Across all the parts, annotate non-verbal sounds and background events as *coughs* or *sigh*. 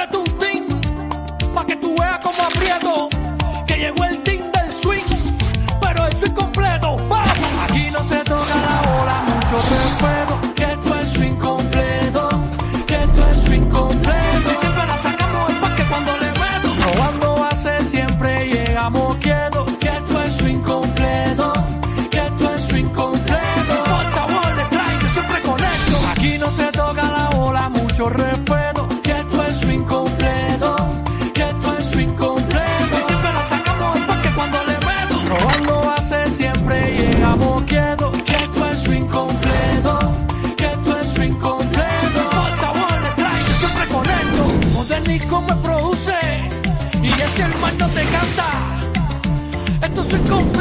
Cómprate un team pa' que tú veas como aprieto. Que llegó el team del swing, pero el swing completo. ¡Vamos! Aquí no se toca la bola, mucho respeto. Que esto Modernico me produce. Y ese hermano no te canta. Esto es incompleto,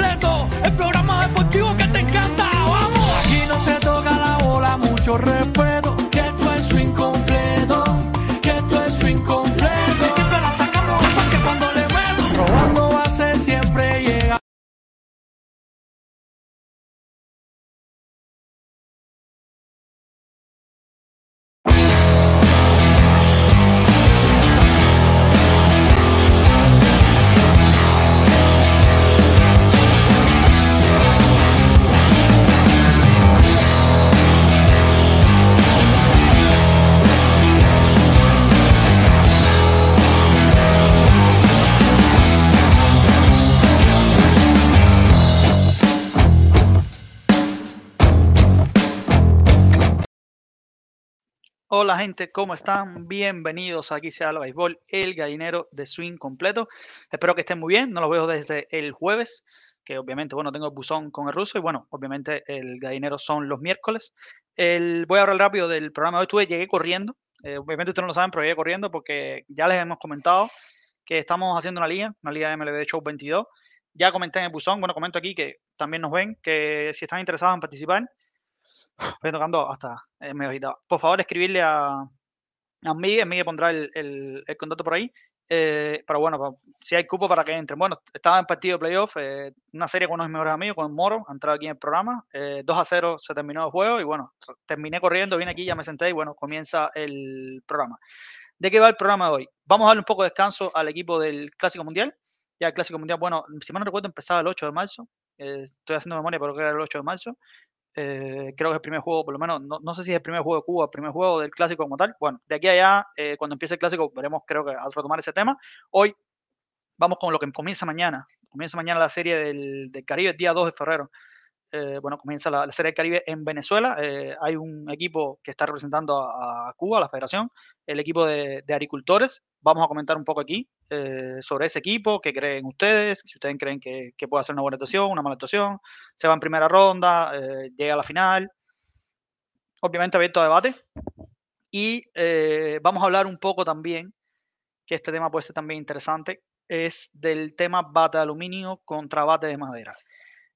Hola gente, ¿cómo están? Bienvenidos a aquí se habla béisbol, el gallinero de swing completo. Espero que estén muy bien, no los veo desde el jueves, que obviamente, bueno, tengo el buzón con el ruso y bueno, obviamente el gallinero son los miércoles. El, voy a hablar rápido del programa de hoy, estuve, llegué corriendo, eh, obviamente ustedes no lo saben, pero llegué corriendo porque ya les hemos comentado que estamos haciendo una liga, una liga MLB Show 22. Ya comenté en el buzón, bueno, comento aquí que también nos ven, que si están interesados en participar, Voy tocando hasta eh, medio agitado. Por favor, escribirle a, a Miguel. Miguel pondrá el, el, el contacto por ahí. Eh, pero bueno, si hay cupo para que entren. Bueno, estaba en partido de playoff, eh, una serie con unos de mis mejores amigos, con Moro, ha entrado aquí en el programa. eh, 2 a 0 se terminó el juego y bueno, terminé corriendo, vine aquí, ya me senté y bueno, comienza el programa. ¿De qué va el programa de hoy? Vamos a darle un poco de descanso al equipo del Clásico Mundial. Ya el Clásico Mundial, bueno, si mal no recuerdo, empezaba el 8 de marzo. eh, estoy haciendo memoria, pero que era el 8 de marzo. Eh, creo que es el primer juego, por lo menos, no, no sé si es el primer juego de Cuba, el primer juego del clásico como tal. Bueno, de aquí a allá, eh, cuando empiece el clásico, veremos, creo que al retomar ese tema. Hoy vamos con lo que comienza mañana. Comienza mañana la serie del, del Caribe, el día 2 de febrero. Eh, bueno, comienza la, serie del Caribe en Venezuela. Eh, hay un equipo que está representando a, Cuba, la federación, el equipo de, agricultores. Vamos a comentar un poco aquí eh, sobre ese equipo, qué creen ustedes, si ustedes creen que, puede hacer una buena actuación, una mala actuación, se va en primera ronda, llega a la final. Obviamente abierto a debate. Y vamos a hablar un poco también, que este tema puede ser también interesante, es del tema bate de aluminio contra bate de madera.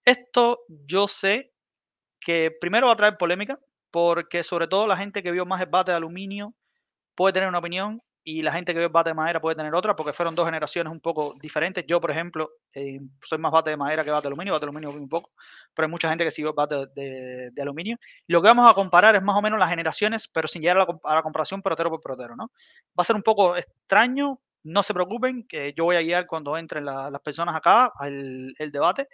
Esto yo sé que primero va a traer polémica, porque sobre todo la gente que vio más el bate de aluminio puede tener una opinión y la gente que vio el bate de madera puede tener otra, porque fueron dos generaciones un poco diferentes. Yo, por ejemplo, eh, soy más bate de madera que bate de aluminio, bate de aluminio un poco, pero hay mucha gente que vio bate de, de- aluminio. Lo que vamos a comparar es más o menos las generaciones, pero sin llegar a la, comparación pelotero por pelotero, ¿no? Va a ser un poco extraño, no se preocupen, que yo voy a guiar cuando entren la- las personas acá al el debate,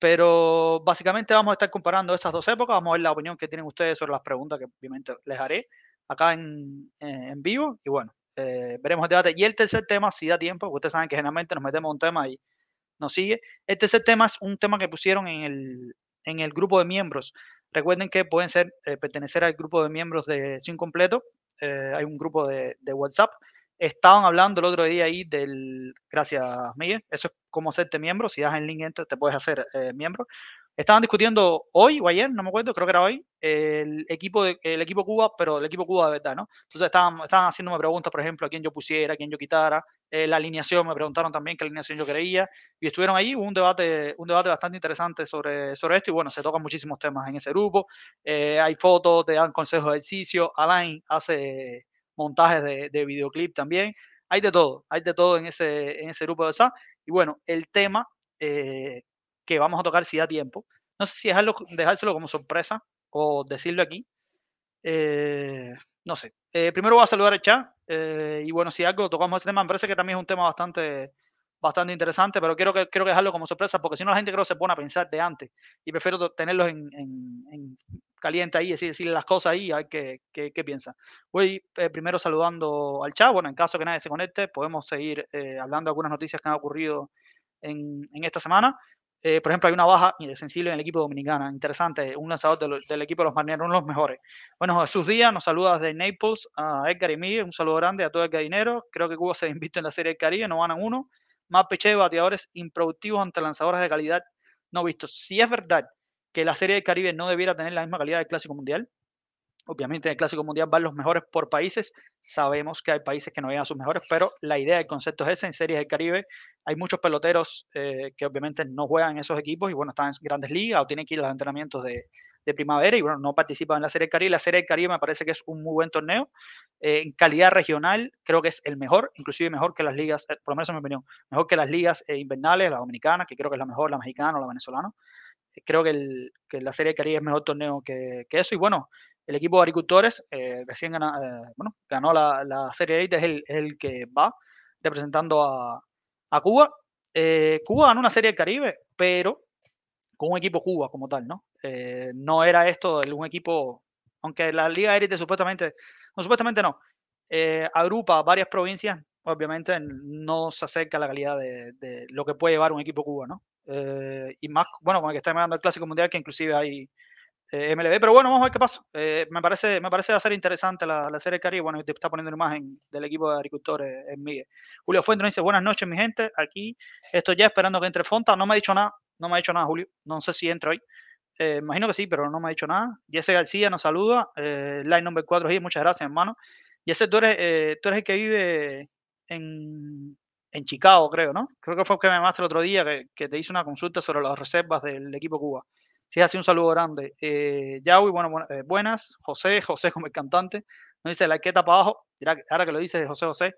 pero básicamente vamos a estar comparando esas dos épocas, vamos a ver la opinión que tienen ustedes sobre las preguntas que obviamente les haré acá en, en- en vivo y bueno, eh, veremos el debate. Y el tercer tema, si da tiempo, ustedes saben que generalmente nos metemos un tema y nos sigue. El tercer tema es un tema que pusieron en el, en el grupo de miembros. Recuerden que pueden ser eh, pertenecer al grupo de miembros de Sin Completo. eh, hay un grupo de WhatsApp. Estaban hablando el otro día ahí del. Gracias, Miguel. Eso es como hacerte miembro. Si das el link, te puedes hacer eh, miembro. Estaban discutiendo hoy o ayer, no me acuerdo, creo que era hoy, el equipo, de, el equipo Cuba, pero el equipo Cuba de verdad, ¿no? Entonces estaban, estaban haciéndome preguntas, por ejemplo, a quién yo pusiera, a quién yo quitara. eh, la alineación, me preguntaron también qué alineación yo creía. Y estuvieron ahí, hubo un debate, un debate bastante interesante sobre, sobre esto. Y bueno, se tocan muchísimos temas en ese grupo. eh, hay fotos, te dan consejos de ejercicio. Alain hace montajes de, de videoclip también. Hay de todo, hay de todo en ese, en ese grupo de WhatsApp. Y bueno, el tema eh, que vamos a tocar si da tiempo. No sé si dejarlo, dejárselo como sorpresa o decirlo aquí. Eh, no sé. Eh, primero voy a saludar el chat. Y bueno, si algo tocamos ese tema, me parece que también es un tema bastante, bastante interesante, pero quiero, que, quiero dejarlo como sorpresa porque si no la gente creo que se pone a pensar de antes y prefiero tenerlos en, en, caliente ahí, decir, decirle las cosas ahí, a ver qué, qué, qué. Voy eh, primero saludando al chat, bueno, en caso que nadie se conecte, podemos seguir eh, hablando de algunas noticias que han ocurrido en, esta semana. Eh, por ejemplo, hay una baja sensible en el equipo dominicano. Interesante, un lanzador del equipo de los marineros, uno de los mejores. Bueno, Jesús Díaz nos saluda desde Naples a Edgar y Miguel. Un saludo grande a todo el gallinero. Creo que Cuba se *laughs* invita en la Serie del Caribe, no ganan uno. Más peche de bateadores improductivos ante lanzadores de calidad no vistos. Si es verdad que la Serie del Caribe no debiera tener la misma calidad del Clásico Mundial, Obviamente en el Clásico Mundial van los mejores por países. Sabemos que hay países que no llegan a sus mejores, pero la idea, el concepto es ese. En Series del Caribe hay muchos peloteros eh, que obviamente no juegan en esos equipos y bueno, están en grandes ligas o tienen que ir a los entrenamientos de, de primavera y bueno, no participan en la Serie del Caribe. La Serie del Caribe me parece que es un muy buen torneo. Eh, en calidad regional creo que es el mejor, inclusive mejor que las ligas, eh, por lo menos en mi opinión, mejor que las ligas invernales, la dominicana, que creo que es la mejor, la mexicana o la venezolana. Creo que, el, que la Serie del Caribe es mejor torneo que, que eso y bueno, el equipo de agricultores eh, recién eh, bueno, ganó la, la Serie 8, es el, es el, que va representando a, a Cuba. Eh, Cuba ganó una Serie del Caribe, pero con un equipo Cuba como tal, ¿no? Eh, no era esto un equipo, aunque la Liga Élite supuestamente, no, supuestamente no, eh, agrupa varias provincias, obviamente no se acerca a la calidad de, de lo que puede llevar un equipo Cuba, ¿no? Eh, y más, bueno, con el que está ganando el Clásico Mundial, que inclusive hay eh, MLB. Pero bueno, vamos a ver qué pasa. Eh, me parece me parece ser interesante la, Serie Caribe. Bueno, te está poniendo una imagen del equipo de agricultores en Miguel. Julio Fuente nos dice, buenas noches, mi gente. Aquí estoy ya esperando que entre Fonta. No me ha dicho nada. No me ha dicho nada, Julio. No sé si entra hoy. Imagino que sí, pero no me ha dicho nada. Jesse García nos saluda. Line number 4 aquí. Muchas gracias, hermano. Jesse, tú eres, tú eres el que vive en, en Chicago, creo, ¿no? Creo que fue que me llamaste el otro día que, que te hice una consulta sobre las reservas del equipo Cuba. Sí, así un saludo grande. Eh, Yaui, bueno, bueno eh, buenas. José, *laughs* José como el cantante. Nos dice like para abajo. Ahora que lo dice José José.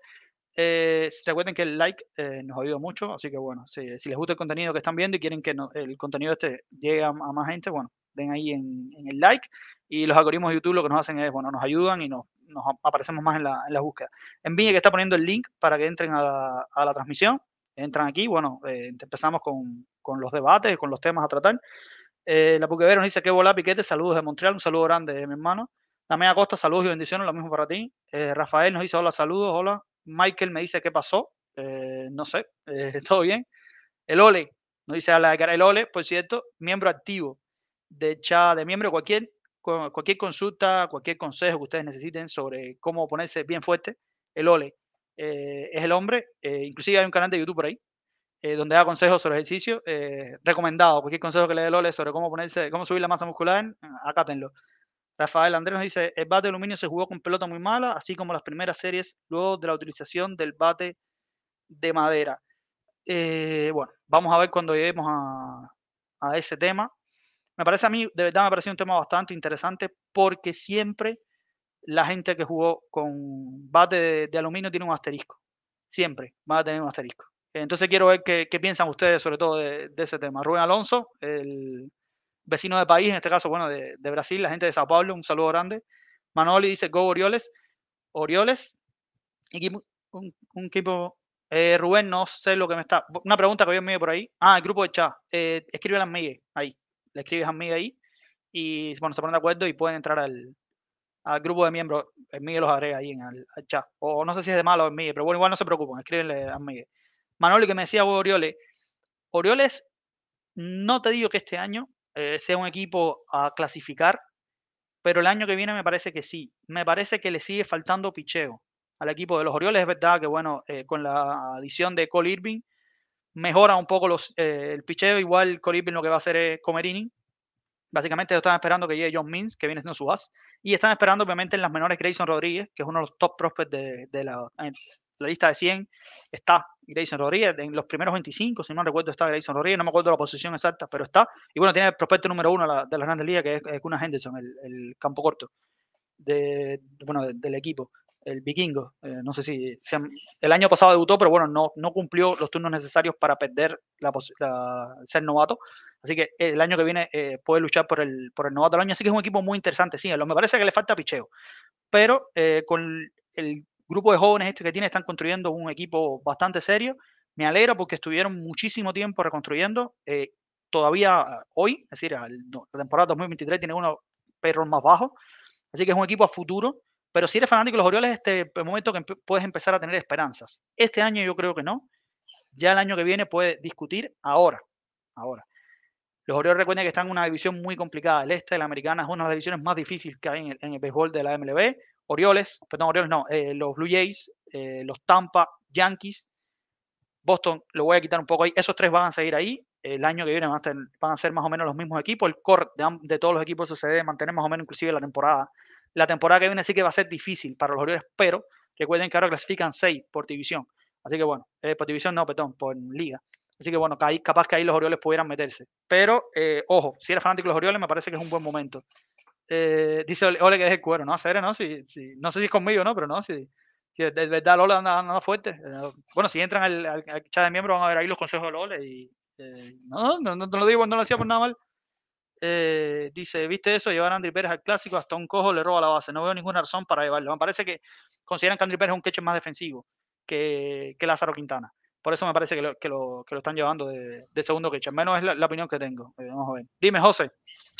Eh, recuerden que el like eh, nos ayuda mucho, así que bueno, si, si, les gusta el contenido que están viendo y quieren que no, el contenido este llegue a, a, más gente, bueno, den ahí en, en, el like. Y los algoritmos de YouTube lo que nos hacen es, bueno, nos ayudan y nos, nos aparecemos más en la, en la búsqueda. Envíe que está poniendo el link para que entren a la, transmisión. Entran aquí, bueno, eh, empezamos con, los debates, con los temas a tratar. Eh, la Puquevera nos dice que bola Piquete, saludos de Montreal, un saludo grande, mi hermano. También Acosta, saludos y bendiciones, lo mismo para ti. Eh, Rafael nos dice hola, saludos, hola. Michael me dice qué pasó, eh, no sé, *laughs* todo bien. El Ole nos dice a la cara, el Ole, por cierto, miembro activo de chat de miembro, cualquier, cualquier consulta, cualquier consejo que ustedes necesiten sobre cómo ponerse bien fuerte, el Ole es el hombre, inclusive hay un canal de YouTube por ahí, eh, donde da consejos sobre ejercicio, eh, recomendado, cualquier consejo que le dé Lole sobre cómo ponerse, cómo subir la masa muscular, acátenlo. Rafael Andrés nos dice, el bate de aluminio se jugó con pelota muy mala, así como las primeras series luego de la utilización del bate de madera. Eh, bueno, vamos a ver cuando lleguemos a, a, ese tema. Me parece a mí, de verdad me parece un tema bastante interesante porque siempre la gente que jugó con bate de, aluminio tiene un asterisco. Siempre va a tener un asterisco. Entonces quiero ver qué, qué piensan ustedes sobre todo de, ese tema. Rubén Alonso, el vecino de país, en este caso, bueno, de, de, Brasil, la gente de Sao Paulo, un saludo grande. Manoli dice, go Orioles. Orioles. Equipo, un, equipo... Eh, Rubén, no sé lo que me está... Una pregunta que había en por ahí. Ah, el grupo de chat. Eh, escribe a Miguel ahí. Le escribes a Miguel ahí. Y bueno, se ponen de acuerdo y pueden entrar al, grupo de miembros. El Miguel los agrega ahí en el, chat. O no sé si es de malo en Miguel, pero bueno, igual no se preocupen. Escríbenle a Miguel. Manolo que me decía Orioles, Orioles, no te digo que este año eh, sea un equipo a clasificar, pero el año que viene me parece que sí. Me parece que le sigue faltando picheo al equipo de los Orioles. Es verdad que, bueno, eh, con la adición de Cole Irving, mejora un poco los, eh, el picheo. Igual Cole Irving lo que va a hacer es comer inning. Básicamente están esperando que llegue John Means, que viene siendo su as. Y están esperando, obviamente, en las menores Grayson Rodríguez, que es uno de los top prospects de, de la, la lista de 100 está Grayson Rodríguez, en los primeros 25, si no recuerdo, está Grayson Rodríguez, no me acuerdo la posición exacta, pero está. Y bueno, tiene el prospecto número uno de las grandes ligas, que es Kuna Henderson, el, campo corto de, bueno, de, del equipo, el vikingo. Eh, no sé si, el año pasado debutó, pero bueno, no, no cumplió los turnos necesarios para perder la, la, ser novato. Así que el año que viene eh, puede luchar por el, por el novato del año. Así que es un equipo muy interesante. Sí, me parece que le falta picheo. Pero eh, con el grupo de jóvenes este que tiene están construyendo un equipo bastante serio. Me alegro porque estuvieron muchísimo tiempo reconstruyendo. Eh, todavía hoy, es decir, la temporada 2023 tiene uno perros más bajo. Así que es un equipo a futuro. Pero si eres fanático de los Orioles, este es el momento que puedes empezar a tener esperanzas. Este año yo creo que no. Ya el año que viene puede discutir ahora. Ahora. Los Orioles recuerden que están en una división muy complicada. El este de la americana es una de las divisiones más difíciles que hay en el, béisbol de la MLB. Orioles, perdón, Orioles no, eh, los Blue Jays, eh, los Tampa, Yankees, Boston, lo voy a quitar un poco ahí. Esos tres van a seguir ahí. El año que viene van a, ser más o menos los mismos equipos. El core de, todos los equipos se debe mantener más o menos inclusive la temporada. La temporada que viene sí que va a ser difícil para los Orioles, pero recuerden que ahora clasifican seis por división. Así que bueno, eh, por división no, perdón, por liga. Así que bueno, capaz que ahí los Orioles pudieran meterse. Pero, eh, ojo, si eres fanático de los Orioles, me parece que es un buen momento. Eh, dice Ole que es el cuero, ¿no? Serio, ¿no? Si, si, no sé si es conmigo, ¿no? Pero no, si, si de verdad Lola anda, anda fuerte. Eh, bueno, si entran al, al, chat de miembros van a ver ahí los consejos de Lole. Y, no, no, no, lo digo, no lo hacía por nada mal. Dice, ¿viste eso? Llevar a Andri Pérez al clásico, hasta un cojo le roba la base. No veo ninguna razón para llevarlo. Me parece que consideran que Andri Pérez es un queche más defensivo que, que Lázaro Quintana. Por eso me parece que lo, que lo, están llevando de, de segundo Al menos es la, opinión que tengo. Eh, vamos a ver. Dime, José.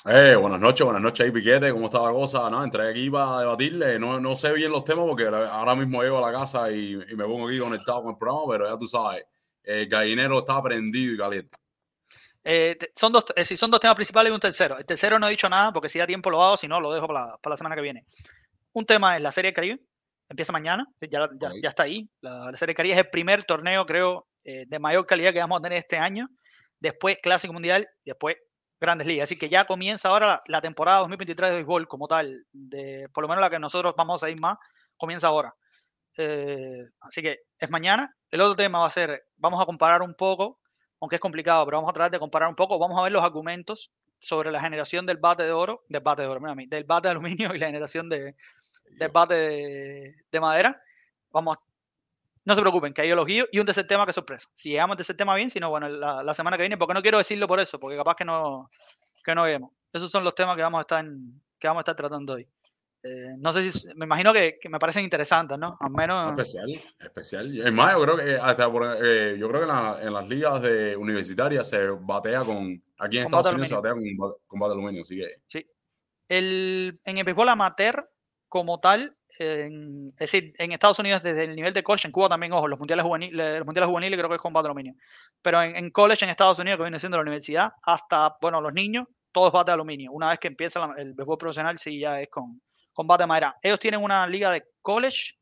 Eh, buenas noches, buenas noches ahí, Piquete. ¿Cómo está la cosa? No, entré aquí para debatirle. No, no sé bien los temas porque ahora mismo llego a la casa y, y me pongo aquí conectado con el programa, pero ya tú sabes, el gallinero está prendido y caliente. Eh, son dos, eh, si son dos temas principales y un tercero. El tercero no he dicho nada porque si da tiempo lo hago, si no lo dejo para la, para la semana que viene. Un tema es la Serie Caribe, empieza mañana, ya, ya, ya está ahí. La, la, Serie Caribe es el primer torneo, creo, eh, de mayor calidad que vamos a tener este año. Después Clásico Mundial, después Grandes Ligas. Así que ya comienza ahora la, la, temporada 2023 de béisbol como tal, de, por lo menos la que nosotros vamos a ir más, comienza ahora. Eh, así que es mañana. El otro tema va a ser, vamos a comparar un poco, aunque es complicado, pero vamos a tratar de comparar un poco. Vamos a ver los argumentos sobre la generación del bate de oro, del bate de oro, mira, del bate de aluminio *laughs* y la generación de, del bate de, de madera. Vamos, no se preocupen, que yo los guío y un tercer tema que sorpresa. Si llegamos a tercer tema bien, si no, bueno, la, la, semana que viene, porque no quiero decirlo por eso, porque capaz que no, que no vemos. Esos son los temas que vamos a estar, en, que vamos a estar tratando hoy. Eh, no sé si, me imagino que, que, me parecen interesantes, ¿no? Al menos. Especial, especial. Es más, yo creo que hasta por, eh, yo creo que en, la, en, las ligas de universitarias se batea con, aquí en Estados Unidos se batea con, con bate aluminio, así que. Sí. El, en el béisbol amateur, como tal, en, es decir, en Estados Unidos desde el nivel de college, en Cuba también, ojo, los mundiales juveniles, los mundiales juveniles creo que es con bate aluminio, pero en, en, college en Estados Unidos, que viene siendo la universidad, hasta, bueno, los niños, todo es bate de aluminio. Una vez que empieza la, el béisbol profesional, sí, ya es con, con bate de madera. Ellos tienen una liga de college,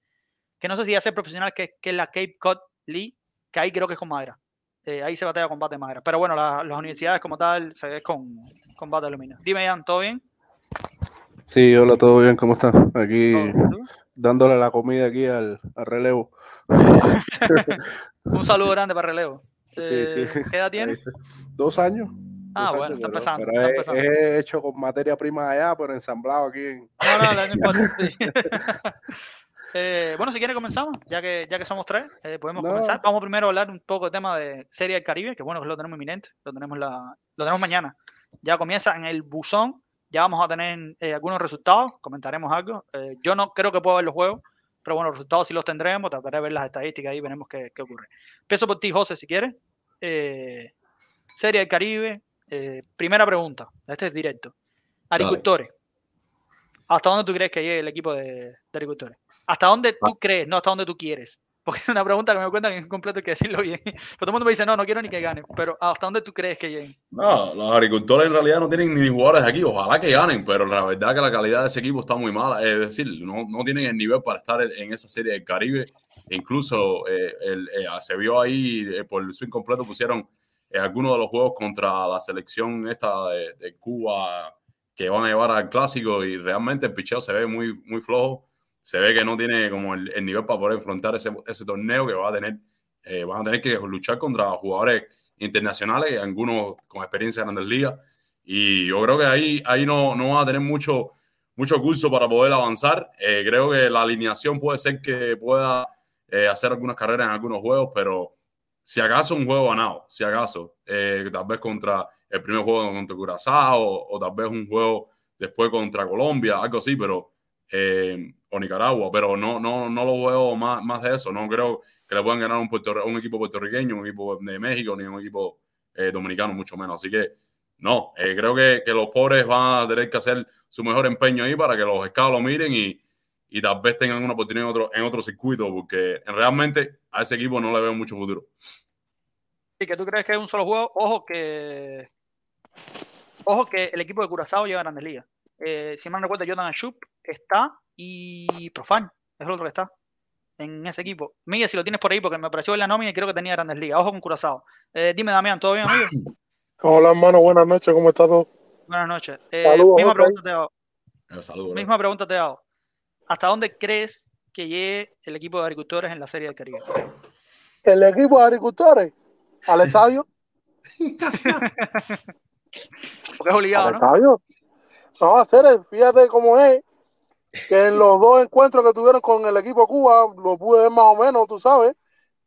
que no sé si ya es profesional, que, que es la Cape Cod League, que ahí creo que es con madera. Eh, ahí se batea con bate de madera. Pero bueno, la, las universidades como tal se ve con, con bate de aluminio. Dime, Ian, ¿todo bien? Sí, hola, todo bien, ¿cómo estás? Aquí dándole la comida aquí al, al relevo. *laughs* Un saludo grande para relevo. Sí, sí. Eh, ¿Qué edad tiene? Dos años. Ah, bueno, está empezando. Pero está es, empezando. es, hecho con materia prima allá, pero ensamblado aquí. En... No, no, no importa, *laughs* sí. *laughs* eh, bueno, si quiere comenzamos, ya que, ya que somos tres, eh, podemos No. comenzar. Vamos primero a hablar un poco de tema de Serie del Caribe, que bueno, que lo tenemos inminente, lo tenemos, la, lo tenemos mañana. Ya comienza en el buzón, ya vamos a tener eh, algunos resultados, comentaremos algo. Yo no creo que pueda ver los juegos, pero bueno, los resultados sí los tendremos, trataré de ver las estadísticas y veremos qué, qué ocurre. Empiezo por ti, José, si quieres. Serie del Caribe, eh, primera pregunta, este es directo. Agricultores, ¿hasta dónde tú crees que llegue el equipo de, de agricultores? ¿Hasta dónde tú crees, no hasta dónde tú quieres? Porque es una pregunta que me cuentan en completo hay que decirlo bien. *laughs* Pero todo el mundo me dice, no, no quiero ni que ganen. Pero ¿hasta dónde tú crees que lleguen? No, los agricultores en realidad no tienen ni jugadores aquí. Ojalá que ganen, pero la verdad que la calidad de ese equipo está muy mala. Es decir, no, no tienen el nivel para estar en esa serie del Caribe. Incluso eh, el, eh, se vio ahí eh, por el swing completo, pusieron eh, algunos de los juegos contra la selección esta de, de, Cuba que van a llevar al clásico y realmente el picheo se ve muy, muy flojo. Se ve que no tiene como el, el nivel para poder enfrentar ese, ese, torneo que va a tener. Eh, van a tener que luchar contra jugadores internacionales, algunos con experiencia en grandes ligas. Y yo creo que ahí, ahí no, no van a tener mucho, mucho curso para poder avanzar. Eh, creo que la alineación puede ser que pueda eh, hacer algunas carreras en algunos juegos, pero si acaso un juego ganado, si acaso, eh, tal vez contra el primer juego contra Curazao o, tal vez un juego después contra Colombia, algo así, pero eh, o Nicaragua, pero no, no, no lo veo más, más de eso. No creo que le puedan ganar un, Puerto, un equipo puertorriqueño, un equipo de México, ni un equipo eh, dominicano, mucho menos. Así que no, eh, creo que, que, los pobres van a tener que hacer su mejor empeño ahí para que los escados lo miren y, y tal vez tengan una oportunidad en otro, en otro circuito, porque realmente a ese equipo no le veo mucho futuro. Sí, que tú crees que es un solo juego. Ojo que ojo que el equipo de Curazao llega a Grandes Ligas. Eh, si mal no recuerdo, Jonathan Schupp está y Profan es el otro que está en ese equipo. Miguel, si lo tienes por ahí, porque me apareció en la nómina y creo que tenía Grandes Ligas. Ojo con Curazao. Eh, dime, Damián, ¿todo bien, amigo? *laughs* Hola, hermano, buenas noches, ¿cómo estás? Buenas noches. Eh, Saludos, misma, pregunta te hago. Saludos, misma pregunta te hago. ¿Hasta dónde crees que llegue el equipo de agricultores en la Serie del Caribe? El equipo de agricultores al estadio. *laughs* Porque es obligado, al ¿no? estadio. No, hacer, fíjate cómo es. Que en los dos encuentros que tuvieron con el equipo Cuba, lo pude ver más o menos, tú sabes.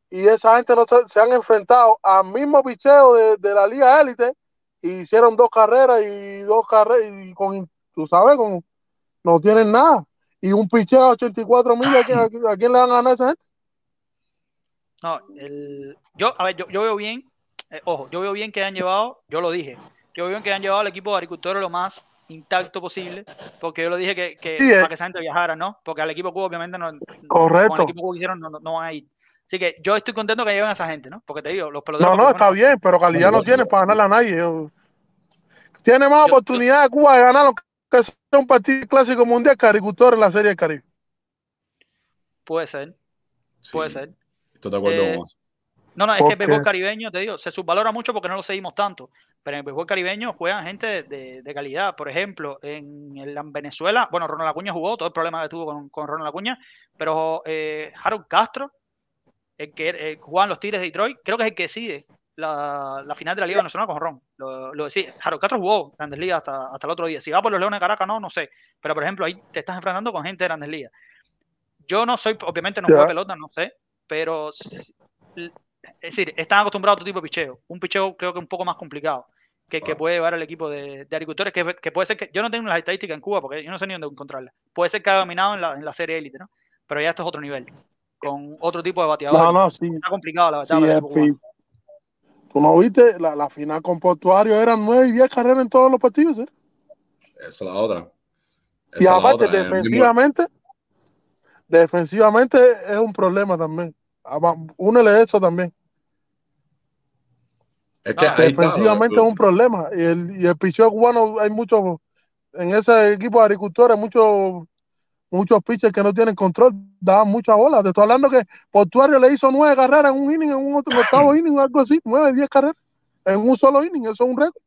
Y esa gente no se, se han enfrentado al mismo picheo de, de la Liga Élite. Y hicieron dos carreras y dos carreras. Y con, tú sabes, con, no tienen nada. Y un picheo a 84 mil, ¿a quién, a quién- le van a ganar a esa gente? No, el, yo, a ver, yo, yo veo bien, eh, ojo, yo veo bien que han llevado, yo lo dije, yo veo bien que han llevado al equipo de agricultores lo más intacto posible, porque yo lo dije que, que Sí, eh. para que esa gente viajara, ¿no? Porque al equipo Cuba obviamente no, Correcto. con el equipo que hicieron no, no, no van a ir. Así que yo estoy contento que lleven a esa gente, ¿no? Porque te digo, los peloteros... No, no, está bien, pero calidad no tiene para ganarle a nadie. Yo- Tiene más Yo- oportunidad de Cuba de ganar lo que sea un partido clásico mundial que agricultor en la Serie del Caribe. Puede ser, Sí, puede ser. Estoy de acuerdo Eh, con. No, no, es ¿Por que el béisbol caribeño, te digo, se subvalora mucho porque no lo seguimos tanto. Pero en el béisbol caribeño juegan gente de, de- de calidad. Por ejemplo, en, el- en Venezuela, bueno, Ronald Acuña jugó, todo el problema que tuvo con, con Ronald Acuña, pero eh, Harold Castro, el que eh, jugaban los Tigres de Detroit, creo que es el que decide la, la final de la Liga Venezolana con Ron. Lo, lo decide. Harold Castro jugó Grandes Ligas hasta, hasta el otro día. Si va por los Leones de Caracas, no, no sé. Pero, por ejemplo, ahí te estás enfrentando con gente de Grandes Ligas. Yo no soy, obviamente no juego pelota, no sé, pero es decir, están acostumbrados a otro tipo de picheo. Un picheo creo que un poco más complicado que que puede llevar el equipo de, de agricultores, que, que puede ser que, yo no tengo las estadísticas en Cuba porque yo no sé ni dónde encontrarlas. Puede ser que haya dominado en la, en la serie élite, ¿no? Pero ya esto es otro nivel, con otro tipo de bateadores. No, no, sí. Está complicado la sí batalla. Tú no viste, la, la final con Portuario eran 9 y 10 carreras en todos los partidos. ¿eh? Esa es la otra. Esa Y aparte, otra, defensivamente, defensivamente es un problema también. Ama- Únele eso también. Es que está, Defensivamente es un problema. Y el, y el picheo cubano, hay muchos, en ese equipo de agricultores, muchos muchos pitchers que no tienen control, daban muchas bolas. Te estoy hablando que Portuario le hizo nueve carreras en un inning, en un otro octavo inning, algo así, nueve, diez carreras en un solo inning. Eso es un récord.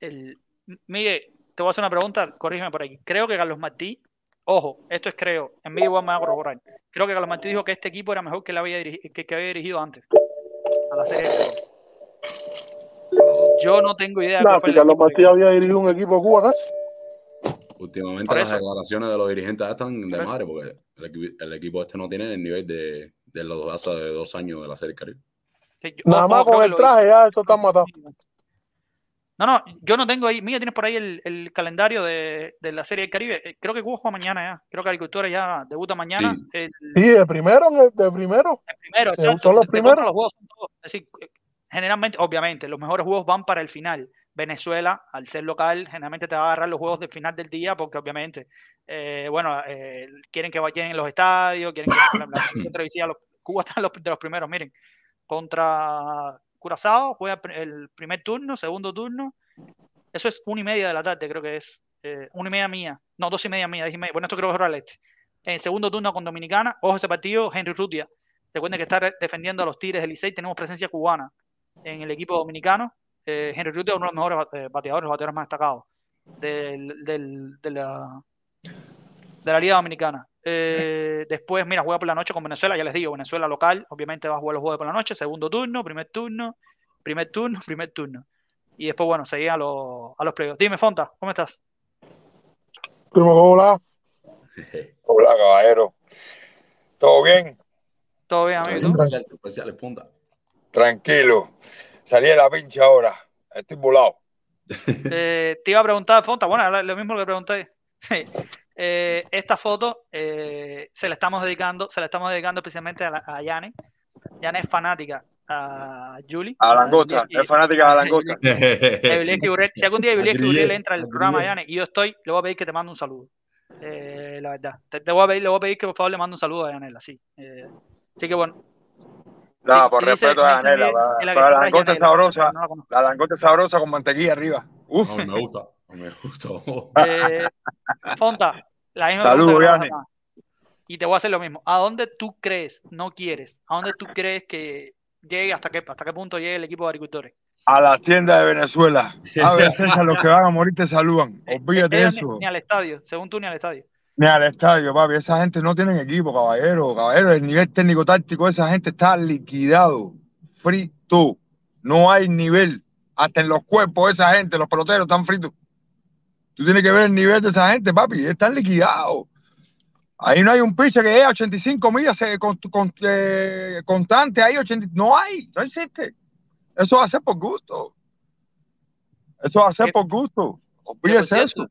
El, Miguel, te voy a hacer una pregunta, corrígeme por aquí. Creo que Carlos Martí, ojo, esto es creo, en Miguel igual me va a corroborar. Creo que Carlos Martí dijo que este equipo era mejor que, le había dirigi- que, que había dirigido antes a la serie. Yo no tengo idea el Carlos Martí había dirigido un equipo Cuba casi. Últimamente las declaraciones de los dirigentes están de madre porque el, equi- el equipo este no tiene el nivel de, de los hace de dos años de la Serie Caribe. yo- Nada más con el traje, ya eso está matado. No, no, yo no tengo ahí. Mira, tienes por ahí el, el calendario de, de la Serie del Caribe. Eh, Creo que Cuba juega mañana ya. Creo que Agricultura ya debuta mañana. Sí. El, Sí, de primero, de primero. el primero, Eh, exacto. son los primeros. los juegos son todos. Es decir, eh, generalmente, obviamente, los mejores juegos van para el final. Venezuela, al ser local, generalmente te va a agarrar los juegos del final del día porque obviamente, eh, bueno, eh, quieren que vayan en los estadios, quieren que la, la *coughs* Cuba está los, de los primeros, miren, contra Curazao, juega el primer turno, segundo turno, eso es una y media de la tarde, creo que es, eh, una y media mía, no, dos y media mía, media. bueno, esto creo que es hora este. En segundo turno con Dominicana, ojo ese partido, Henry Rutia, recuerden que está defendiendo a los Tigres del Licey, tenemos presencia cubana en el equipo dominicano, eh, Henry Rutia es uno de los mejores eh, bateadores, los bateadores más destacados del, del- de, la, de la Liga Dominicana. Eh, después, mira, juega por la noche con Venezuela, ya les digo, Venezuela local, obviamente va a jugar los juegos por la noche, segundo turno, primer turno, primer turno, *laughs* primer turno. Y después, bueno, seguía a los, a los playoffs. Dime, Fonta, ¿cómo estás? Primo, ¿cómo la? *laughs* Hola, caballero. ¿Todo bien? ¿Todo bien, amigo? Tranquilo. Salí de la pinche ahora. Estoy volado. *laughs* Eh, te iba a preguntar, Fonta, bueno, lo mismo que pregunté. *laughs* Sí. Eh, esta foto eh, se la estamos dedicando, se la estamos dedicando especialmente a, la- a Yane. Yane es fanática a Julie. A la langosta, es fanática de la langosta. Si algún día Juliet entra al programa. Yane, y yo estoy, le voy a pedir que te mande un saludo. Eh, la verdad. Te, te voy a pedir, le voy a pedir que por favor le mande un saludo a Yanela, sí. Eh, así que bueno. No, Sí, por respeto a la la langosta sabrosa. no la langosta sabrosa con mantequilla arriba. Uf. No, me gusta, me gusta. *laughs* Eh, Fonta, la misma Saludos, pregunta. Y te voy a hacer lo mismo. ¿A dónde tú crees, no quieres, a dónde tú crees que llegue, hasta qué, hasta qué punto llegue el equipo de agricultores? A la tienda de Venezuela. A ver, *laughs* César, los que van a morir te saludan. Olvídate de Ellos eso. Ni, ni al estadio, según tú, ni al estadio. Ni al estadio, papi. Esa gente no tienen equipo, caballero. Caballero, el nivel técnico-táctico de esa gente está liquidado. Frito. No hay nivel. Hasta en los cuerpos de esa gente, los peloteros están fritos. Tú tienes que ver el nivel de esa gente, papi. Están liquidados. Ahí no hay un pitcher que a 85 millas eh, con, con- eh, constante. Ahí 80, no hay, no existe. Eso va a ser por gusto. Eso va a ser Que- por gusto. Olvídese eso.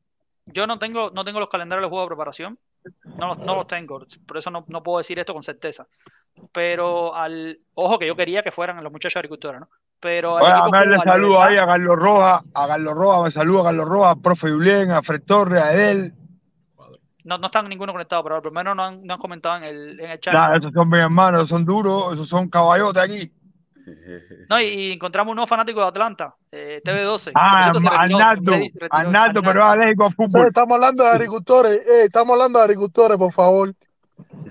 Yo no tengo, no tengo los calendarios de juego de preparación. No no los tengo. Por eso no, no puedo decir esto con certeza. Pero al. Ojo que yo quería que fueran los muchachos agricultores, ¿no? Pero al a saludos verdad, ahí a Carlos Rojas, a Carlos Rojas, me saluda a Carlos Rojas, al profe Julián, a Fred Torres, a Edel. No, no están ninguno conectado, pero al primero no han, no han comentado en el, en el chat. Nah, esos son mis hermanos, esos son duros, esos son caballotes aquí. *laughs* No, y, y encontramos un nuevo fanático de Atlanta, eh, TV12. que Ah, retiró, Arnaldo, retiró. Arnaldo, pero es alérgico al Sí, fútbol. estamos hablando de agricultores. Eh, estamos hablando de agricultores, por favor.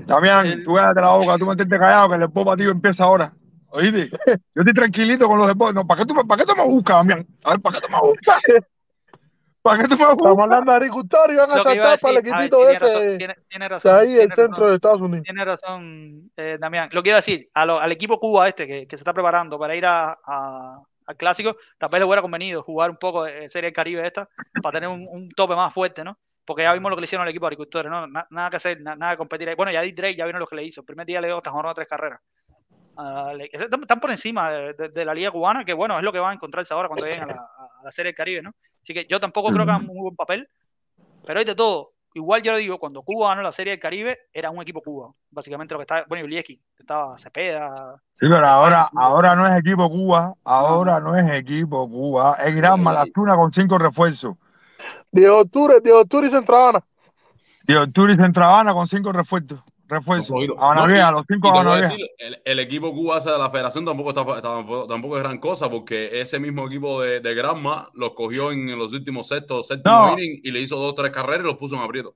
Damián, El- tú cállate la boca, tú mantente callado, que el deporte tío empieza ahora. Oíste, *laughs* yo estoy tranquilito con los deportes. No, ¿para qué tú, me- para qué tú me buscas, Damián? A ver, ¿para qué tú me buscas? *laughs* ¿Para qué tú me Estamos hablando de agricultores y van a saltar para el ver, equipito razón, ese tiene- tiene de razón, ahí, el centro razón. de Estados Unidos. Tiene razón, eh, Damián. Lo que iba a decir, a lo- al equipo Cuba este que, que se está preparando para ir a, a- al clásico, tal vez le hubiera convenido jugar un poco de Serie del Caribe esta para tener un, un tope más fuerte, ¿no? Porque ya vimos lo que le hicieron al equipo de agricultores, ¿no? Na- nada que hacer, na- nada que competir ahí. Bueno, ya Dick Drake ya vino lo que le hizo. El primer día le dio hasta jornada tres carreras. Ah, están por encima de, de- de la Liga Cubana, que bueno, es lo que van a encontrarse ahora cuando lleguen a la, a la Serie del Caribe, ¿no? Así que yo tampoco Sí. creo que hagan un muy buen papel, pero hay de todo. Igual yo lo digo, cuando Cuba ganó la Serie del Caribe, era un equipo Cuba. Básicamente lo que estaba, bueno, Ulieski, estaba Cepeda. Sí, pero ahora, ahora no es equipo Cuba, ahora no es equipo Cuba, es Gran Sí. Malastuna con cinco refuerzos. Diego Octubre, Diego Octubre y Centravana. Y Octubre y Centravana con cinco refuerzos. Habana No, y- Vieja, los cinco a decir, el, el equipo Cuba ese de la federación tampoco, está, tampoco, tampoco es gran cosa porque ese mismo equipo de, de Granma los cogió en los últimos sextos, séptimo No. y le hizo dos tres carreras y los puso en aprieto.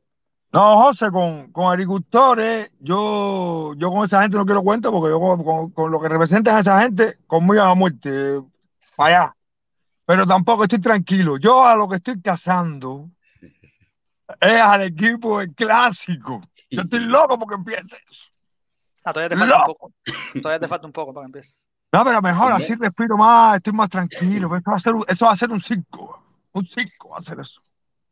No, José, con, con agricultores, yo, yo con esa gente no quiero cuenta porque yo con, con- con lo que representan a esa gente, conmigo a muerte, para allá. Pero tampoco estoy tranquilo. Yo a lo que estoy cazando es al equipo del clásico. Yo estoy loco porque empiece. Ah, todavía te falta un poco. Todavía te falta un poco para que empiece. No, pero mejor, así respiro más, estoy más tranquilo. Eso va a ser, un- eso va a ser un circo. Un circo va a ser eso.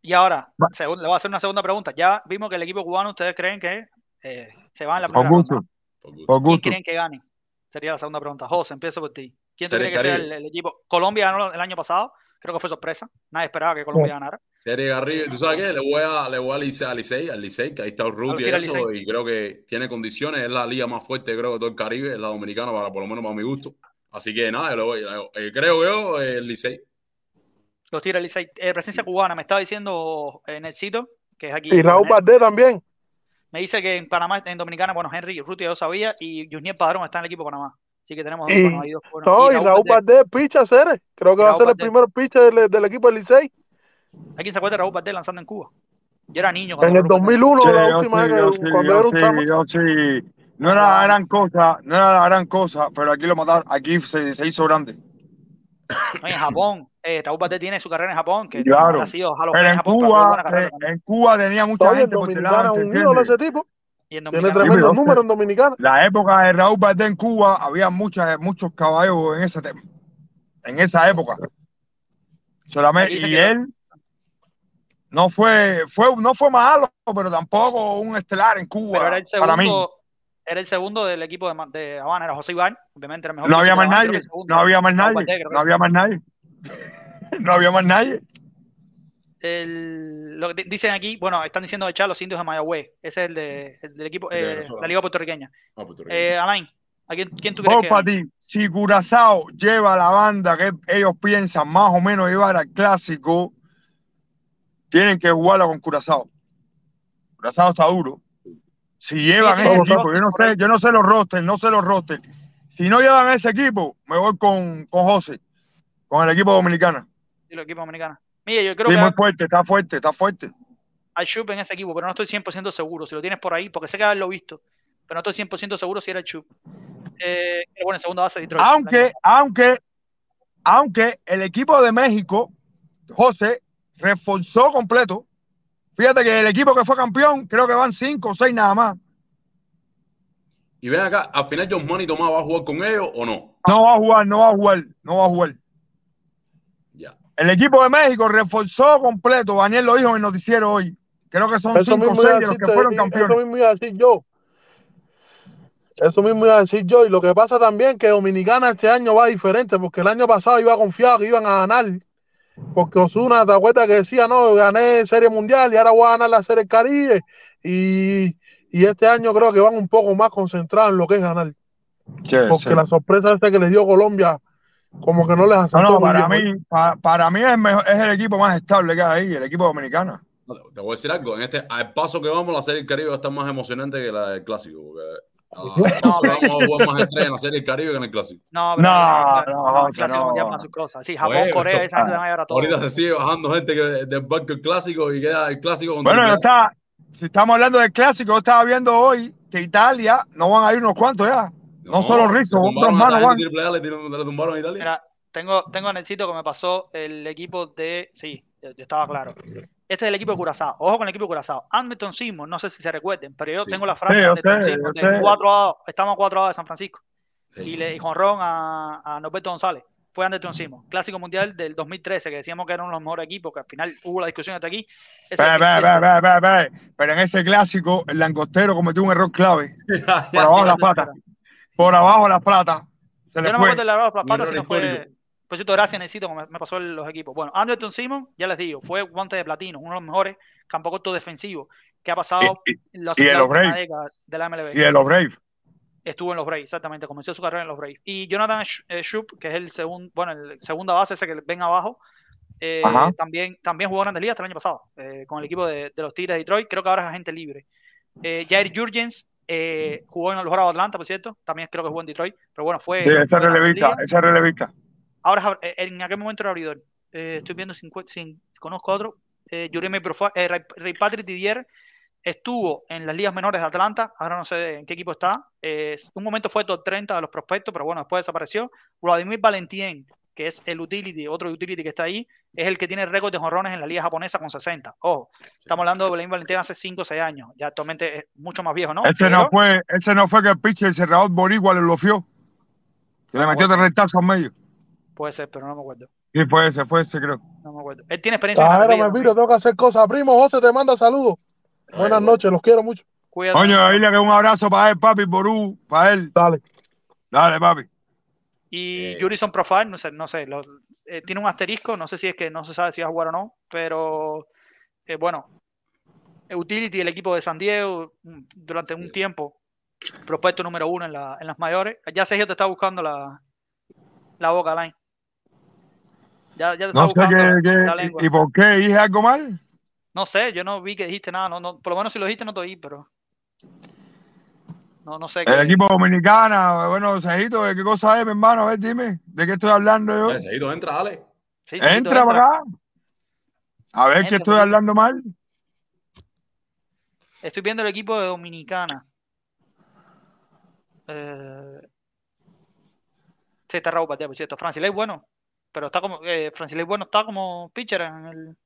Y ahora, le voy a hacer una segunda pregunta. Ya vimos que el equipo cubano, ustedes creen que eh, se va en la primera gusto, ronda. Por gusto. por ¿Quién creen que gane? Sería la segunda pregunta. José, empiezo por ti. ¿Quién crees que sea el, el equipo? Colombia ganó el año pasado. Creo que fue sorpresa. Nadie esperaba que Colombia ganara. Serie Garrido, ¿tú sabes qué? Le voy a, le voy a Licey, al Licey, al Licey, que ahí está Ruth y eso, y creo que tiene condiciones, es la liga más fuerte, creo, de todo el Caribe, es la dominicana, para, por lo menos para mi gusto. Así que nada, yo le voy, eh, creo yo, eh, el Licey. Los tira el Licey. Eh, presencia cubana. Me estaba diciendo eh, Nelsito, que es aquí. Y Raúl Valdés también. Me dice que en Panamá, en Dominicana, bueno, Henry Ruti yo sabía, y Junior Padrón está en el equipo de Panamá. Así que tenemos Y- dos buenos. No, y Raúl Valdés. Valdés, picha, Ceres. Creo que va a Raúl ser el primer picha del, del equipo del Licey. ¿Hay quien se acuerda de Raúl Valdés lanzando en Cuba? Yo era niño En el Raúl Valdés- 2001, Sí, la última sí, vez que sí, cuando era un chamo. yo sí. No era la gran cosa, no era la gran cosa, pero aquí lo mataron, aquí se, se hizo grande. No, en Japón, eh, Raúl Valdés tiene su carrera en Japón, que Claro. ha sido en en Japón, pero Cuba, eh, en Cuba tenía mucha Oye, en gente por delante, un ídolo ese tipo. Y en Tiene Dominicana, Sí, tremendo pero- número en Dominicana. La época de Raúl Valdés en Cuba, había muchas, muchos caballos en ese tema, en esa época. Solamente, y él no fue, fue, no fue malo, pero tampoco un estelar en Cuba pero era el para mí. segundo, era el segundo del equipo de, de Habana, era José Iván, obviamente era el mejor. *laughs* No había más nadie, segundo no había más nadie, no había más nadie. No había más nadie. El, lo que di- dicen aquí, bueno, están diciendo de echar los indios de Mayagüez. Ese es el, de, el del equipo, El de eh, la liga puertorriqueña. Ah. Eh, Alain, ¿a quién, quién tú crees que para ti. Si Curazao lleva la banda que ellos piensan más o menos llevar al clásico, tienen que jugarla con Curazao. Curazao está duro. Si llevan Sí, ese equipo, yo no sé, yo no sé los rosters, no sé los rosters. Si no llevan ese equipo, me voy con, con José, con el equipo dominicano. Y los equipos Mira, yo creo Sí, que muy fuerte, está fuerte, está fuerte. hay Chup en ese equipo, pero no estoy 100% seguro. Si lo tienes por ahí, porque sé que haberlo visto, pero no estoy 100% seguro si era el Chup. Eh, pero bueno, en segunda base de Detroit. Aunque, aunque, aunque el equipo de México, José, reforzó completo. Fíjate que el equipo que fue campeón, creo que van cinco o seis nada más. Y ven acá, al final John Money Tomás va a jugar con ellos o no. No va a jugar, no va a jugar, no va a jugar. El equipo de México reforzó completo. Daniel lo dijo en el noticiero hoy. Creo que son Eso cinco seis de los que fueron eso campeones. mismo iba a decir yo. Eso mismo iba a decir yo. Y lo que pasa también que Dominicana este año va diferente, porque el año pasado iba confiado que iban a ganar. Porque Osuna, ¿te acuerdas que decía, no, gané Serie Mundial y ahora voy a ganar la Serie Caribe? Y, y este año creo que van un poco más concentrados en lo que es ganar. Sí, Porque sí. la sorpresa esta que les dio Colombia, como que no les No, acertó no, muy para mí, pa- para mí es, mejor- es el equipo más estable que hay ahí, el equipo dominicano. No, Te voy a decir algo, en este, al paso que vamos, la serie del Caribe va a estar más emocionante que la del clásico. Porque ah, *laughs* No, pero- vamos a jugar más estrellas en la serie del Caribe que en el clásico. No, pero No, no, no, no, el clásico no. para sus cosas. Sí, Japón, Oye, Corea, esa gente van a llevar a todos. Ahorita se sigue bajando gente que, del barco el clásico y queda el clásico con Bueno, no está, si estamos hablando del clásico, yo estaba viendo hoy que Italia no van a ir unos cuantos ya. No, solo Rizzo, otros manos van. le, tumbaron a Italia. Mira, tengo, tengo en el sitio que me pasó el equipo de. Sí, yo, yo estaba claro. Este es el equipo de Curazao. Ojo con el equipo de Curazao. Anderson Simon, no sé si se recuerden, pero yo Sí. tengo la frase Sí, de sé, Simon yo de sé. 4 a, estamos a 4 a de San Francisco. Sí. Y le y con Ron a, a Norberto González. Fue Anderson Simon. Clásico mundial del 2013, que decíamos que eran los mejores equipos, que al final hubo la discusión hasta aquí. Pero en ese clásico, el langostero cometió un error clave. *laughs* Por abajo ya. la plata. Por abajo la plata. Se Yo no me acuerdo de patas, error sino fue. Por cierto, gracias, necesito que me, me pasó el- los equipos. Bueno, Anderson Simon, ya les digo, fue guante de platino, uno de los mejores campo corto defensivos que ha pasado Y, y- en en la los última Braves. década de la MLB. y de los Braves. Estuvo en los Braves, exactamente, comenzó su carrera en los Braves. Y Jonathan Sh- eh, Shoup, que es el segundo, bueno, el segunda base, ese que ven abajo, eh, también, también jugó Grandes Ligas hasta el año pasado, eh, con el equipo de, de los Tigres de Detroit. Creo que ahora es agente libre. Eh, Jair Jurgens eh, jugó en los Bravos de Atlanta, por cierto, también creo que jugó en Detroit, pero bueno, fue. Sí, Grandes relevista, ese relevista. Ahora eh, en aquel momento era abridor. Eh, estoy viendo si, encuent- si conozco a otro. Eh, eh, Ray, Ray Patrick Didier estuvo en las ligas menores de Atlanta. Ahora no sé en qué equipo está. Un momento fue top 30 de los prospectos, pero bueno, después desapareció. Vladimir Valentín, que es el utility, otro utility que está ahí, es el que tiene récord de jonrones en la liga japonesa con 60. Ojo, estamos hablando de Vladimir Valentín hace 5 o 6 años. Ya actualmente es mucho más viejo, ¿no? Ese Pero- no fue, ese no fue que el pitcher, el cerrador boricua le lofió. Que le Ah, metió tres rectazos en medio. Puede ser, pero no me acuerdo. Sí, fue ese, fue ese, creo. No me acuerdo. Él tiene experiencia en la Ahora liga me miro, tengo que hacer cosas. Primo José te manda saludos. Buenas Bueno. noches, los quiero mucho. Cuídate. Coño, dile que un abrazo para él, papi, Ború, para él. Dale. Dale, papi. Y Eh, Jurison Profile, no sé, no sé, lo- eh, tiene un asterisco, no sé si es que no se sabe si va a jugar o no, pero eh, bueno, eh, Utility, el equipo de San Diego, mm, durante un tiempo, propuesto número uno en, la- en las mayores. Ya Sergio te está buscando la, la boca, Line. Ya, ya te está No sé buscando qué, qué- la lengua. y, y por qué dije algo mal. No sé, yo no vi que dijiste nada, no, no, por lo menos si lo dijiste no te oí, pero no, no sé. El qué- equipo dominicana, bueno, Cejito, ¿de qué cosa es, mi hermano? A ver, dime, ¿de qué estoy hablando yo? Seguido, entra, dale. Sí, Sergito, Entra para acá. A ver, Entra, que estoy hablando mal. Estoy viendo el equipo de Dominicana. Eh... Sí, está Raúl Patea, por cierto. Francis es bueno, pero está como. Eh, Francis Ley bueno está como pitcher en el,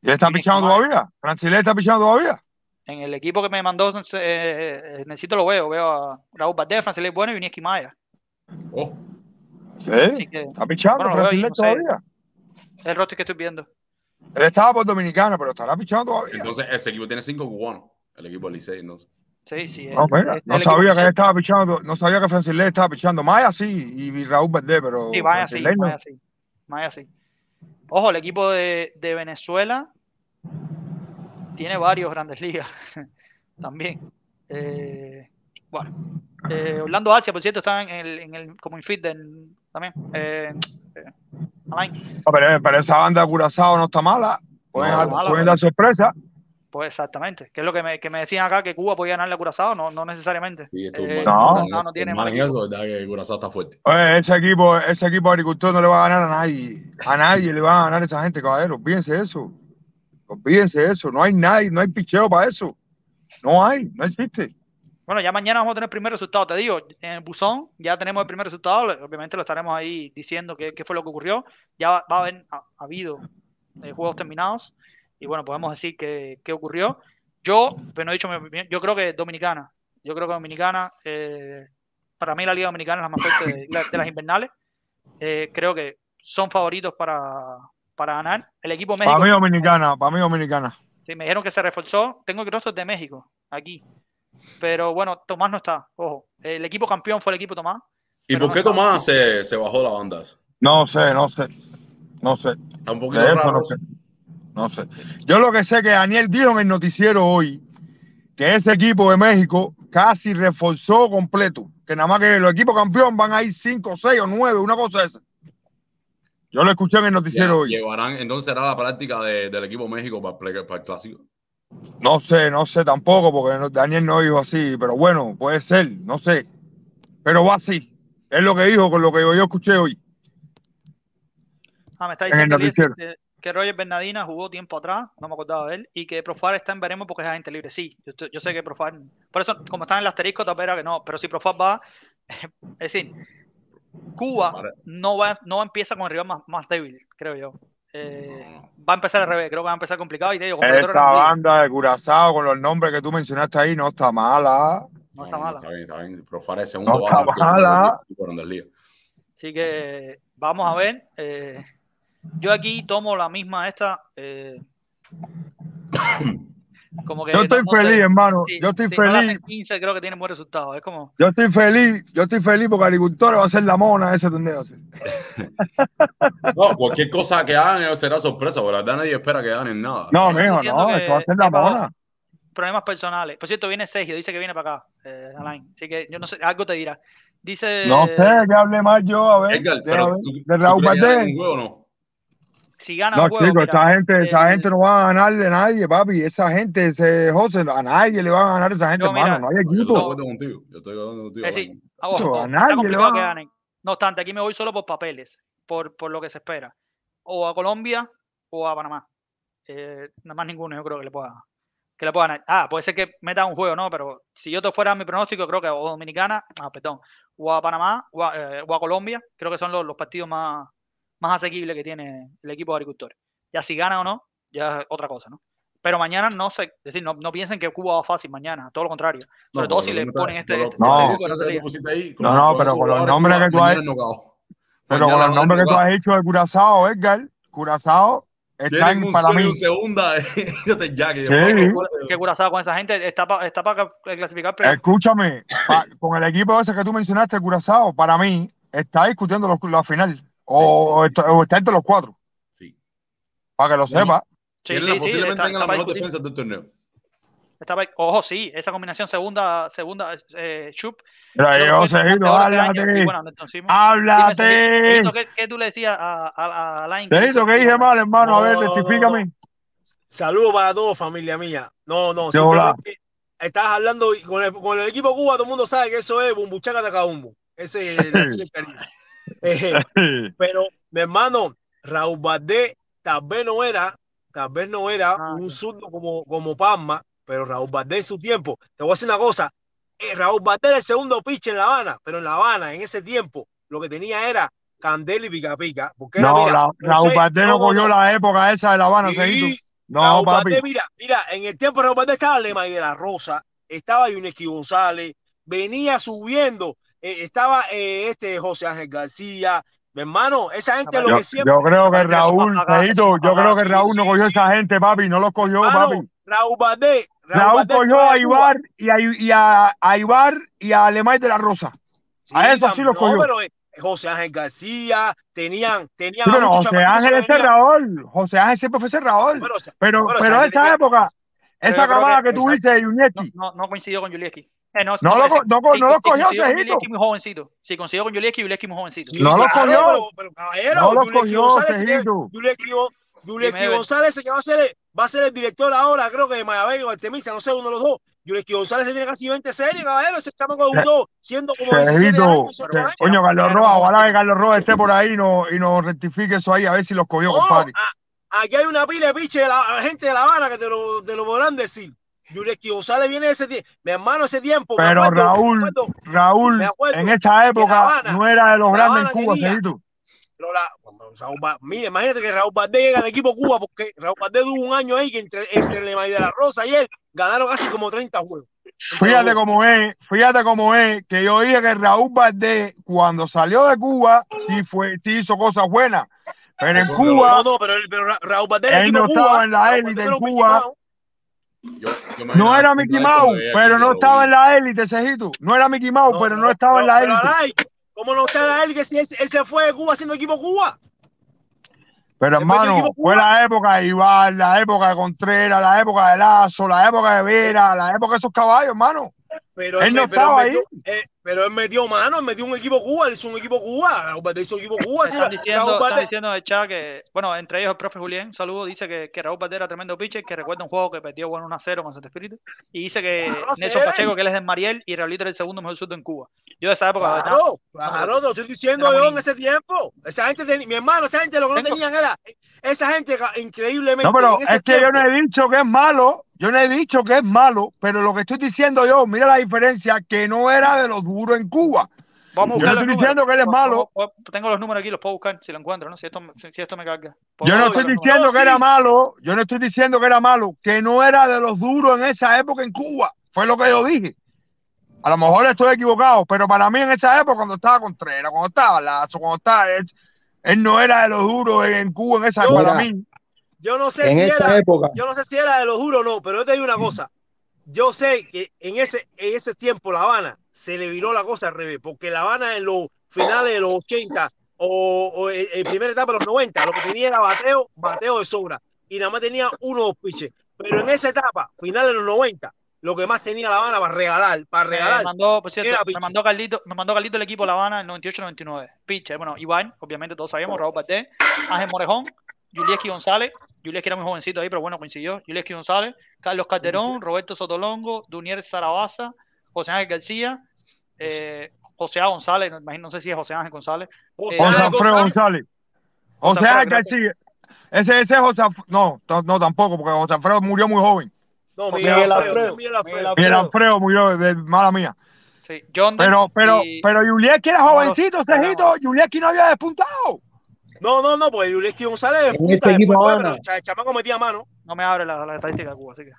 ¿Y está pichando todavía? ¿Francilé está pichando todavía? En el equipo que me mandó. eh, eh, necesito lo veo. Veo a Raúl Patea, Francis Ley bueno y Unieski Maya. Oh, Sí, que está pichando Bueno, Francilé no todavía. es el roster que estoy viendo. Él estaba por Dominicana, pero estará pichando todavía. entonces ese equipo tiene cinco cubanos. El equipo del Licey, no sé. Sí, sí. El- mira, este no el sabía que él estaba pichando, no sabía que Francilé estaba pichando. Maya sí, y Raúl Verde, pero Sí, Maya sí, no. Maya sí. Maya sí. Ojo, el equipo de, de Venezuela tiene varios grandes ligas *laughs* también. Eh, bueno, eh, Orlando Asia, por cierto, está en el, en el como infit del- también. Eh, eh. No, pero, pero esa banda de Curazao no está mala. Pueden, No, dar- sorpresa. Pues exactamente, que es lo que me, que me decían acá que Cuba podía ganarle a Curazao, no, no necesariamente. Y esto, Eh, No. No tiene mal en equipo. eso, verdad que Curazao está fuerte. Oye, ese equipo, ese equipo agricultor no le va a ganar a nadie. A nadie le va a ganar esa gente, caballero. De eso. Olvídense de eso. No hay nadie, no hay picheo para eso. No hay, no existe. Bueno, ya mañana vamos a tener el primer resultado, te digo, en el buzón ya tenemos el primer resultado, obviamente lo estaremos ahí diciendo qué, qué fue lo que ocurrió, ya va, va a haber ha, habido eh, juegos terminados y bueno, podemos decir qué, qué ocurrió. Yo, pero no he dicho mi opinión, yo creo que Dominicana, yo creo que Dominicana, eh, para mí la Liga Dominicana es la más fuerte de las invernales, Eh, creo que son favoritos para, para ganar. El equipo de México, Para mí dominicana, para mí dominicana. Sí, me dijeron que se reforzó. Tengo el rostro de México, aquí. Pero bueno, Tomás no está. Ojo, el equipo campeón fue el equipo Tomás. ¿Y por qué. Tomás se, se bajó la banda? No sé, no sé. No sé. Está un poquito raro. no sé. No sé. Yo lo que sé que Daniel dijo en el noticiero hoy que ese equipo de México casi reforzó completo. Que nada más que los equipos campeón van a ir 5, 6 o 9, una cosa de esa. Yo lo escuché en el Ya, noticiero hoy. llevarán, entonces será la práctica de- del equipo México para para el clásico. No sé, no sé tampoco, porque no- Daniel no dijo así, pero bueno, puede ser, no sé. Pero va así. Es lo que dijo con lo que yo, yo escuché hoy. Ah, me está En el diciendo que, que Roger Bernardina jugó tiempo atrás, no me acordaba de él, y que Profar está en veremos porque es agente libre. Sí, yo, sé que Profar. Por eso, como está en el asterisco, tal vez era que no. Pero si Profar va. *laughs* Es decir, Cuba no va, no empieza con el rival más, más débil, creo yo. Eh, va a empezar al revés, creo que va a empezar complicado. Y te digo, Esa banda de Curazao con los nombres que tú mencionaste ahí no está mala. no está no, mala. Está bien, está bien. Profar es segundo No está mala. Así que vamos a ver. eh, yo aquí tomo la misma esta. eh, *coughs* como que Yo estoy no- no sé, feliz, hermano. sí, Yo estoy si feliz. hacen 15, creo que tienen buen resultado. Es como. Yo estoy feliz. Yo estoy feliz porque Agricultores va a ser la mona ese torneo. sí. *laughs* No, cualquier cosa que hagan será sorpresa, porque la verdad nadie espera que ganen nada. No, mijo, no. Eso va a ser la mona. Problemas personales. Por cierto, viene Sergio, dice que viene para acá, eh, Alain. Así que yo no sé, algo te dirá. Dice. No sé, que hable más yo. A ver. Edgar, deja pero ver. ¿tú, de tú Raúl crees que ganen Valdés. un juego o no? Si gana No, juego, chicos, mira, esa gente, esa el- gente no va a ganar de nadie, papi. Esa gente, ese José, a nadie le va a ganar esa gente, Yo, mira, hermano. No hay No, yo estoy equipo. contigo. Yo estoy contigo. Es decir, Eso, a está nadie le va que a- ganen. No obstante, aquí me voy solo por papeles, por, por lo que se espera. O a Colombia o a Panamá. Eh, nada más ninguno, yo creo que le pueda, que le pueda ganar. Ah, puede ser que meta un juego, ¿no? Pero si yo te fuera mi pronóstico, creo que o Dominicana, ah, perdón, o a Panamá o a, eh, o a Colombia, creo que son los, los partidos más, más asequibles que tiene el equipo de agricultores. Ya si gana o no, ya es otra cosa, ¿no? Pero mañana no sé, es decir, no, no piensen que Cuba va fácil mañana, todo lo contrario. Sobre No, todo si le ponen está- este, este, No. este ahí, No, no, pero con los nombres que tú has-. Pero con los no es nombres que tú has hecho de Curazao, Edgar, Curazao está en, un para mí. un segunda. *laughs* fíjate ya que Sí. después- que Curazao con esa gente está para está pa clasificar pero Escúchame, pa- con el equipo ese que tú mencionaste, Curazao, para mí está discutiendo los- la final. O, Sí, sí. está- o está entre los cuatro, Sí. para que lo sepa. sí, sí, posiblemente está- la mejor defensa del torneo. Está para- ojo, sí, esa combinación segunda, segunda, eh, Chup. Yo, el de. Y háblate. bueno, entonces, dime, Háblate. Sergito, ¿qué, qué tú le decías a, a, a Alain? Sergito, ¿qué dije mal, hermano? A ver, No, no, no, testifícame. Saludos para todos, familia mía. No, no, estás hablando con el, con el equipo Cuba, todo el mundo sabe que eso es Bumbuchaca Tacabumbo. Ese es el Caribe. *laughs* Eh, *laughs* pero, mi hermano, Raúl Valdés tal vez no era, tal vez no era Ah, un zurdo como, como Palma, pero Raúl Valdés en su tiempo. Te voy a decir una cosa, eh, Raúl Valdés era el segundo pitch en La Habana, pero en La Habana, en ese tiempo, lo que tenía era candela y pica pica. Porque era, No, mira, Raúl Valdés no cogió la época esa de La Habana, Sergito. No, Raúl papi. Valdés, mira, mira, en el tiempo de Raúl Valdés estaba Lemay de la Rosa, estaba Yuneski González, venía subiendo, eh, estaba eh, este José Ángel García, mi hermano, esa gente lo Yo, que siempre. yo creo que Raúl, eso, yo creo que sí, Raúl no cogió sí. esa gente, papi. No los cogió, Hermano, papi. Raúl Valdés, Raúl se cogió a. Ibar y a, y a, a Ibar y a Alemán de la Rosa. a eso sí los no, cogió. pero eh, José Ángel García, tenían, tenían Sí, pero José Ángel que es cerrador. José Ángel siempre fue cerrador. Pero, Pero, pero pero esa época, esa camada que- que tú dices de No, no, no coincidió con Julieski. No, No lo no co- si- no lo si cogió, con Cejito. Julieski muy jovencito. Si coincidió con Julieski, Julieski muy jovencito. Sí, No lo cogió. Pero, pero, caballero, No lo cogió, Cejito. Dime, González, que va a ser, va a ser el director ahora, creo que de Mayabey o Artemisa, no sé, uno de los dos. Yuleski González se tiene casi 20 series, caballero. Ese chamaco debutó siendo como 17 Cejito, años. 18 Ce- años. coño, Carlos Roa, ojalá que. Carlos Roa esté por ahí y nos, y nos rectifique eso ahí, a ver si los cogió, No, compadre. aquí hay una pila de piches de la gente de La Habana que te lo, te lo podrán decir. Yuleski González viene ese tiempo. Mi hermano, ese tiempo. Pero acuerdo- Raúl, acuerdo, Raúl, acuerdo en esa época Habana- no era de los grandes en Cuba, Cejito. pero la- cuando Raúl mira, imagínate que Raúl Valdés llega al equipo Cuba porque Raúl Valdés tuvo un año ahí que entre, entre Lema y de la Rosa y él ganaron casi como 30 juegos. Fíjate cómo es, fíjate cómo es, que yo dije que Raúl Valdés, cuando salió de Cuba, sí fue, sí hizo cosas buenas. Pero en Cuba, No, no, pero, Raúl Valdés Él no Cuba. estaba en la élite en Cuba. Yo, yo no era Mickey Mouse, pero no estaba en la élite, Cejito. No era Mickey Mouse, No, pero no estaba en la pero, élite. ¿Cómo no está en la élite si él, él se fue de Cuba haciendo equipo Cuba? Pero hermano, fue la época de Ibar, la época de Contreras, la época de Lazo, la época de Vera, la época de esos caballos, hermano. Pero Él no me- pero estaba metió, eh, pero él metió mano, él metió un equipo Cuba, él hizo un equipo Cuba. Raúl hizo un equipo Cuba. Están Raúl diciendo, están diciendo en el chat que, bueno, entre ellos el profe Julián, saludo, dice que, que Raúl Valdés era tremendo pitcher, que recuerda un juego que perdió bueno 1-0 con Santa Espíritu, y dice que Claro, Nelson. Pacheco, que él es del Mariel, y Raulito era el segundo mejor surdo en Cuba. Yo de esa época, verdad, Claro, claro, lo estoy diciendo yo en ese tiempo. Esa gente, tenía- mi hermano, esa gente lo que no Tengo- tenían era, esa gente increíblemente. No, pero en ese es que yo no he dicho que es malo, yo no he dicho que es malo, pero lo que estoy diciendo yo, mira la diferencia, que no era de los duros en Cuba. vamos a Yo buscar no estoy diciendo que él es malo. Tengo los números aquí, los puedo buscar si lo encuentro, ¿no? Si esto, si, si esto me carga. Yo no estoy diciendo que era malo, yo no estoy diciendo que era malo, que no era de los duros en esa época en Cuba. Fue lo que yo dije. A lo mejor estoy equivocado, pero para mí en esa época, cuando estaba Contreras, cuando estaba Lazo, cuando estaba él, él no era de los duros en Cuba en esa época. Para mí, Yo no sé En si esa era, época, yo no sé si era de los duros o no, pero yo te digo una cosa. Yo sé que en ese, en ese tiempo La Habana se le viró la cosa al revés, porque La Habana en los finales de los 80 o, o en, en primera etapa de los 90, lo que tenía era bateo, bateo de sobra, y nada más tenía uno o dos pitches. Pero en esa etapa, finales de los 90, lo que más tenía La Habana para regalar, para Me regalar, mandó, por cierto, me mandó Carlito, me mandó Carlito el equipo La Habana en 98-99. Pitcher, bueno, Iván, obviamente todos sabíamos, Raúl Valdés, Ángel Morejón, Julieski González, Julieski era muy jovencito ahí, pero bueno, coincidió, Julieski González, Carlos Calderón, Roberto Sotolongo, Dunier Zarabaza, José Ángel García, eh, José A. González, no, imagino, no sé si es José Ángel González, José Eh, José Ángel González, González. José Ángel García. Ese, ese es José no, no, tampoco, porque José Alfredo murió muy joven. no, José Miguel Miguel Alfredo, Miguel Alfredo. Miguel Miguel Alfredo murió de mala mía. sí, John Pero, pero, y- pero Julieski era jovencito, Cejito. Julieski no había despuntado. No, no, no, pues Yuleski González En este equipo después, Habana. pero el cha- el chamaco metía mano. no me abre la, la estadística de Cuba, así que.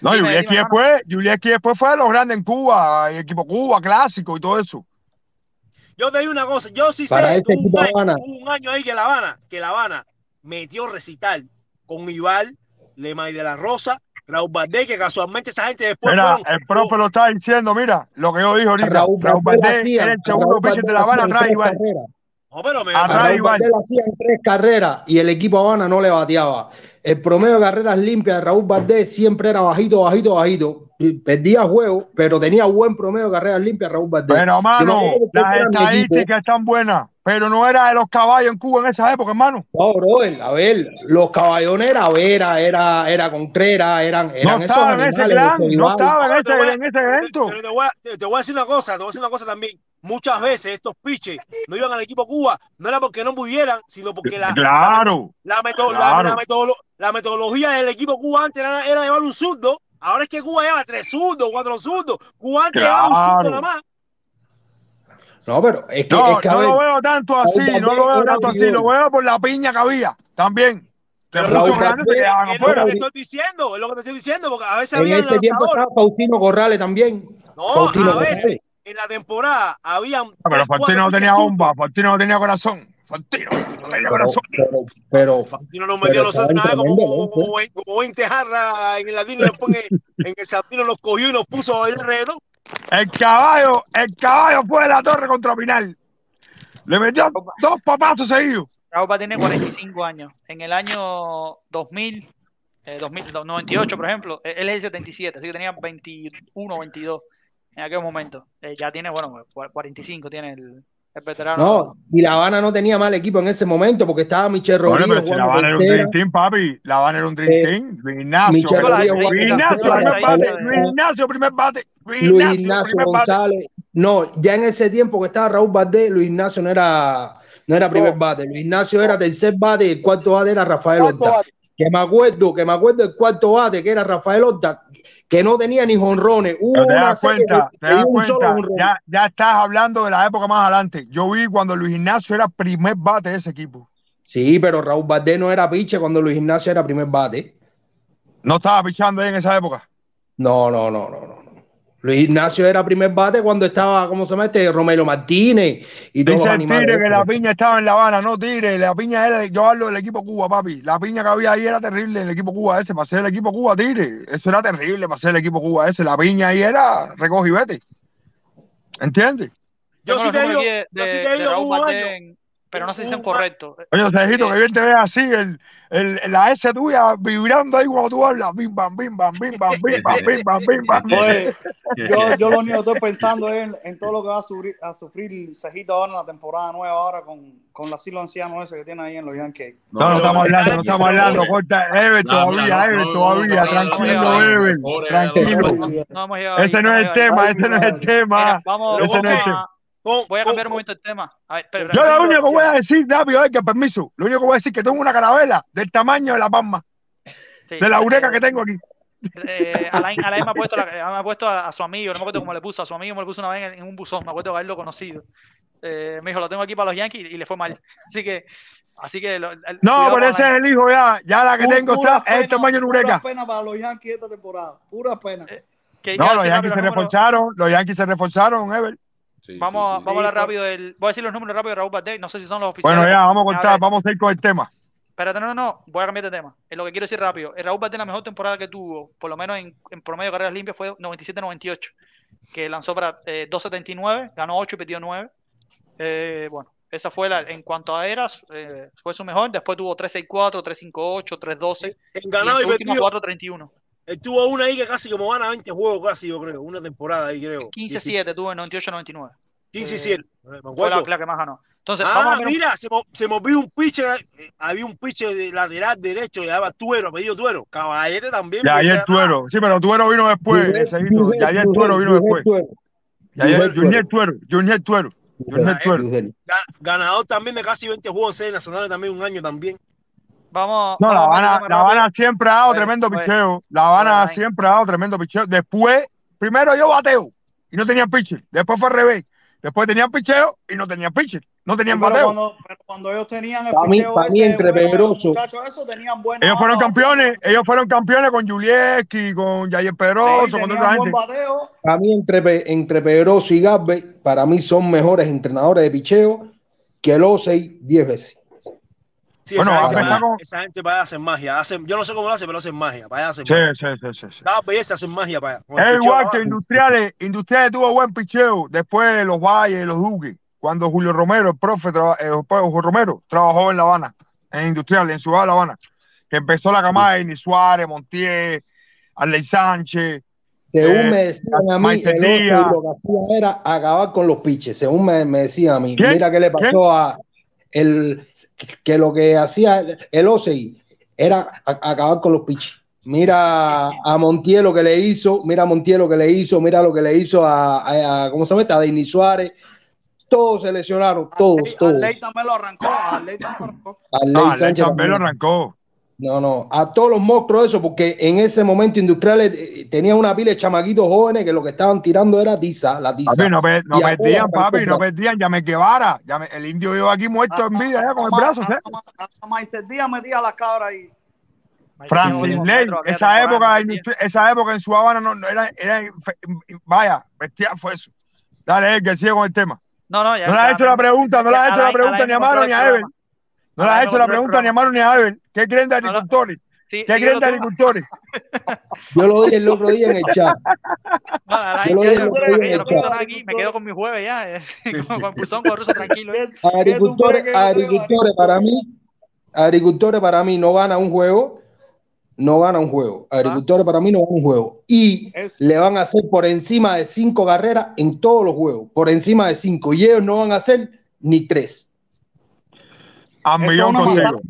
No, dime, después, Julieski después fue de los grandes en Cuba, y equipo Cuba, clásico y todo eso. Yo te digo una cosa, yo sí Para sé, este hubo un, equipo año, un año ahí que La Habana, que La Habana metió recital con Ibar, Lemay de la Rosa, Raúl Valdés, que casualmente esa gente después Mira, fueron- el profe lo está diciendo, mira, lo que yo dije ahorita. Raúl Raúl Valdés era el segundo Raúl pitcher de La Habana atrás, carreras. No, pero me, Raúl. Valdés le hacían tres carreras y el equipo Habana no le bateaba. El promedio de carreras limpias de Raúl Valdés siempre era bajito, bajito, bajito. Perdía juego, pero tenía buen promedio de carreras limpias Raúl Valdés. Pero, Si no las estadísticas están buenas, pero no era de los caballos en Cuba en esa época, hermano. No, brother, a ver, los caballones era Vera, era, era Contreras, eran, No eran esos estaba en ese los no estaba en No, ese, en ese evento. pero te voy, a, te voy a decir una cosa, te voy a decir una cosa también. Muchas veces estos pitches no iban al equipo Cuba, no era porque no pudieran, sino porque la, Claro. la, meto- la- Claro. la metodolo- la metodología del equipo Cuba antes era, era llevar un zurdo. Ahora es que Cuba lleva tres zurdos, cuatro zurdos. Cuba antes llevaba un zurdo Claro. nada más. No, pero es que, No, es que a no ver, lo veo tanto así, no lo veo tanto así, lo veo por la piña que había también. Pero grandes se quedaban Es lo que te estoy diciendo, es lo que te estoy diciendo, porque a veces en había este tiempo estaba Faustino Corrales también. No, Faustino a Corrales. En la temporada habían. Ah, Pero cuatro no tenía bomba, Fortino no tenía corazón. Fortino no tenía Pero, corazón. pero, pero, Fortino nos Pero metió vez estaban como, como, como, como 20 jarras en el latino y después en, en el Santino nos cogió y nos puso el alrededor. El caballo, el caballo fue de la torre contra Pinal. Le metió dos papazos seguidos. Raúl tiene 45 años. En el año 2000, eh, 2000, 98, por ejemplo. Él es el 77, así que tenía 21, 22 en aquel momento. Eh, ya tiene, bueno, cua- 45 tiene el, el veterano. No, y La Habana no tenía mal equipo en ese momento porque estaba Michel Bueno, Rodríguez pero si la Habana era un. Dream Team, papi. La Habana era un Dream Eh, Team. Luis Ignacio. Michel Rodríguez Ignacio, primer bate. Luis Ignacio, primer bate. Luis Luis Ignacio, bate. González. No, ya en ese tiempo que estaba Raúl Valdés, Luis Ignacio no era, no era primer bate. Luis Ignacio era tercer bate y el cuarto bate era Rafael bate. Que me acuerdo, que me acuerdo el cuarto bate, que era Rafael Horta, que no tenía ni jonrones. Hubo te una das cuenta, te das dio un solo cuenta, ya, ya estás hablando de la época más adelante. Yo vi cuando Luis Ignacio era primer bate de ese equipo. Sí, pero Raúl Valdés no era piche cuando Luis Ignacio era primer bate. No estaba pichando ahí en esa época. No, no, no, no, no. Luis Ignacio era primer bate cuando estaba, ¿cómo se llama este? Romero Martínez y todos Dice los el animales. Tire que la piña estaba en La Habana. No, Tire, la piña era, yo hablo del equipo Cuba, papi. La piña que había ahí era terrible, el equipo Cuba ese. Para ser el equipo Cuba, Tire. Eso era terrible para ser el equipo Cuba ese. La piña ahí era recoge y vete. ¿Entiendes? Yo sí te digo, yo sí te digo, Pero no sé si son correctos. Oye, Cejito, Eh, que bien te ve así, el, el, la S tuya vibrando ahí cuando tú hablas. Bim, bam, bim, bam, bim, bam, bim, bam, bim, bam, bim, bam. Oye, yo, *laughs* yo lo único que estoy pensando es en, en todo lo que va a sufrir, a sufrir Cejito ahora en la temporada nueva, ahora con, con la asilo anciano ese que tiene ahí en los Yankees. No, no pero- estamos hablando, no estamos hablando. Corta, Ever, No, todavía, no, Ever, no, no, todavía. no, no, Tranquilo, no, no, Ever. Tranquilo. No Ese no es el tema, ese no es el tema. Ese no es el tema. Voy a cambiar un momento el tema. A ver, espera, Yo lo único que voy a decir, rápido, es que permiso. Lo único que voy a decir es que tengo una carabela del tamaño de la palma, Sí, de la ureca eh, que tengo aquí. eh, Alain, *laughs* Alain me ha puesto, la- me ha puesto a, a su amigo, no me acuerdo cómo le puso, a su amigo me le puso una vez en, en un buzón, me acuerdo de haberlo conocido. Eh, me dijo, lo tengo aquí para los Yankees y le fue mal. Así que, así que lo- el- No, pero ese es el hijo ya. Ya la que tengo está es el tamaño de una pura ureca. pena para los Yankees esta temporada. Pura pena. Eh, Que No, los Yankees se reforzaron, los Yankees se reforzaron, Ever. Sí, Vamos, sí. vamos a hablar rápido del. Voy a decir los números rápido de Raúl Valdés. No sé si son los oficiales. Bueno, ya, vamos a A contar, vamos a ir con el tema. Espérate, no, no, no. Voy a cambiar de tema. Es lo que quiero decir rápido. El Raúl Valdés, la mejor temporada que tuvo, por lo menos en, en promedio de carreras limpias, fue 97-98. Que lanzó para eh, 279, ganó 8 y perdió 9. Eh, bueno, esa fue la. En cuanto a eras, eh, fue su mejor. Después tuvo 364, 358, 312. En Y en ganado su y última perdido. 431. Él tuvo una ahí que casi como gana 20 juegos, casi yo creo. Una temporada ahí, creo. 15-7 tuvo en 98-99. 15 Eh, 7. Me Fue la, la que más ganó. Entonces, vamos Ah, a un- mira, se, mo- se movió un pitcher. eh, había un pitcher de lateral derecho, llamaba Tuero, pedido Tuero. Caballete también. Ya porque ayer Tuero. Sí, pero Tuero vino después, Ya ayer Tuero vino después. Ya ayer Junior Tuero. Junior Tuero. Junior Tuero. Ganador también de casi 20 juegos en series nacionales, también un año también. Vamos, No, La vamos Habana, La siempre ha dado Pues, tremendo pues, picheo. La Habana pues, siempre ha dado tremendo picheo. Después, primero yo bateo y no tenían pitcher. Después fue al revés. Después tenían picheo y no tenían pitcher. No tenían pero, bateo. cuando, pero cuando ellos tenían el picheo ese entre bueno, esos tenían Ellos fueron campeones, ellos fueron campeones con Julieski, con Jair Sí, Pedroso, con tenían otra buen gente. bateo. Para mí, entre, entre Pedroso y Garbe, para mí son mejores entrenadores de picheo que el Osei 10 veces. Sí, Bueno, esa, gente para, con- esa gente para allá hacen magia. Hacen, yo no sé cómo lo hacen, pero hacen magia. Para allá hacen Sí, magia. sí, sí, sí, sí. Cada belleza hacen magia para allá. El Es picheo, igual ah, que Industriales. Industriales tuvo buen picheo. Después los Valles, los Duques. Cuando Julio Romero, el profe, traba- eh, Julio Romero, trabajó en La Habana, en Industriales, en Ciudad de La Habana. Que empezó la camada de Suárez, Montiel, Arley Sánchez. Según Eh, me decían a mí, el Díaz. lo que hacía era acabar con los piches. Según me, me decían a mí, ¿Quién? mira qué le pasó ¿Quién? a el que lo que hacía el, Osei era a- acabar con los piches. Mira a Montiel lo que le hizo, mira a Montiel lo que le hizo, mira lo que le hizo a, a- a- ¿cómo se llama? A Denis Suárez. Todos se lesionaron, todos, Arley- todos. Arley también lo arrancó. Arley también lo arrancó. Arley No, Arley Sánchez también lo arrancó. No, no, a todos los monstruos eso, porque en ese momento industriales eh, tenía una pila de chamaquitos jóvenes que lo que estaban tirando era tiza, la tiza. Papi, no, pe- no perdían, papi, arrancó no perdían. Ya me Guevara. Ya me- el indio iba aquí muerto en vida, ya con el brazo. ¿sabes? Hasta Maicel Díaz metía la cabra ahí. Francis Ley, esa época, esa época en su Habana no, no era, era, vaya, bestia fue eso. Dale, que sigue con el tema. No, no, ya. No le has hecho la pregunta, no le has hecho la pregunta ni a Maro ni a Ever. No le has hecho la pregunta ni a. Maro ni a Ever. ¿Qué creen de agricultores? Sí, ¿Qué creen de agricultores? *laughs* Yo lo dije el otro día en el chat. Yo lo dije el otro día en el chat. me quedo con mi jueves ya, eh, *laughs* con, con pulsón con ruso tranquilo. eh. ¿Qué- qué tú crees Agricultores, agricultores para mí, agricultores para mí no gana un juego, no gana un juego. Agricultores para mí no gana un juego. Y Es- le van a hacer por encima de cinco carreras en todos los juegos. Por encima de cinco. Y ellos no van a hacer ni tres. A millón contigo.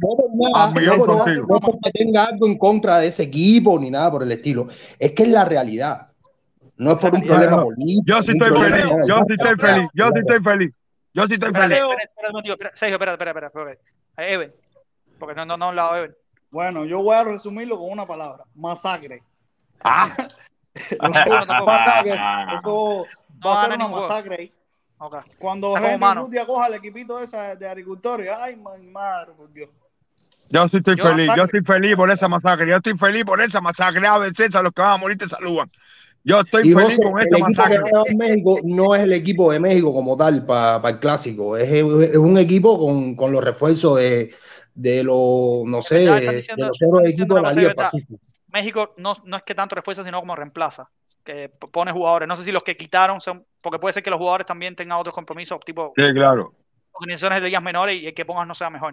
A millón contigo. no porque tenga algo en contra de ese equipo ni nada por el estilo. Es que es la realidad. No es por un problema político. Yo sí estoy feliz. Yo sí estoy feliz. Yo sí estoy feliz. Yo sí estoy feliz. Sergio, espera, espera, espera, espera. Eben, porque no, no, no hablado de Eben. Bueno, yo voy a resumirlo con una palabra: masacre. Ah. *laughs* Masacre, Eso No va a ser una masacre ahí. Cuando Henry mano. Rutia coja el equipito ese de agricultores, ay, mi madre, por Dios. Yo sí estoy Yo, feliz. Yo estoy feliz por esa masacre. Yo estoy feliz por esa masacre. A veces a los que van a morir te saludan. Yo estoy Y feliz José, con esta masacre. México no es el equipo de México como tal para el clásico. Es, es un equipo con, con los refuerzos de, de los, no sé, de, diciendo- de los otros equipos de la Liga. Pacífico. México no, no es que tanto refuerza, sino como reemplaza. Que pone jugadores. No sé si los que quitaron son. Porque puede ser que los jugadores también tengan otros compromisos, tipo Sí, claro. organizaciones de ligas menores y el que pongas no sea mejor.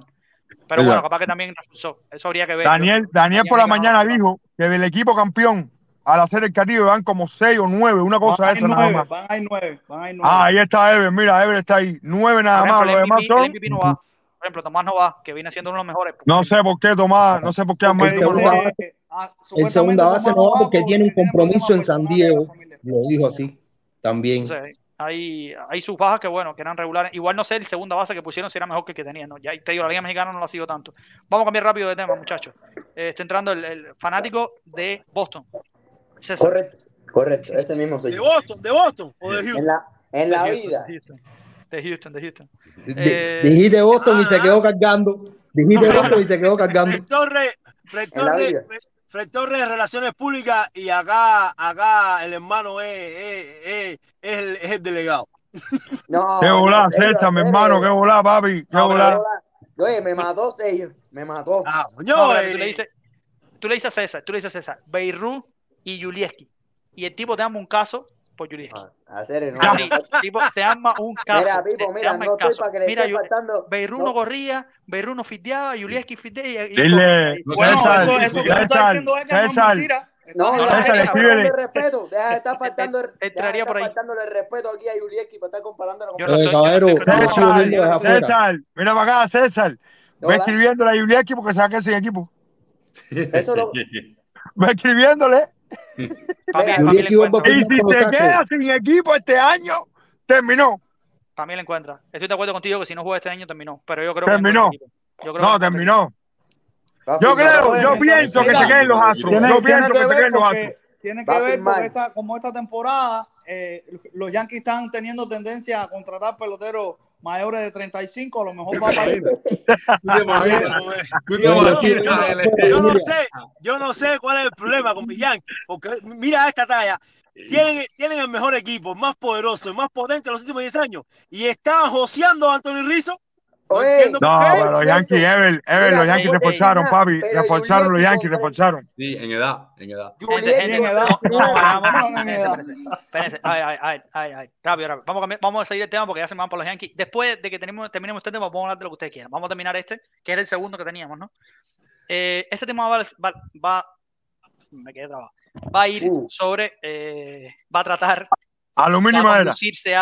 Pero Sí, bueno, capaz que también reforzó. Eso habría que ver. Daniel, Daniel por la mañana dijo que del equipo campeón al hacer el Caribe van como seis o nueve, una cosa Van esa nada nueve, más. van a ir nueve, van a ir nueve. Ah, ahí está Ever, mira, Ever está ahí. Nueve nada más, los demás MVP, el son. MVP no va. Por ejemplo, Tomás no va, que viene siendo uno de los mejores. No sé por qué Tomás, no sé por qué Porque Amar ah, El segunda base no va porque tiene un compromiso en problemas San la Diego. Lo dijo así también. Hay, hay sus bajas que, bueno, que eran regulares. Igual no sé el segunda base que pusieron si era mejor que el que tenían. ¿no? Ya te digo, la Liga Mexicana no la sigo tanto. Vamos a cambiar rápido de tema, muchachos. Eh, está entrando el, el fanático de Boston. César. Correcto, correcto, ese mismo soy ¿De. Boston? ¿De Boston o de En Houston? la, en la de Houston, vida. De Houston, de Houston. De Houston. De- Eh, dijiste Boston y se ah, quedó cargando. Dijiste Boston y se quedó *laughs* cargando. En la Torres, vida. Fred- Torres de Relaciones Públicas y acá, acá el hermano es, es, es, es el, es el delegado. *laughs* No, Qué volá, César, mi hermano, qué volá, papi, qué volá. Oye, me mató Sergio, me mató. Ah, no, pero tú, le eh, dices, tú le dices a César, tú le dices a César, Beirut y Julieski. Y el tipo te arma un caso por Julieski. Ah, hacer no. Así, tipo te arma un caso. Mira, Pipo, no estoy caso. para que le Mira, esté yo- faltando. Beirut no. no corría, Beirut no fiteaba, Julieski fitea y, y Dile, Bueno, César, eso, eso que tú estás César, César. No, No, César, escríbele. respeto. Deja de estar *laughs* faltando el, estar por ahí. faltándole el respeto aquí a Yulieski para estar comparándolo con Yo caballero. César, mira para acá, César. Ve escribiéndole a Yuliaki porque se va a quedar sin equipo. Eso lo- Ve escribiéndole. *laughs* Mí-. Y si se queda sin equipo este año, terminó. Para mí le encuentra. Estoy de acuerdo contigo que si no juega este año terminó. Pero yo creo que Terminó. equipo. Yo creo No, que terminó. Yo creo, yo pienso que se queden los astros. Yo pienso que se queden los astros. tiene que ver porque esta, como esta temporada eh, los Yankees están teniendo tendencia a contratar peloteros mayores de 35, a lo mejor va para ahí. ¿Tú te imaginas? ¿Tú te Bueno, imaginas el- yo no sé, yo no sé cuál es el problema con Yankees, porque mira esta talla, tienen, tienen el mejor equipo, más poderoso, más potente en los últimos 10 años, y estaban joseando a Anthony Rizzo. No Oye, No, pero los Yankees, Ever, Ever, los Yankees reforzaron, papi. Reforzaron los Yankees, reforzaron. Sí, en edad, en edad. En edad. espérense, edad. espérense, espérense. Ay, ay, ay. Rápido, rápido. Vamos a, vamos a seguir el tema porque ya se me van por los Yankees. Después de que tenemos, terminemos este tema, vamos a hablar de lo que ustedes quieran. Vamos a terminar este, que era el segundo que teníamos, ¿no? Eh, este tema va, va, va- me quedé trabado. Va a ir Uh. sobre, eh, va a tratar Aluminio madera.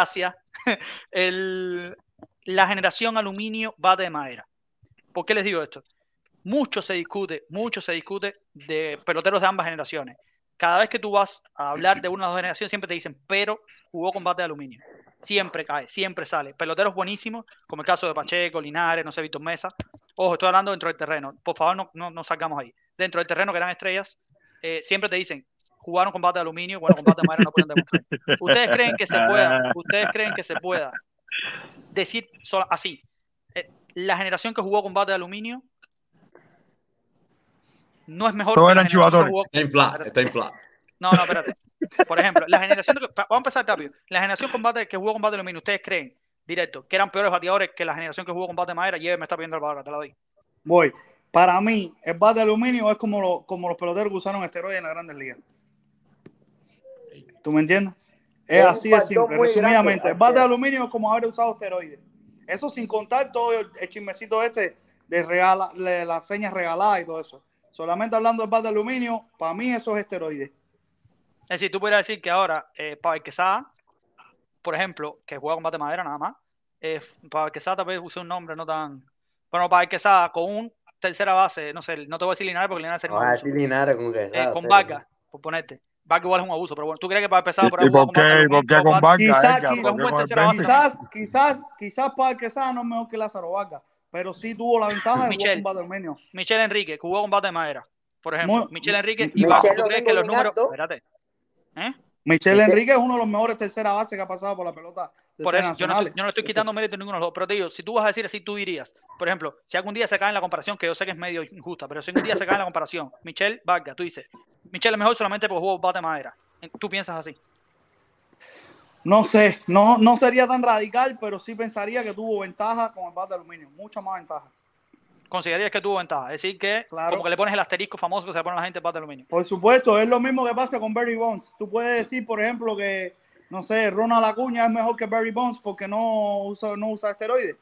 hacia *laughs* el- la generación aluminio bate de madera. ¿Por qué les digo esto? Mucho se discute, mucho se discute de peloteros de ambas generaciones. Cada vez que tú vas a hablar de una las dos generaciones, siempre te dicen, pero jugó con bate de aluminio. Siempre cae, siempre sale. Peloteros buenísimos, como el caso de Pacheco, Linares, no sé, Víctor Mesa. Ojo, estoy hablando dentro del terreno. Por favor, no, no, no salgamos ahí. Dentro del terreno, que eran estrellas, eh, siempre te dicen, jugaron con bate de aluminio, bueno, con bate de madera no pueden demostrar. ¿Ustedes creen que se pueda? ¿Ustedes creen que se pueda decir así? eh, la generación que jugó con bate de aluminio no es mejor Todos que la eran generación que jugó- Está inflado, está inflado. No, no, espérate. Por ejemplo, la generación pa- vamos a empezar rápido. La generación con bate, que jugó con bate de aluminio, ¿ustedes creen, directo, que eran peores bateadores que la generación que jugó con bate de madera? Lleve, me está pidiendo el palabra, te la doy. Voy. Para mí, el bate de aluminio es como, lo- como los peloteros que usaron esteroides en las grandes ligas. ¿Tú me entiendes? Es Es así de simple. Resumidamente, grande. el bate de aluminio es como haber usado esteroides. Eso sin contar todo el, el chismecito este de regala, de las señas regaladas y todo eso. Solamente hablando del bat de aluminio, para mí eso es esteroide. Es decir, tú podrías decir que ahora, eh, Pablo Quesada, por ejemplo, que juega con bate de madera nada más, eh, Pablo Quesada tal vez use un nombre no tan. Bueno, Pablo Quesada con un tercera base, no sé, no te voy a decir Linares porque Linares sería un Vamos a abuso. decir Linares con que Eh, con Vargas, por ponerte. Vargas igual es un abuso, pero bueno, ¿tú crees que Pablo Quesada por ahí ¿Y por qué, aluminio, por qué con Vargas, Quizás, quizás, quizás, quizás, para que sea no es mejor que Lázaro Vargas, pero sí tuvo la ventaja de jugar con bat de aluminio. Michel Enrique, que jugó con bate de madera, por ejemplo. Muy- Michel Enrique y Vargas, ¿tú crees que los números. Espérate. ¿Eh? Michel Enrique es uno de los mejores tercera base que ha pasado por la pelota Por eso, yo no, yo estoy quitando mérito a ninguno de los dos, pero te digo, si tú vas a decir así, tú dirías, por ejemplo, si algún día se cae en la comparación, que yo sé que es medio injusta, pero si algún día se cae en la comparación, Michelle Vargas, tú dices, Michelle es mejor solamente porque jugó bate de madera. Tú piensas así. No sé, no, no sería tan radical, pero sí pensaría que tuvo ventaja con el bat de aluminio, mucha más ventaja. Considerarías que tuvo ventaja. Es decir, que Claro. como que le pones el asterisco famoso que se le pone a la gente de bate de aluminio. Por supuesto, es lo mismo que pasa con Barry Bonds. Tú puedes decir, por ejemplo, que, no sé, Ronald Acuña es mejor que Barry Bonds porque no usa, no usa esteroides.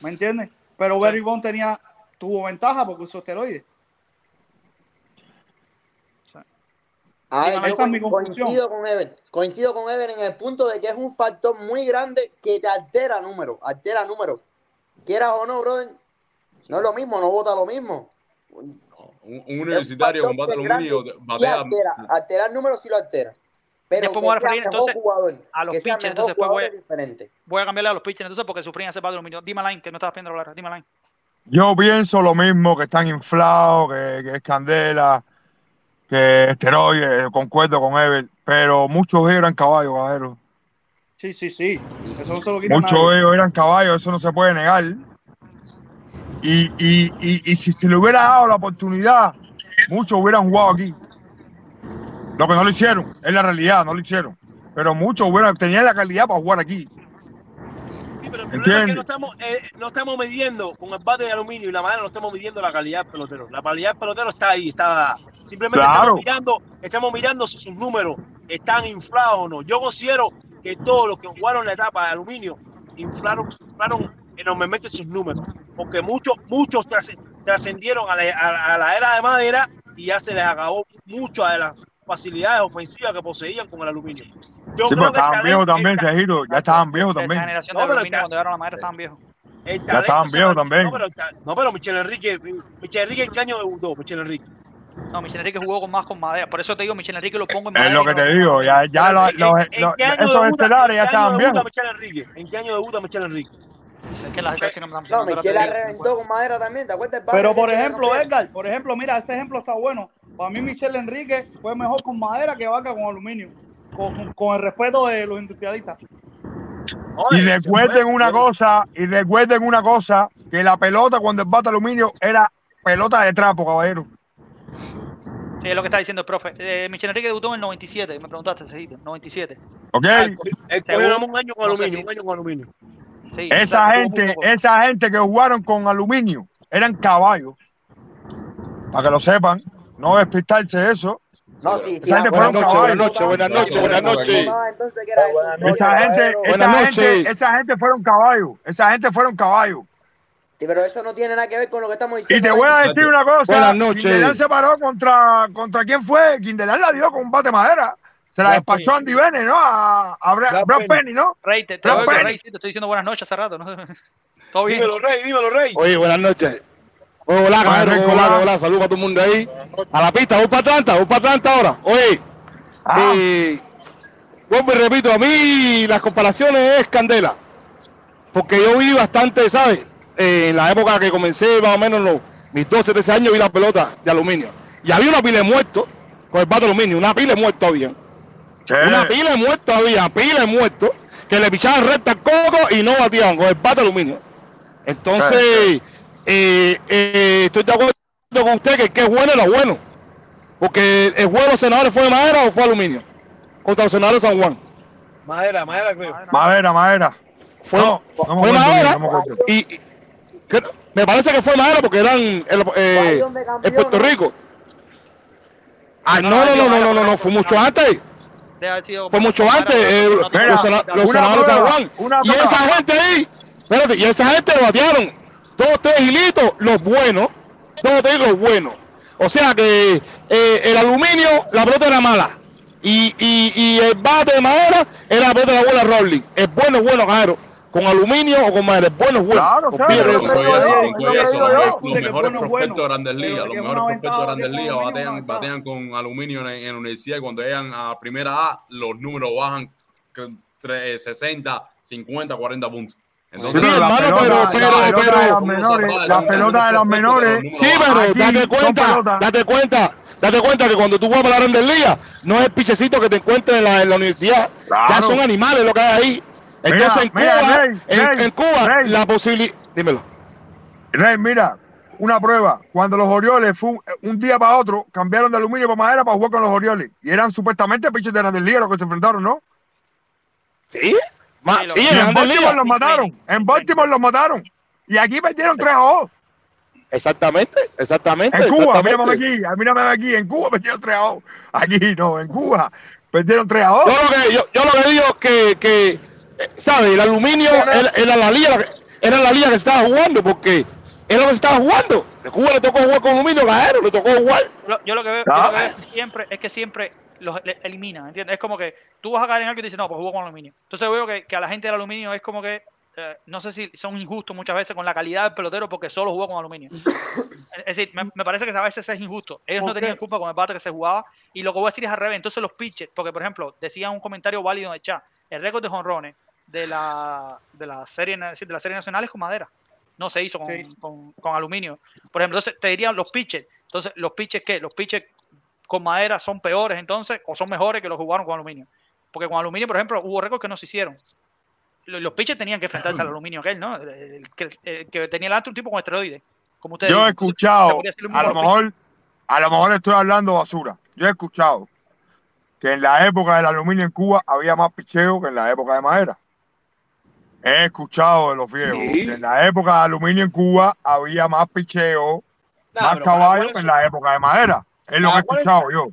¿Me entiendes? Pero Barry Bonds tenía, tuvo ventaja porque usó esteroides. A ver, Esa yo es mi co- conclusión. coincido con Ever. Coincido con Ever en el punto de que es un factor muy grande que te altera números. Altera números. Quieras o no, brother. No es lo mismo, no vota lo mismo. Un, un universitario con bate de aluminio Y batea. altera. Alterar números sí lo altera. Pero Después me voy a referir, entonces, jugador, a los pitchers, entonces después voy a- es diferente. Voy a cambiarle a los pitchers entonces porque sufrían ese bate de aluminio. Dime line, que no estabas viendo hablar. Dime line. Yo pienso lo mismo, que están inflados, que, que es candela, que esteroides, concuerdo con Ever, pero muchos de ellos eran caballos, caballero. Sí, sí, sí. Eso no se lo Muchos de nadie. ellos eran caballos, eso no se puede negar. Y, y, y, y si se le hubiera dado la oportunidad, muchos hubieran jugado aquí. Lo que no lo hicieron, es la realidad, no lo hicieron. Pero muchos hubieran, tenían la calidad para jugar aquí. Sí, pero el problema es que no estamos, eh, no estamos midiendo con el bate de aluminio y la madera, no estamos midiendo la calidad del pelotero. La calidad del pelotero está ahí, está. Simplemente Claro. estamos mirando, estamos mirando si sus números están inflados o no. Yo considero que todos los que jugaron la etapa de aluminio inflaron, inflaron enormemente sus números, porque muchos, muchos trasce- trascendieron a la, a- a la era de madera y ya se les acabó muchas de las facilidades ofensivas que poseían con el aluminio. Yo Sí, pero creo que el estaban viejos también, Sejito, ya estaban viejos Esa también. generación No, de pero aluminio está- cuando llegaron a la madera estaban viejos. Ya estaban viejos también. No, pero, no, pero Michel Enrique, Michel Enrique, ¿en qué año debutó Michel Enrique? No, Michel Enrique jugó con más con madera. Por eso te digo, Michel Enrique lo pongo en Es madera. lo y que no te lo digo, ya, ya Pero, los, ¿en- los- en los- qué año esos estelares ya en qué año estaban viejos. Michel Enrique? ¿En qué año debuta Michel Enrique? Es que las estaciones no me dan- No, lo Michel la reventó con madera también, ¿te acuerdas? Pero por que ejemplo? Edgar, por ejemplo, mira, ese ejemplo está bueno. Para mí, Michel Enrique fue mejor con madera que vaca con aluminio. Con, con el respeto de los industrialistas. Y Oye, recuerden una cosa, y recuerden una cosa, que la pelota cuando bate aluminio era pelota de trapo, caballero. Sí, es lo que está diciendo el profe. Eh, Michel Enrique debutó en el 97, me preguntaste, Cejito, 97. ¿Ok? Ah, nada más un año con aluminio, un año con aluminio. Sí, Esa o sea, gente, esa gente que jugaron con aluminio eran caballos. Para que lo sepan, no despistarse de eso. No, sí, sí. Bueno, noches, buenas noches, buenas noches. Buenas No, noches. Esa gente, esa Buenas gente, noches. esa gente fueron caballos. Esa gente fueron caballos. Sí, pero eso no tiene nada que ver con lo que estamos Y diciendo. te voy a decir una cosa. Buenas noches. Quindelán se paró contra, contra quién fue. Quindelán la dio con un bate de madera. Se la despachó Andy Bennett, ¿no? A, a Bra- Brad Brad Penny. Penny, ¿no? Rey, te, te Brad oigo, Penny. Rey, sí, te estoy diciendo buenas noches hace rato. ¿no? *laughs* Todo bien. Dímelo, Rey, dímelo, Rey. Oye, buenas noches. Hola, noches, hola, hola. saludos a todo el mundo ahí. A la pista, voy para Atlanta, voy para Atlanta ahora. Oye, Ah. eh, vuelvo y repito, a mí las comparaciones es candela. Porque yo vi bastante, ¿sabes? Eh, en la época que comencé, más o menos los, mis 12, 13 años, vi la pelota de aluminio. Y había una pila de muertos con el de aluminio, una pila de muertos había. Una pila de muertos había, pila de muertos, que le pichaban recta al coco y no batían con el de aluminio. Entonces, eh, estoy de acuerdo con usted que el es bueno era bueno. Porque el juego de los senadores fue madera o fue aluminio. Contra los senadores de San Juan. Madera, madera. Madera, madera. Fue, no, fue madera. Y, me parece que fue madera porque eran el, eh, Puerto Rico. Ah, no, no, no, no, no, no, no, fue mucho antes. Fue mucho antes. Eh, los, senadores de San Juan. Y esa gente ahí, espérate, y esa gente lo batearon dos, tres hilitos, los buenos, dos tiros buenos. O sea que eh, el aluminio, la pelota era mala. Y, y, y el bate de madera era la pelota de la bola rolling. Es bueno, es bueno, Jairo. Con aluminio o con madera, es bueno, es bueno. Claro, claro. Con los, los mejores prospectos bueno, de Grandes Ligas, los mejores prospectos de Grandes Ligas batean, batean con aluminio en, en la universidad y cuando llegan a primera A, los números bajan que tre- 60, 50, 40 puntos. Entonces, Sí, hermano, pero- pero- la pelota de pero- las ¿cómo menores, se la pasa? pelota de las menores, Sí, pero date cuenta, pelotas. date cuenta, date cuenta que cuando tú juegas para la Grandes Ligas, no es el pichecito que te encuentres en la, en la universidad. Ya son animales lo que hay ahí. Entonces en mira, Cuba, Rey, en, Rey, en Cuba, Rey. la posibilidad. Dímelo. Rey, mira, una prueba. Cuando los Orioles, fue un, un día para otro, cambiaron de aluminio para madera para jugar con los Orioles. Y eran supuestamente pitchers de Grandes Ligas los que se enfrentaron, ¿no? Sí, Ma- Y en en Baltimore los mataron. En Baltimore los mataron. Y aquí perdieron 3 a 2. Exactamente, exactamente. En Cuba, exactamente. mírame aquí, mírame aquí. En Cuba perdieron 3 a 2. Aquí no, en Cuba perdieron 3 a 2. Yo lo que, yo, yo lo que digo es que, que eh, ¿sabes? El aluminio era, era la liga, era la liga que estaba jugando, porque era lo que estaba jugando. A Cuba le tocó jugar con aluminio, Cajero, le tocó jugar. Yo, yo lo que veo, yo lo que veo siempre es que siempre los eliminan, ¿entiendes? Es como que tú vas a caer en algo y te dicen, no, pues juego con aluminio. Entonces veo que, que a la gente del aluminio es como que, eh, no sé si son injustos muchas veces con la calidad del pelotero porque solo jugó con aluminio. es decir, me, me parece que a veces es injusto. Ellos no tenían culpa con el bate que se jugaba y lo que voy a decir es al revés. Entonces los pitchers, porque por ejemplo, decían un comentario válido en el chat, el récord de jonrones de la, de la serie de la serie nacional es con madera. No se hizo con, Sí. con, con aluminio. Por ejemplo, entonces te dirían los pitchers. Entonces, ¿los pitchers qué? Los pitchers con madera son peores entonces o son mejores que los que jugaron con aluminio. Porque con aluminio, por ejemplo, hubo récords que no se hicieron. Lo- Los pitchers tenían que enfrentarse al *laughs* aluminio aquel, ¿no? El, el que, el que tenía delante un tipo con esteroides. Como ustedes Yo he escuchado, a lo pitchers. mejor, a lo mejor estoy hablando basura. Yo he escuchado que en la época del aluminio en Cuba había más picheo que en la época de madera. He escuchado de los viejos Sí. que en la época de aluminio en Cuba había más picheo, más caballos que en la época de madera. Es lo que cada he escuchado yo.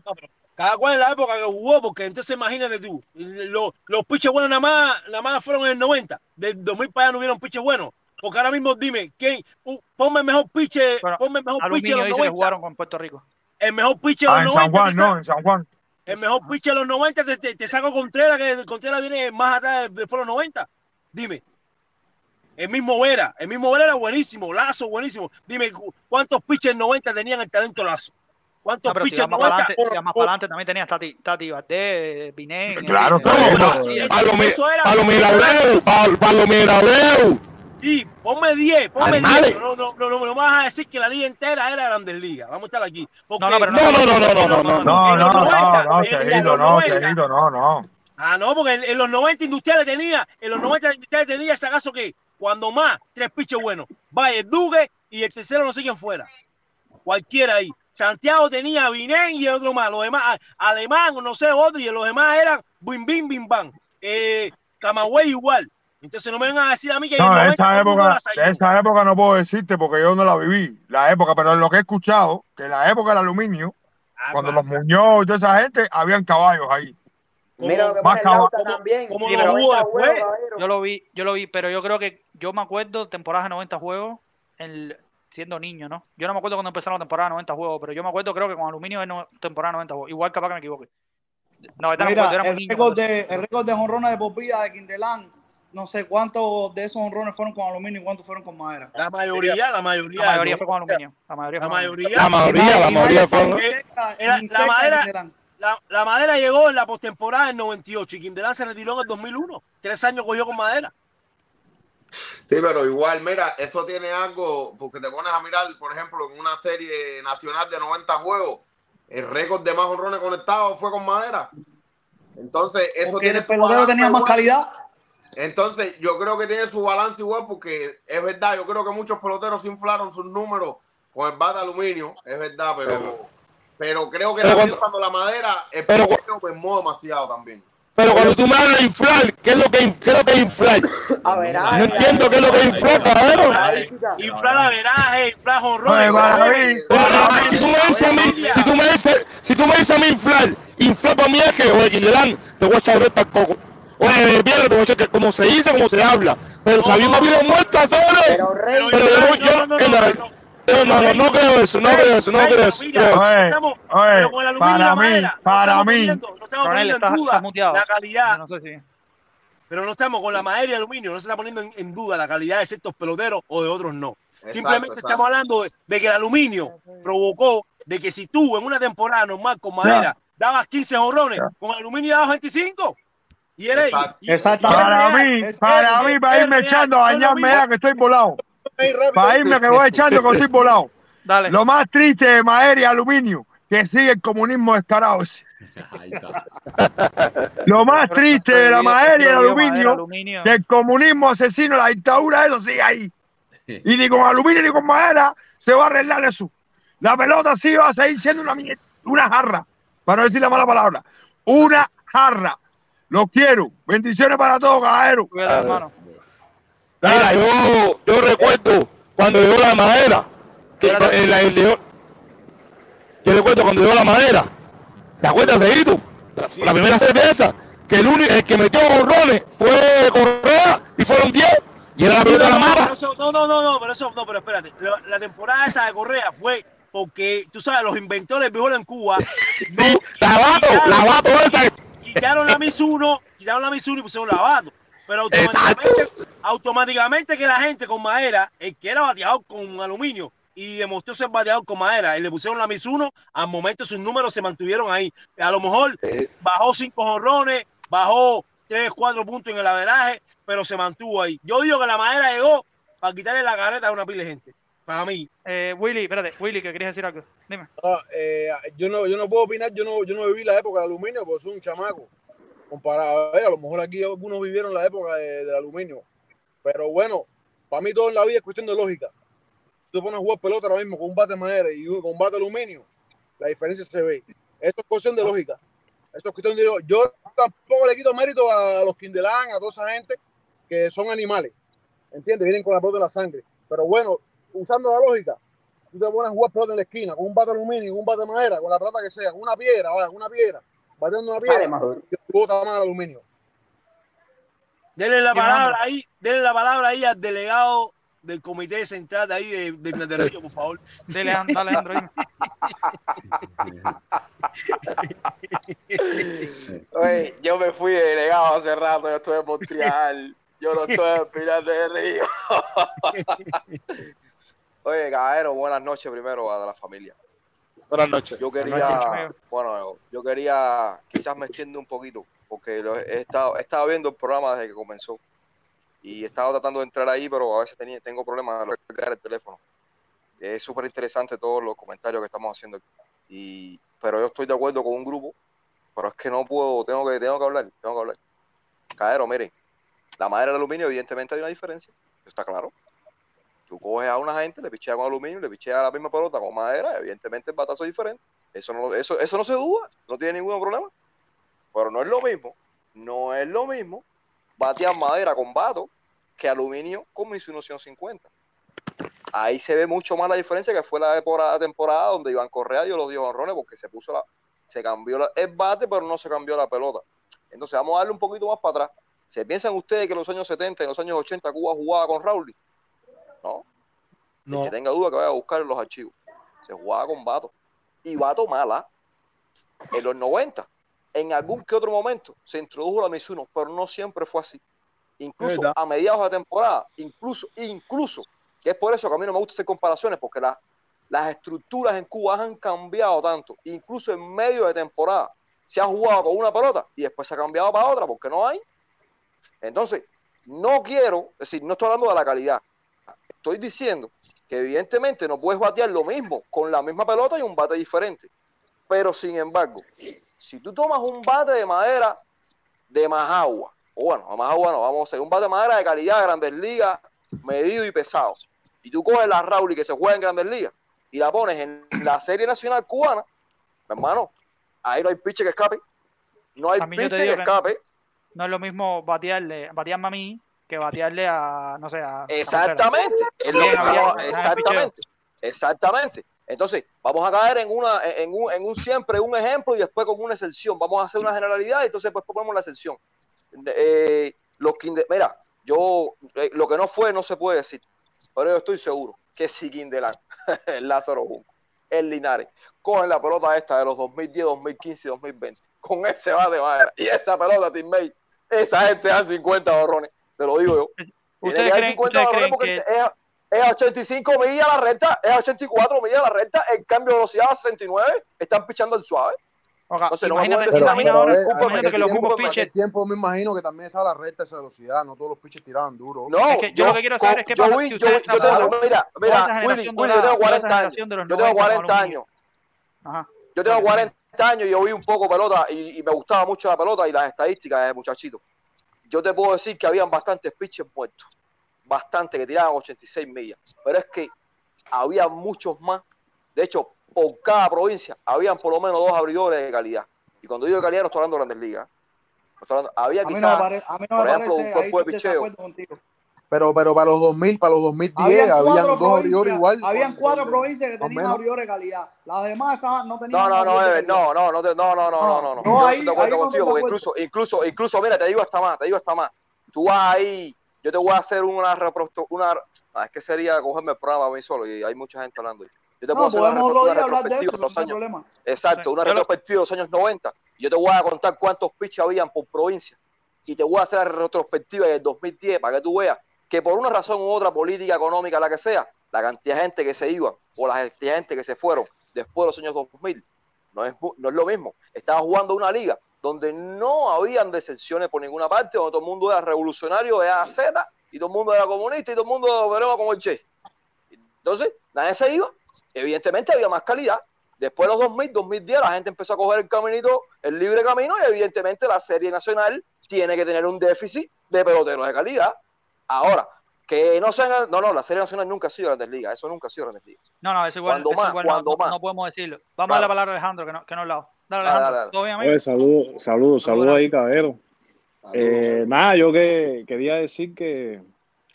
cada cual en la época que jugó, porque entonces imagínate tú, lo- los pitches buenos nada más, nada más fueron en el 90. Del 2000 para allá no hubieron pitches buenos. Porque ahora mismo dime, ¿quién? Uh, ponme el mejor Bueno, ponme el mejor Aluminio de los dice que 90. jugaron con Puerto Rico. El mejor pitcher de Ah, los en San 90. Juan, no, en San Juan. El mejor pitcher de los 90 te, te, te saco Contreras, que Contreras viene más atrás después de los 90. Dime. El mismo Vera, el mismo Vera era buenísimo, Lazo buenísimo. Dime, ¿cu- ¿cuántos pitchers 90 tenían el talento Lazo? ¿Cuántos No, pitchers vas más para 90? adelante, si más para adelante también tenías Tati, Tati Valdés, Binet. Claro. No, sí, ponme 10, ponme Animales. 10. No, no, no, no, no me vas a decir que la liga entera era Grandes Ligas. Vamos a estar aquí. Porque- No, no, No, no, no, no, no, no, no, No, no, no, 90, no, en Cheito, los no, 90. Cheito, no, no. Ah, no, porque en, en los 90 industriales tenía, en los 90 industriales tenía ese acaso que cuando más, tres piches buenos. Vaya, el Duque y el tercero no sé quién fuera. Cualquiera ahí. Santiago tenía a Vinén y el otro más. Los demás, alemán, no sé, otro, y los demás eran bim, bim, bim, bam. Eh, Camagüey igual. Entonces no me vengan a decir a mí que en el No, de 90 todo esa el época, de esa época no puedo decirte porque yo no la viví, la época, pero en lo que he escuchado, que en la época del aluminio, Ah, cuando los Muñoz y toda esa gente, habían caballos ahí. Mira lo que Más el como- también. como Sí, lo pero hubo 90 después. huevos, caballero. Yo lo vi, yo lo vi, pero yo creo que yo me acuerdo temporadas de 90 juegos en- siendo niño, ¿no? Yo no me acuerdo cuando empezaron la temporada de 90 juegos, pero yo me acuerdo creo que con aluminio es no- temporada de 90 juegos. Igual capaz que me equivoque. No Mira, acuerdo, muy el récord de, el récord de jonrones de vida de Quintelán, no sé cuántos de esos honrones fueron con aluminio y cuántos fueron con madera. La mayoría, la mayoría. La mayoría ¿no? fue con aluminio. La mayoría La mayoría. La mayoría, la mayoría madera- la madera llegó en la postemporada del 98 y Quindelán se retiró en el 2001. Tres años cogió con madera. Sí, pero igual, mira, eso tiene algo, porque te pones a mirar, por ejemplo, en una serie nacional de 90 juegos, el récord de más honrones conectados fue con madera. Entonces, eso Porque tiene el pelotero balance tenía más calidad. Entonces, yo creo que tiene su balance igual, porque es verdad, yo creo que muchos peloteros inflaron sus números con el bate de aluminio, es verdad, pero, pero creo que Pero también cuando- cuando la madera, el pero- picheo mermó demasiado también. Pero cuando tú me hablas de inflar, ¿qué es lo que, qué es lo que es inflar? A ver, No entiendo qué es lo que es inflar, cabrón. Inflar averaje, inflar Pero, si tú me dices a mí, si tú me dices, si tú me dices a mí inflar, inflar para mí es que, oye, Quindelán, te voy a echar recta al coco. Oye, Pierre, te voy a echar que como se dice, como se habla. Pero sabiendo vida muerta, ¿sabes? Pero yo- yo- no, no, no, no, creo eso, no creo eso, no creo eso. Mira, creo eso. Oye, estamos- oye, pero con el aluminio y la para mí, madera, no para mí, poniendo- no estamos poniendo en duda la calidad, Yo no sé si. pero no estamos con la madera y el aluminio, no se está poniendo en, en duda la calidad de ciertos peloteros o de otros no. Simplemente exacto. estamos hablando de, de que el aluminio provocó de que si tú en una temporada normal con madera dabas 15 jorrones, con aluminio dabas 25. Y eres. Exacto. y- y- Exactamente. Para mí, para mí, para irme echando a bañarme ya que estoy volado. Para irme que voy echando que estoy volado. Dale. Lo más triste de madera y aluminio, que sigue el comunismo descarado. Lo más Pero triste de la madera y el aluminio, aluminio. que el comunismo asesino, la dictadura, eso sigue ahí. Y ni con aluminio ni con madera se va a arreglar eso. La pelota sí va a seguir siendo una, una jarra, para no decir la mala palabra. Una jarra. Lo quiero. Bendiciones para todos, caballero. Cuídate, hermano. Mira, yo, yo recuerdo cuando llegó la madera. Que, la- yo recuerdo cuando llegó la madera. ¿Te acuerdas, Seguito? La, la primera cerveza. Que el único el que metió borrones fue Correa y fueron 10. Y era la pelota de la mala. no, no, no, no, pero eso, no, pero espérate. La, la temporada esa de Correa fue porque, tú sabes, los inventores béisbol en Cuba no Lavato, lavato esa. quitaron la Mizuno, quitaron la Mizuno y pusieron lavato. Pero automáticamente, automáticamente que la gente con madera, el que era bateador con aluminio y demostró ser bateador con madera, y le pusieron la Mizuno, al momento sus números se mantuvieron ahí. A lo mejor bajó cinco jorrones, bajó tres, cuatro puntos en el averaje, pero se mantuvo ahí. Yo digo que la madera llegó para quitarle la careta a una pila de gente. Para mí. Eh, Willy, espérate, Willy, que querías decir algo. Dime. Ah, eh, yo, no, yo no puedo opinar, yo no, yo no viví la época del aluminio porque soy un chamaco. Comparado a ver, a lo mejor aquí algunos vivieron la época de- del aluminio. Pero bueno, para mí todo en la vida es cuestión de lógica. Tú pones a jugar pelota ahora mismo con un bate de madera y con un bate de aluminio, la diferencia se ve. Esto es cuestión de lógica. Esto es cuestión de Yo tampoco le quito mérito a los Kindelán, a toda esa gente que son animales. ¿Entiendes? Vienen con la pelota en la sangre. Pero bueno, usando la lógica, tú te pones a jugar pelota en la esquina con un bate de aluminio, con un bate de madera, con la pelota que sea, con una piedra, vaya, con una piedra, batiendo una piedra, Más aluminio. Denle la palabra ahí, denle la palabra ahí al delegado del comité central de ahí de, de *laughs* Río, por favor. Dale, An- dale, Andro, dime. *laughs* Oye, yo me fui de delegado hace rato, yo estoy en Montreal, yo no estoy en Pinar de Río. *laughs* Oye, caballero, buenas noches primero a la familia. Buenas noches. Yo noches, quería, bueno, yo quería, quizás me extiendo un poquito, porque lo he estado, he estado viendo el programa desde que comenzó y he estado tratando de entrar ahí, pero a veces tenía, tengo problemas de cargar el teléfono. Es súper interesante todos los comentarios que estamos haciendo aquí. Y, pero yo estoy de acuerdo con un grupo, pero es que no puedo, tengo que, tengo que hablar, tengo que hablar. Caballero, miren, la madera del aluminio, evidentemente hay una diferencia, eso está claro. Tú coges a una gente, le picheas con aluminio, le picheas a la misma pelota con madera, evidentemente el batazo es diferente. Eso no, eso, eso no se duda, no tiene ningún problema. Pero no es lo mismo, no es lo mismo batear madera con vato que aluminio con Mizuno 150. Ahí se ve mucho más la diferencia que fue la temporada, temporada donde Iván Correa dio los 10 honrones porque se puso la, se cambió la- el bate, pero no se cambió la pelota. Entonces vamos a darle un poquito más para atrás. ¿Se piensan ustedes que en los años 70 y en los años 80 Cuba jugaba con Raúl? No. El que tenga duda que vaya a buscar en los archivos. Se jugaba con Vato. Y Vato mala. En los 90, en algún que otro momento, se introdujo la Mizuno, pero no siempre fue así. Incluso a mediados de temporada, incluso, incluso, que es por eso que a mí no me gusta hacer comparaciones, porque la- las estructuras en Cuba han cambiado tanto, incluso en medio de temporada se ha jugado con una pelota y después se ha cambiado para otra porque no hay. Entonces, no quiero, es decir, no estoy hablando de la calidad, estoy diciendo que evidentemente no puedes batear lo mismo con la misma pelota y un bate diferente. Pero sin embargo, si tú tomas un bate de madera de Majagua, o bueno, a Majagua no, vamos a hacer un bate de madera de calidad, grandes ligas, medido y pesado, y tú coges la Rauli que se juega en grandes ligas y la pones en la serie nacional cubana, hermano, ahí no hay pitcher que escape, no hay que digo que escape, no es lo mismo batearle, batearme a mí que batearle a, no sé, a. a Exactamente, es lo que había exactamente, exactamente. Entonces, vamos a caer en una, en un, en un siempre un ejemplo y después con una excepción. Vamos a hacer una generalidad y entonces pues ponemos la excepción. Eh, los Kinde- mira, yo eh, lo que no fue no se puede decir, pero yo estoy seguro que si Quindelán, *laughs* el Lázaro Junco, el Linares, cogen la pelota esta de los 2010, 2015 y 2020, con ese va de madera, y esa pelota, Team May, esa gente dan 50 borrones, te lo digo yo. *laughs* ¿Ustedes que creen, 50 ustedes creen porque que es, es a 85 millas la recta, es a 84 millas la recta, el cambio de velocidad a 69, están pichando el suave. Entonces, no imagínate, ahora, eh, imagínate de que los tiempo, me imagino que también estaba la recta esa velocidad, no todos los pitches tiraban duro. No, Es que yo lo que quiero saber es yo, pasa vi- si yo, tengo, mira, mira, Willy, Willy, yo tengo toda esa 40 años, yo tengo 90 con 40 aluminio. años, Ajá. yo tengo 40 años y yo vi un poco pelota y, y me gustaba mucho la pelota y las estadísticas de muchachito. Yo te puedo decir que habían bastantes pitches muertos, bastante que tiraban 86 millas, pero es que había muchos más. De hecho, por cada provincia habían por lo menos dos abridores de calidad. Y cuando digo de calidad no estoy hablando de grandes ligas. No estoy hablando- había A mí no me, quizás, pare- a mí no por ejemplo, un parece, cuerpo de picheo. Pero, pero para los 2000, para los 2010, Habían dos provincias, igual. habían cuatro provincias que tenían de calidad. Las demás estaban, no tenían No, no, no, Ever, no, no, no, no, no, no, no, no, no. No, Yo ahí- estoy de acuerdo contigo, porque incluso, incluso, incluso, mira, te digo hasta más, te digo hasta más. Tú vas ahí, yo te voy a hacer una una, ah, es que sería cogerme el programa a mí solo y hay mucha gente hablando. Yo te puedo No, hacer una, podemos repro- otro una día hablar de eso, los años. Exacto, una retrospectiva de los años 90. Yo te voy a contar cuántos pitches habían por provincia y te voy a hacer la retrospectiva del 2010 para que tú veas que por una razón u otra, política, económica, la que sea, la cantidad de gente que se iba o la cantidad de gente que se fueron después de los años 2000 no es, no es lo mismo. Estaba jugando una liga donde no habían decepciones por ninguna parte, donde todo el mundo era revolucionario de A a Z y todo el mundo era comunista y todo el mundo veremos como el Che. Entonces, nadie se iba. Evidentemente había más calidad. Después de los 2000, 2010, la gente empezó a coger el caminito, el libre camino, y evidentemente la Serie Nacional tiene que tener un déficit de peloteros de calidad. Ahora, que no sean. No, no, la Serie Nacional nunca ha sido Grandes Ligas. Eso nunca ha sido Grandes Ligas. No, no, eso igual, Cuando eso más, igual no, cuando no- más. no podemos decirlo. Vamos a la palabra a Alejandro, que no, que no ha hablado. Dale, Dale, Alejandro. dale, dale. ¿Todo bien, amigo? Oye, saludos, saludos, saludos ahí, caballero. Eh, nada, yo que quería decir que,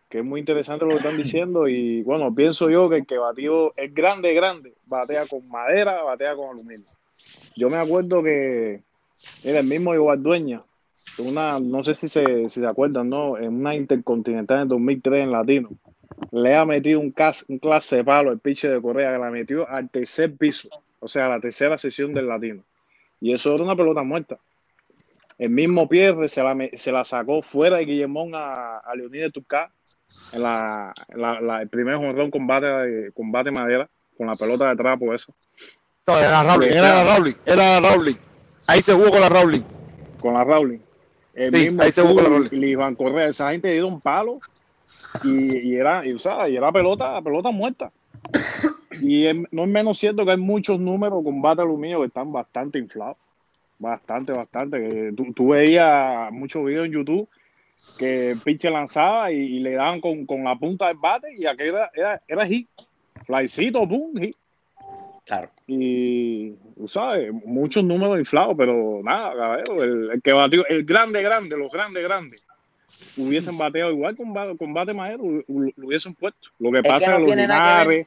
que es muy interesante lo que están diciendo y bueno, pienso yo que el que batió es grande, grande, batea con madera, batea con aluminio. Yo me acuerdo que era el mismo Igual Dueña, una, no sé si se, si se acuerdan, ¿no? En una intercontinental en 2003 en Latino, le ha metido un, cas- un clase de palo el piche de Corea que la metió al tercer piso, o sea, a la tercera sesión del Latino. Y eso era una pelota muerta. El mismo Pierre se la, se la sacó fuera de Guillemón a, a Leonidas Turcá en la, en la- la- el primer jonrón combate, combate madera con la pelota de trapo eso. No, era Rowling, era la Rowling, era la Rowling. Ahí se jugó con la Rowling. con la Rowling. El Sí, mismo ahí se. Lee Van Correa, esa gente dio un palo y, y era, y, o sea, y era pelota, pelota muerta. Y es- no es menos cierto que hay muchos números con bate aluminio que están bastante inflados. Bastante, bastante. Que tú, tú veías muchos videos en YouTube que el pitcher lanzaba y, y le daban con, con la punta del bate y aquello era, era, era hit. Flycito, boom, hit. Claro. Y, tú sabes, muchos números inflados, pero nada, caballero, el, el que batió, el grande, grande, los grandes, grandes, hubiesen bateado igual con, con bate madero, lo, hubiesen puesto. Lo que Es que pasa no es que los linares,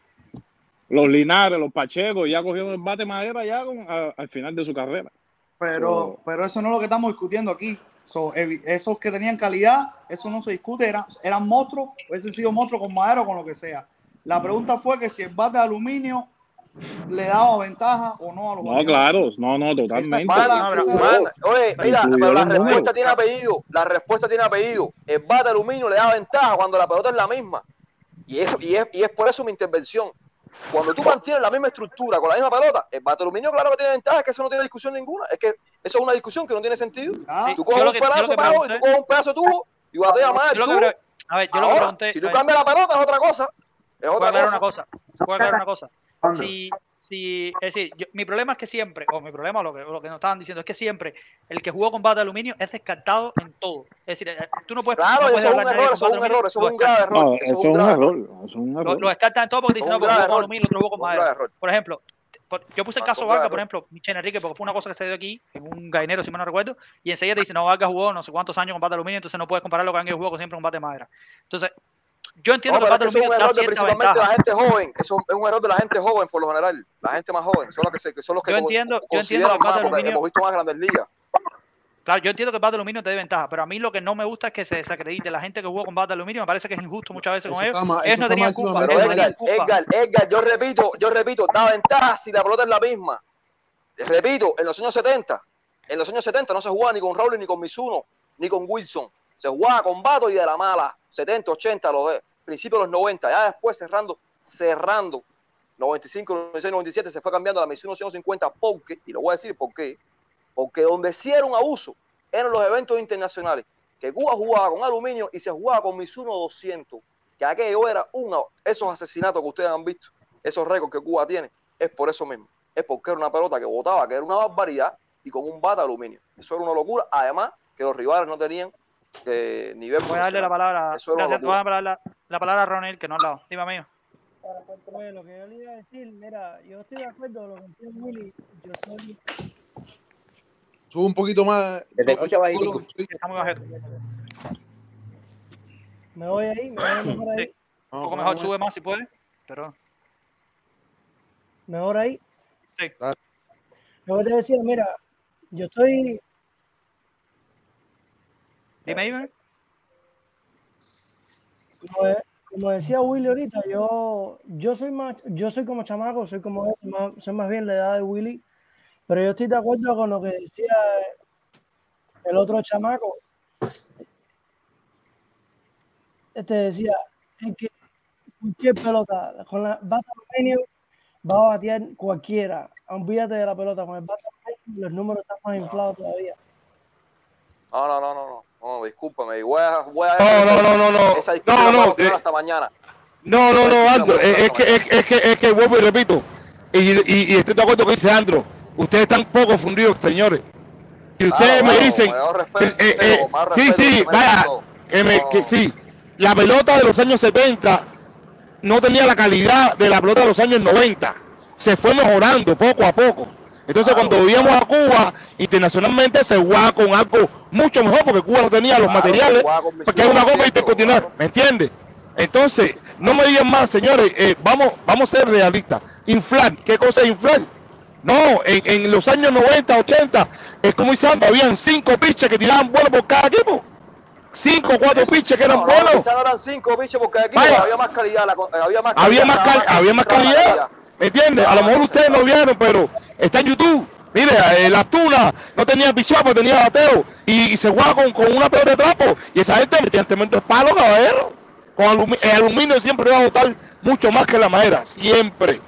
los linares, los pachecos, ya cogieron el bate madera ya con- a- al final de su carrera. Pero, pero eso no es lo que estamos discutiendo aquí. So, esos que tenían calidad, eso no se discute, eran, eran monstruos, hubiesen sido monstruos con madera o con lo que sea. La pregunta fue que si el bate de aluminio le daba ventaja o no a los No, bateadores. claro, no, no, totalmente. Oye, mira, pero la respuesta tiene apellido. La respuesta tiene apellido. El bate aluminio le da ventaja cuando la pelota es la misma. Y, eso, y, es, y es por eso mi intervención. Cuando tú mantienes la misma estructura con la misma pelota, el bate aluminio, claro que tiene ventaja, es que eso no tiene discusión ninguna. Es que eso es una discusión que no tiene sentido. Ah, tú coges lo un que- lo pedazo que y tú coges un pedazo tubo y bateas más Yo lo que a ver, yo lo Ahora, pregunté. si tú cambias la pelota es otra cosa. Es Voy a otra cosa. una cosa. Voy a aclarar una cosa. Si, si, es decir, yo- mi problema es que siempre, o mi problema, lo que, lo que nos estaban diciendo, es que siempre el que jugó con bate de aluminio es descartado en todo. Es decir, eh, tú no puedes. Claro, no puedes eso es un error, eso es un error, eso lo es un grave error. No, Eso es un un grave error. Lo, error. lo descartan en todo porque dicen, no, porque jugó con aluminio, otro jugó con Es un madera. Por ejemplo, yo puse el Marco, caso Vargas, por ejemplo, Michel Enrique, porque fue una cosa que se dio aquí, en un gainero, si mal no recuerdo, y enseguida te dicen, no, Vargas jugó no sé cuántos años con bate de aluminio, entonces no puedes compararlo con alguien que jugó con siempre con bate de madera. Entonces, yo entiendo No, que el pero es un error de principalmente la gente joven. Eso es un error de la gente joven por lo general. La gente más joven son los que, se, que son los que Yo entiendo, yo entiendo que consideran más de porque hemos visto más grandes ligas. Claro, yo entiendo que el bate aluminio te dé ventaja, pero a mí lo que no me gusta es que se desacredite la gente que jugó con bate de aluminio. Me parece que es injusto muchas veces con Eso ellos. mal- ellos no tenían culpa. Pero ellos Edgar, culpa. Edgar, Edgar, yo repito, yo repito, da ventaja si la pelota es la misma. Repito, en los años 70, en los años 70 no se jugaba ni con Raúl ni con Mizuno, ni con Wilson. Se jugaba con Bato y de la mala. 70, 80, los de principios de los 90. Ya después cerrando, cerrando. 95, 96, 97 se fue cambiando a la Mizuno 150 porque, y lo voy a decir por qué, porque donde sí era un abuso eran los eventos internacionales. Que Cuba jugaba con aluminio y se jugaba con Mizuno 200. Que aquello era una, esos asesinatos que ustedes han visto, esos récords que Cuba tiene, es por eso mismo. Es porque era una pelota que botaba, que era una barbaridad, y con un bate de aluminio. Eso era una locura. Además, que los rivales no tenían eh, nivel Voy a darle la palabra. Eso Gracias, te voy a dar la, la palabra a Ronel, que no ha hablado. Dime, amigo. Pues lo que yo le iba a decir, mira, yo estoy de acuerdo con lo que decía Willy. Yo soy. Sube un poquito más. Te escucha bajito. Está muy bajito. Me voy ahí, me voy mejor ahí. Sí. Un poco mejor, sube más si puede. Pero Mejor ahí. Sí. Lo que te decía, mira, yo estoy. Dime, dime. Como, de- como decía Willy ahorita, yo, yo soy más, yo soy como chamaco, soy como él, más, soy más bien la edad de Willy, pero yo estoy de acuerdo con lo que decía el otro chamaco. Este decía, es que cualquier pelota, con la bata va a batear cualquiera. Olvídate de la pelota, con el bata los números están más inflados todavía. No, no, no, no, no, no, discúlpame. Voy a, voy a No, no, no, no, no. Esa discusión No, no, eh, hasta mañana. No, no, no, Andro, es, es que, es, que, es que vuelvo y repito, y, y, y estoy de acuerdo con lo que dice Andro, ustedes están poco confundidos, señores. Si ustedes Claro, me dicen, eh, respeto, eh, eh, sí, sí, vaya, que me- que sí, la pelota de los años 70 no tenía la calidad de la pelota de los años 90, se fue mejorando poco a poco. Entonces cuando íbamos a Cuba, internacionalmente se jugaba con algo mucho mejor porque Cuba no tenía los Claro, materiales, porque es una copa 200, intercontinental, ¿me entiendes? Entonces, no me digan más, señores, eh, vamos, vamos a ser realistas. Inflar, ¿qué cosa es inflar? No, en, en los años 90, 80, es como dice Andro, habían cinco pitches que tiraban buenos por cada equipo. Cinco o cuatro pitches que eran No, quizás no eran cinco bichos porque aquí Vaya. había más calidad. la co- había más había calidad, más, cal- había más calidad. ¿Me entiendes? A lo mejor ustedes no vieron, pero está en YouTube. Mire, eh, la tuna no tenía pichapo, tenía bateo. Y, se jugaba con, con una pelota de trapo. Y esa gente metía tremendos palos, caballero. Con el aluminio siempre va a botar mucho más que la madera. Siempre.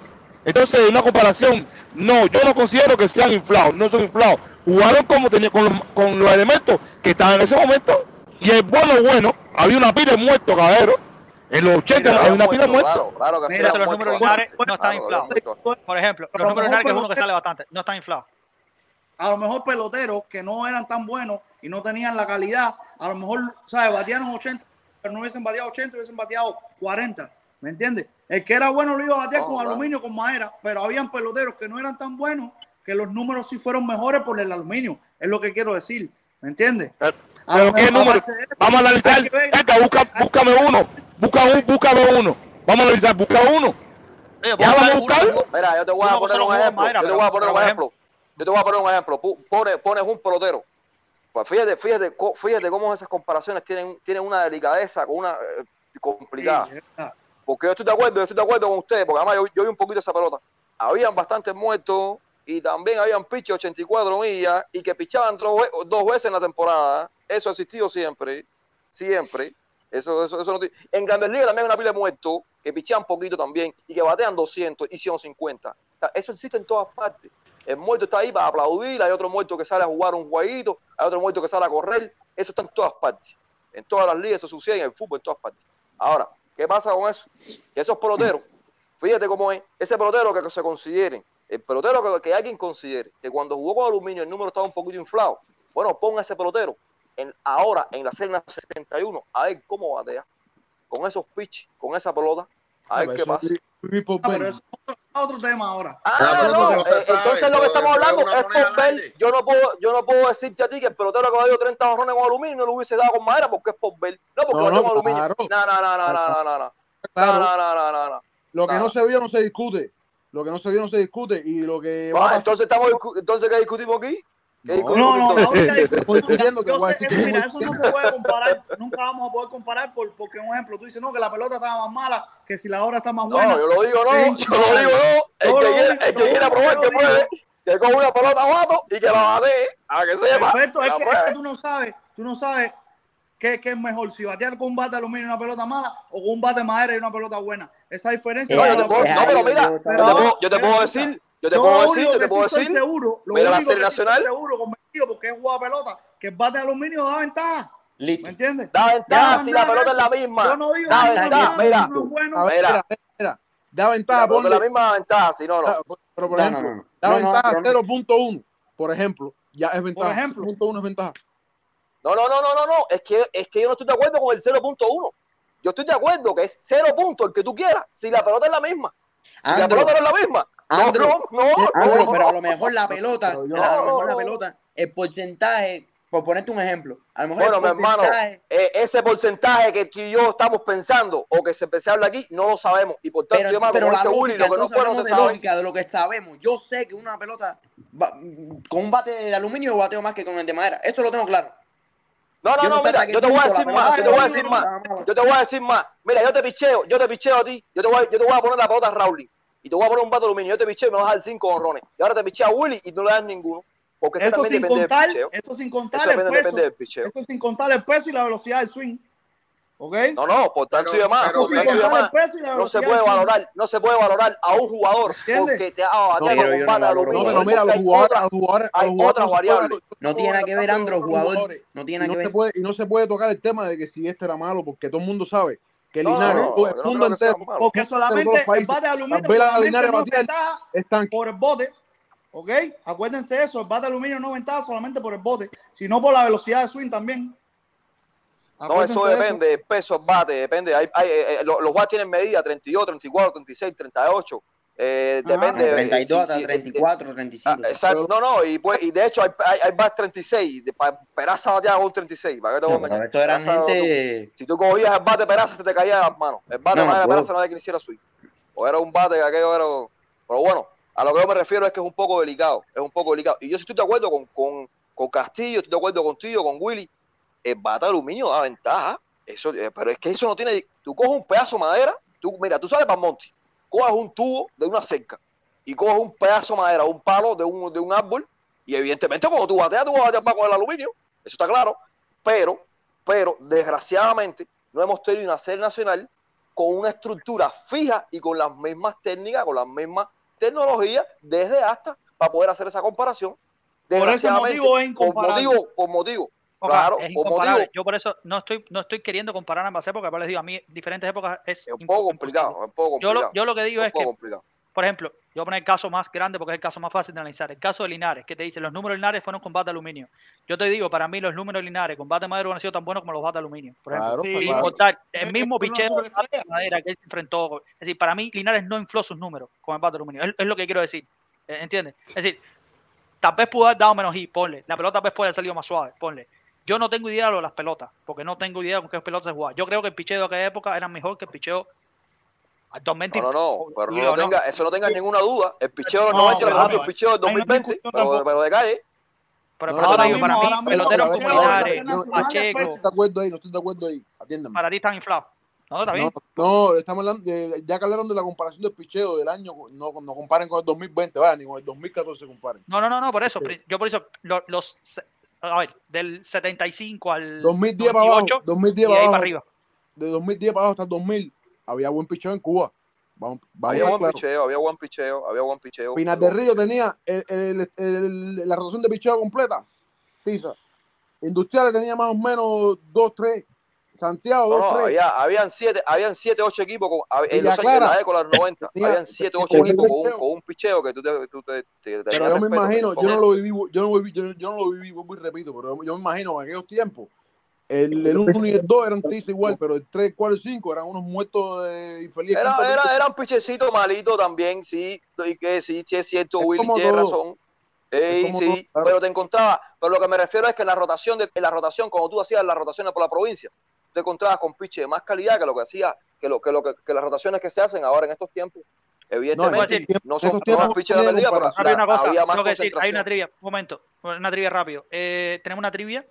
Entonces, una comparación. No, yo no considero que sean inflados. No son inflados. Jugaron como tenía, con, los, con los elementos que estaban en ese momento. Y el bueno, bueno. Había una pila de muertos, caballero. En los 80 había una pila de muertos. Claro, claro que Mira, sí, los números lunares no están inflados. Por ejemplo, Pero los números mejor lunares que es uno que pelotero- sale bastante, no están inflados. a lo mejor peloteros que no eran tan buenos y no tenían la calidad, a lo mejor, ¿sabes? Batearon 80, pero no hubiesen bateado 80, hubiesen bateado 40, ¿me entiendes? El que era bueno lo iba a batear No, con claro. aluminio, con madera, pero habían peloteros que no eran tan buenos que los números sí fueron mejores por el aluminio, es lo que quiero decir, ¿me entiendes? A Pero lo qué número. Vamos a analizar. Venga, busca, búscame uno. Busca un, búscame uno. Vamos a analizar, busca uno. Ya vamos a buscar. Mira, yo te voy a poner un ejemplo. Yo te voy a poner un ejemplo. Yo te voy a poner un ejemplo. Pu- Pone, pones un pelotero. Pues fíjate, fíjate, fíjate cómo esas comparaciones tienen, tienen una delicadeza con una eh, complicada. Porque yo estoy de acuerdo, yo estoy de acuerdo con ustedes, porque además yo, yo vi un poquito esa pelota. Habían bastantes muertos y también habían piches 84 millas y que pichaban dos, ve- dos veces en la temporada. Eso ha existido siempre, siempre. Eso, eso, eso En Grandes Ligas también hay una pila de muertos que pichean poquito también y que batean 200 y 150. O eso existe en todas partes. El muerto está ahí para aplaudir, hay otro muerto que sale a jugar un jueguito, hay otro muerto que sale a correr. Eso está en todas partes. En todas las ligas eso sucede, en el fútbol, en todas partes. Ahora, ¿qué pasa con eso? Esos peloteros, fíjate cómo es, ese pelotero que se consideren, el pelotero que, que alguien considere que cuando jugó con aluminio el número estaba un poquito inflado, bueno, ponga ese pelotero en, ahora en la celda 61 a ver cómo batea, con esos pitches, con esa pelota, a ver qué pasa. Ah, pero eso es otro, otro tema ahora. Ah, es no, eh, entonces lo que estamos hablando es por ver. Yo no puedo, yo no puedo decirte a ti que el pelotero que ha dado 30 jorrones con aluminio no lo hubiese dado con madera porque es por ver. No, porque No, lo no, con aluminio. claro. No, no, no, no, no, no, no, no. Claro. No, no, no, no, no, no. Lo que no se vio no se discute. Lo que no se vio no se discute. Y lo que va a Ah, pasar- entonces estamos discu- entonces qué discutimos aquí? ¿Qué disco No, no, única *laughs* Estoy discusión, diciendo que a mira, eso no se puede comparar, nunca vamos a poder comparar por, porque un ejemplo, tú dices, no, que la pelota estaba más mala, que si la hora está más buena. No, yo lo digo no, yo lo digo no. El No, que quiera, el que quiera probar que pruebe, que con una pelota vato y que la batee, a que sepa. Perfecto, es que, es que tú no sabes, tú no sabes qué, qué es mejor, si batear con un bate de aluminio y una pelota mala o con un bate de madera y una pelota buena. Esa diferencia No, no yo te la puedo, puedo- no, pero mira, yo te Pero puedo, yo te decir, yo te puedo decir, yo te puedo decir, seguro, lo mira la único serie que sí estoy nacional, seguro, convencido, porque es jugada pelota, que el bate de aluminio da ventaja. ¿Me entiendes? da ventaja si la pelota es la misma. Yo no digo Da ventaja, mira, si no es bueno. A ver, Mira. mira. Da la ventaja, la misma ventaja, si no, no. da- Pero por ejemplo, da ventaja pero no. 0.1, por ejemplo. Ya es ventaja. ejemplo. 0.1 es ventaja. No, no, no, no, no, no. Es que, es que yo no estoy de acuerdo con el 0.1. Yo estoy de acuerdo que es 0 puntos el que tú quieras, si la pelota es la misma. Si la pelota no es la misma. No, no, no, pero a lo mejor la pelota, a lo mejor la pelota, el porcentaje, por ponerte un ejemplo, a lo mejor Bueno, el mi hermano, eh, ese porcentaje que tú y yo estamos pensando o que se se habla aquí, no lo sabemos. Y por tanto, pero, yo, mano, pero la lógica, lo que no fue no se de sabe. lógica, de lo que sabemos. Yo sé que una pelota va- con un bate de aluminio bateo más que con el de madera. Eso lo tengo claro. No, no, Yo no mira, yo te voy a decir más, yo te voy a decir más, yo te voy a decir más. Mira, yo te picheo, yo te picheo a ti, yo te voy, yo te voy a poner la pelota a Rowling y te voy a poner un de aluminio, yo te picheo y me vas a dar cinco honrones. Y ahora te picheo a Willy y no le das ninguno. Porque es que Eso sin contar, del eso sin contar Eso el depende, peso, depende del picheo. eso sin contar el peso y la velocidad del swing. ¿Ok? No, no, por tanto y demás, tanto y demás, no se puede valorar, no se puede valorar a un jugador ¿Entiendes? porque te ha bateado pero con yo no aluminio. No, pero mira, a los jugadores, a hay otras no variables. No tiene que ver, Andro, jugador. jugadores. No Y tiene no que se ver. puede, y no se puede tocar el tema de que si este era malo, porque todo el mundo sabe que No, no, Linares, no, todo el no mundo entero. Porque solamente el bate de aluminio solamente no por el bote. ¿Ok? Acuérdense eso, el bate de aluminio no ventaja solamente por el bote, sino por la velocidad de swing también. No, eso de depende, el peso, el bate, depende. Hay, hay, eh, eh, los, los bats tienen medida 32, 34, 36, 38. Eh, Ajá. depende. De eh, 32 sí, hasta sí, eh, 34, 35. Ah, exacto. No, no, y, pues, y de hecho hay, hay, hay bats 36. De, pa- Peraza bateaba un 36. ¿Para qué te No, esto eran Peraza, tú- gente. si tú cogías el bate de Peraza, se te caía de las manos. El bate No, de Peraza no había quien hiciera swing. O era un bate que aquello era. Pero bueno, a lo que yo me refiero es que es un poco delicado. Es un poco delicado. Y yo sí estoy de acuerdo con, con, con Castillo, estoy de acuerdo contigo, con Willy. El bate de aluminio da ventaja. Eso, eh, pero es que eso no tiene. Tú coges un pedazo de madera, tú, mira, tú sales para Monte, coges un tubo de una cerca y coges un pedazo de madera, un palo de un, de un árbol, y evidentemente cuando tú bateas, tú vas a batear para con el aluminio, eso está claro. Pero, pero, desgraciadamente, no hemos tenido una serie nacional con una estructura fija y con las mismas técnicas, con las mismas tecnologías, desde hasta, para poder hacer esa comparación. Por ese Desgraciadamente, motivo es por incomparable. motivo, por motivo, Oca, claro, es motivo, Yo por eso no estoy, no estoy queriendo comparar ambas épocas, pero les digo, a mí diferentes épocas es, es un poco complicado, es un poco Yo lo, yo lo que digo un es poco que, complicado. por ejemplo, yo voy a poner el caso más grande porque es el caso más fácil de analizar. El caso de Linares, que te dice, los números de Linares fueron con bate de aluminio. Yo te digo, para mí los números de Linares con bate de madera hubieran sido tan buenos como los bate de aluminio. Por ejemplo, Claro, Sí, claro. contar el Es- mismo es picheo de madera que él se enfrentó. Es decir, para mí Linares no infló sus números con el bate de aluminio. Es, es lo que quiero decir. ¿Entiendes? Es decir, tal vez pudo haber dado menos hit, ponle. La pelota tal vez puede haber salido más suave, ponle. Yo no tengo idea de lo de las pelotas, porque no tengo idea con qué pelotas se jugaba. Yo creo que el picheo de aquella época era mejor que el picheo actualmente. No, no, no, pero digo, no tenga, eso no tengas ninguna duda. El picheo de los No, 90 era mejor que el picheo del ahí no hay 2020, discusión pero, pero de calle. Pero No, digo, mismo, para mí, peloteros como Linares, no, no, no Pacheco, estoy de acuerdo ahí, no estoy de acuerdo ahí. Atiéndame. para ti están inflados. No, está bien. No, no, estamos hablando, de- ya que hablaron de la comparación del picheo del año, no, no comparen con el 2020, vaya, ni con el 2014 comparen. No, no, no, no, por eso. Yo por eso, lo- los, a ver, del 75 al 2010 para abajo, 98 2010 y de para abajo, para arriba. de 2010 para abajo hasta el 2000, había buen picheo en Cuba. Vamos, Había buen claro. picheo, había buen picheo, había buen picheo. Pinar del Río tenía el- el- el- la rotación de picheo completa. Tiza. Industriales tenía más o menos 2, 3. Santiago, No, 2, no, 3. había, habían siete, habían siete, ocho equipos con, en, los años, en la década de los 90, tenía- habían siete, ocho equipos con un, picheo. con un picheo que tú te, tú te, te- te Pero yo me imagino, yo no lo viví, yo no lo viví, yo, yo no lo viví, vuelvo y repito, pero yo me imagino en aquellos tiempos, el, el 1 y el 2 eran tiza igual, pero el 3, 4 y 5 eran unos muertos de infelices. Era, era, era un pichecito malito también, sí, y que sí, sí es cierto, Es Willy tiene todo. razón. Ey, sí, todo, claro. pero te encontraba, pero lo que me refiero es que en la rotación, de, en la rotación, cuando tú hacías las rotaciones por la provincia, te encontrabas con piche de más calidad que lo que hacía, que lo que, lo que, que las rotaciones que se hacen ahora en estos tiempos Evidentemente, No, no estos son tiempos todos pitchers de la liga, pero Había una cosa, había más que decir, hay concentración. una trivia, un momento, una trivia rápido. Eh, tenemos una trivia.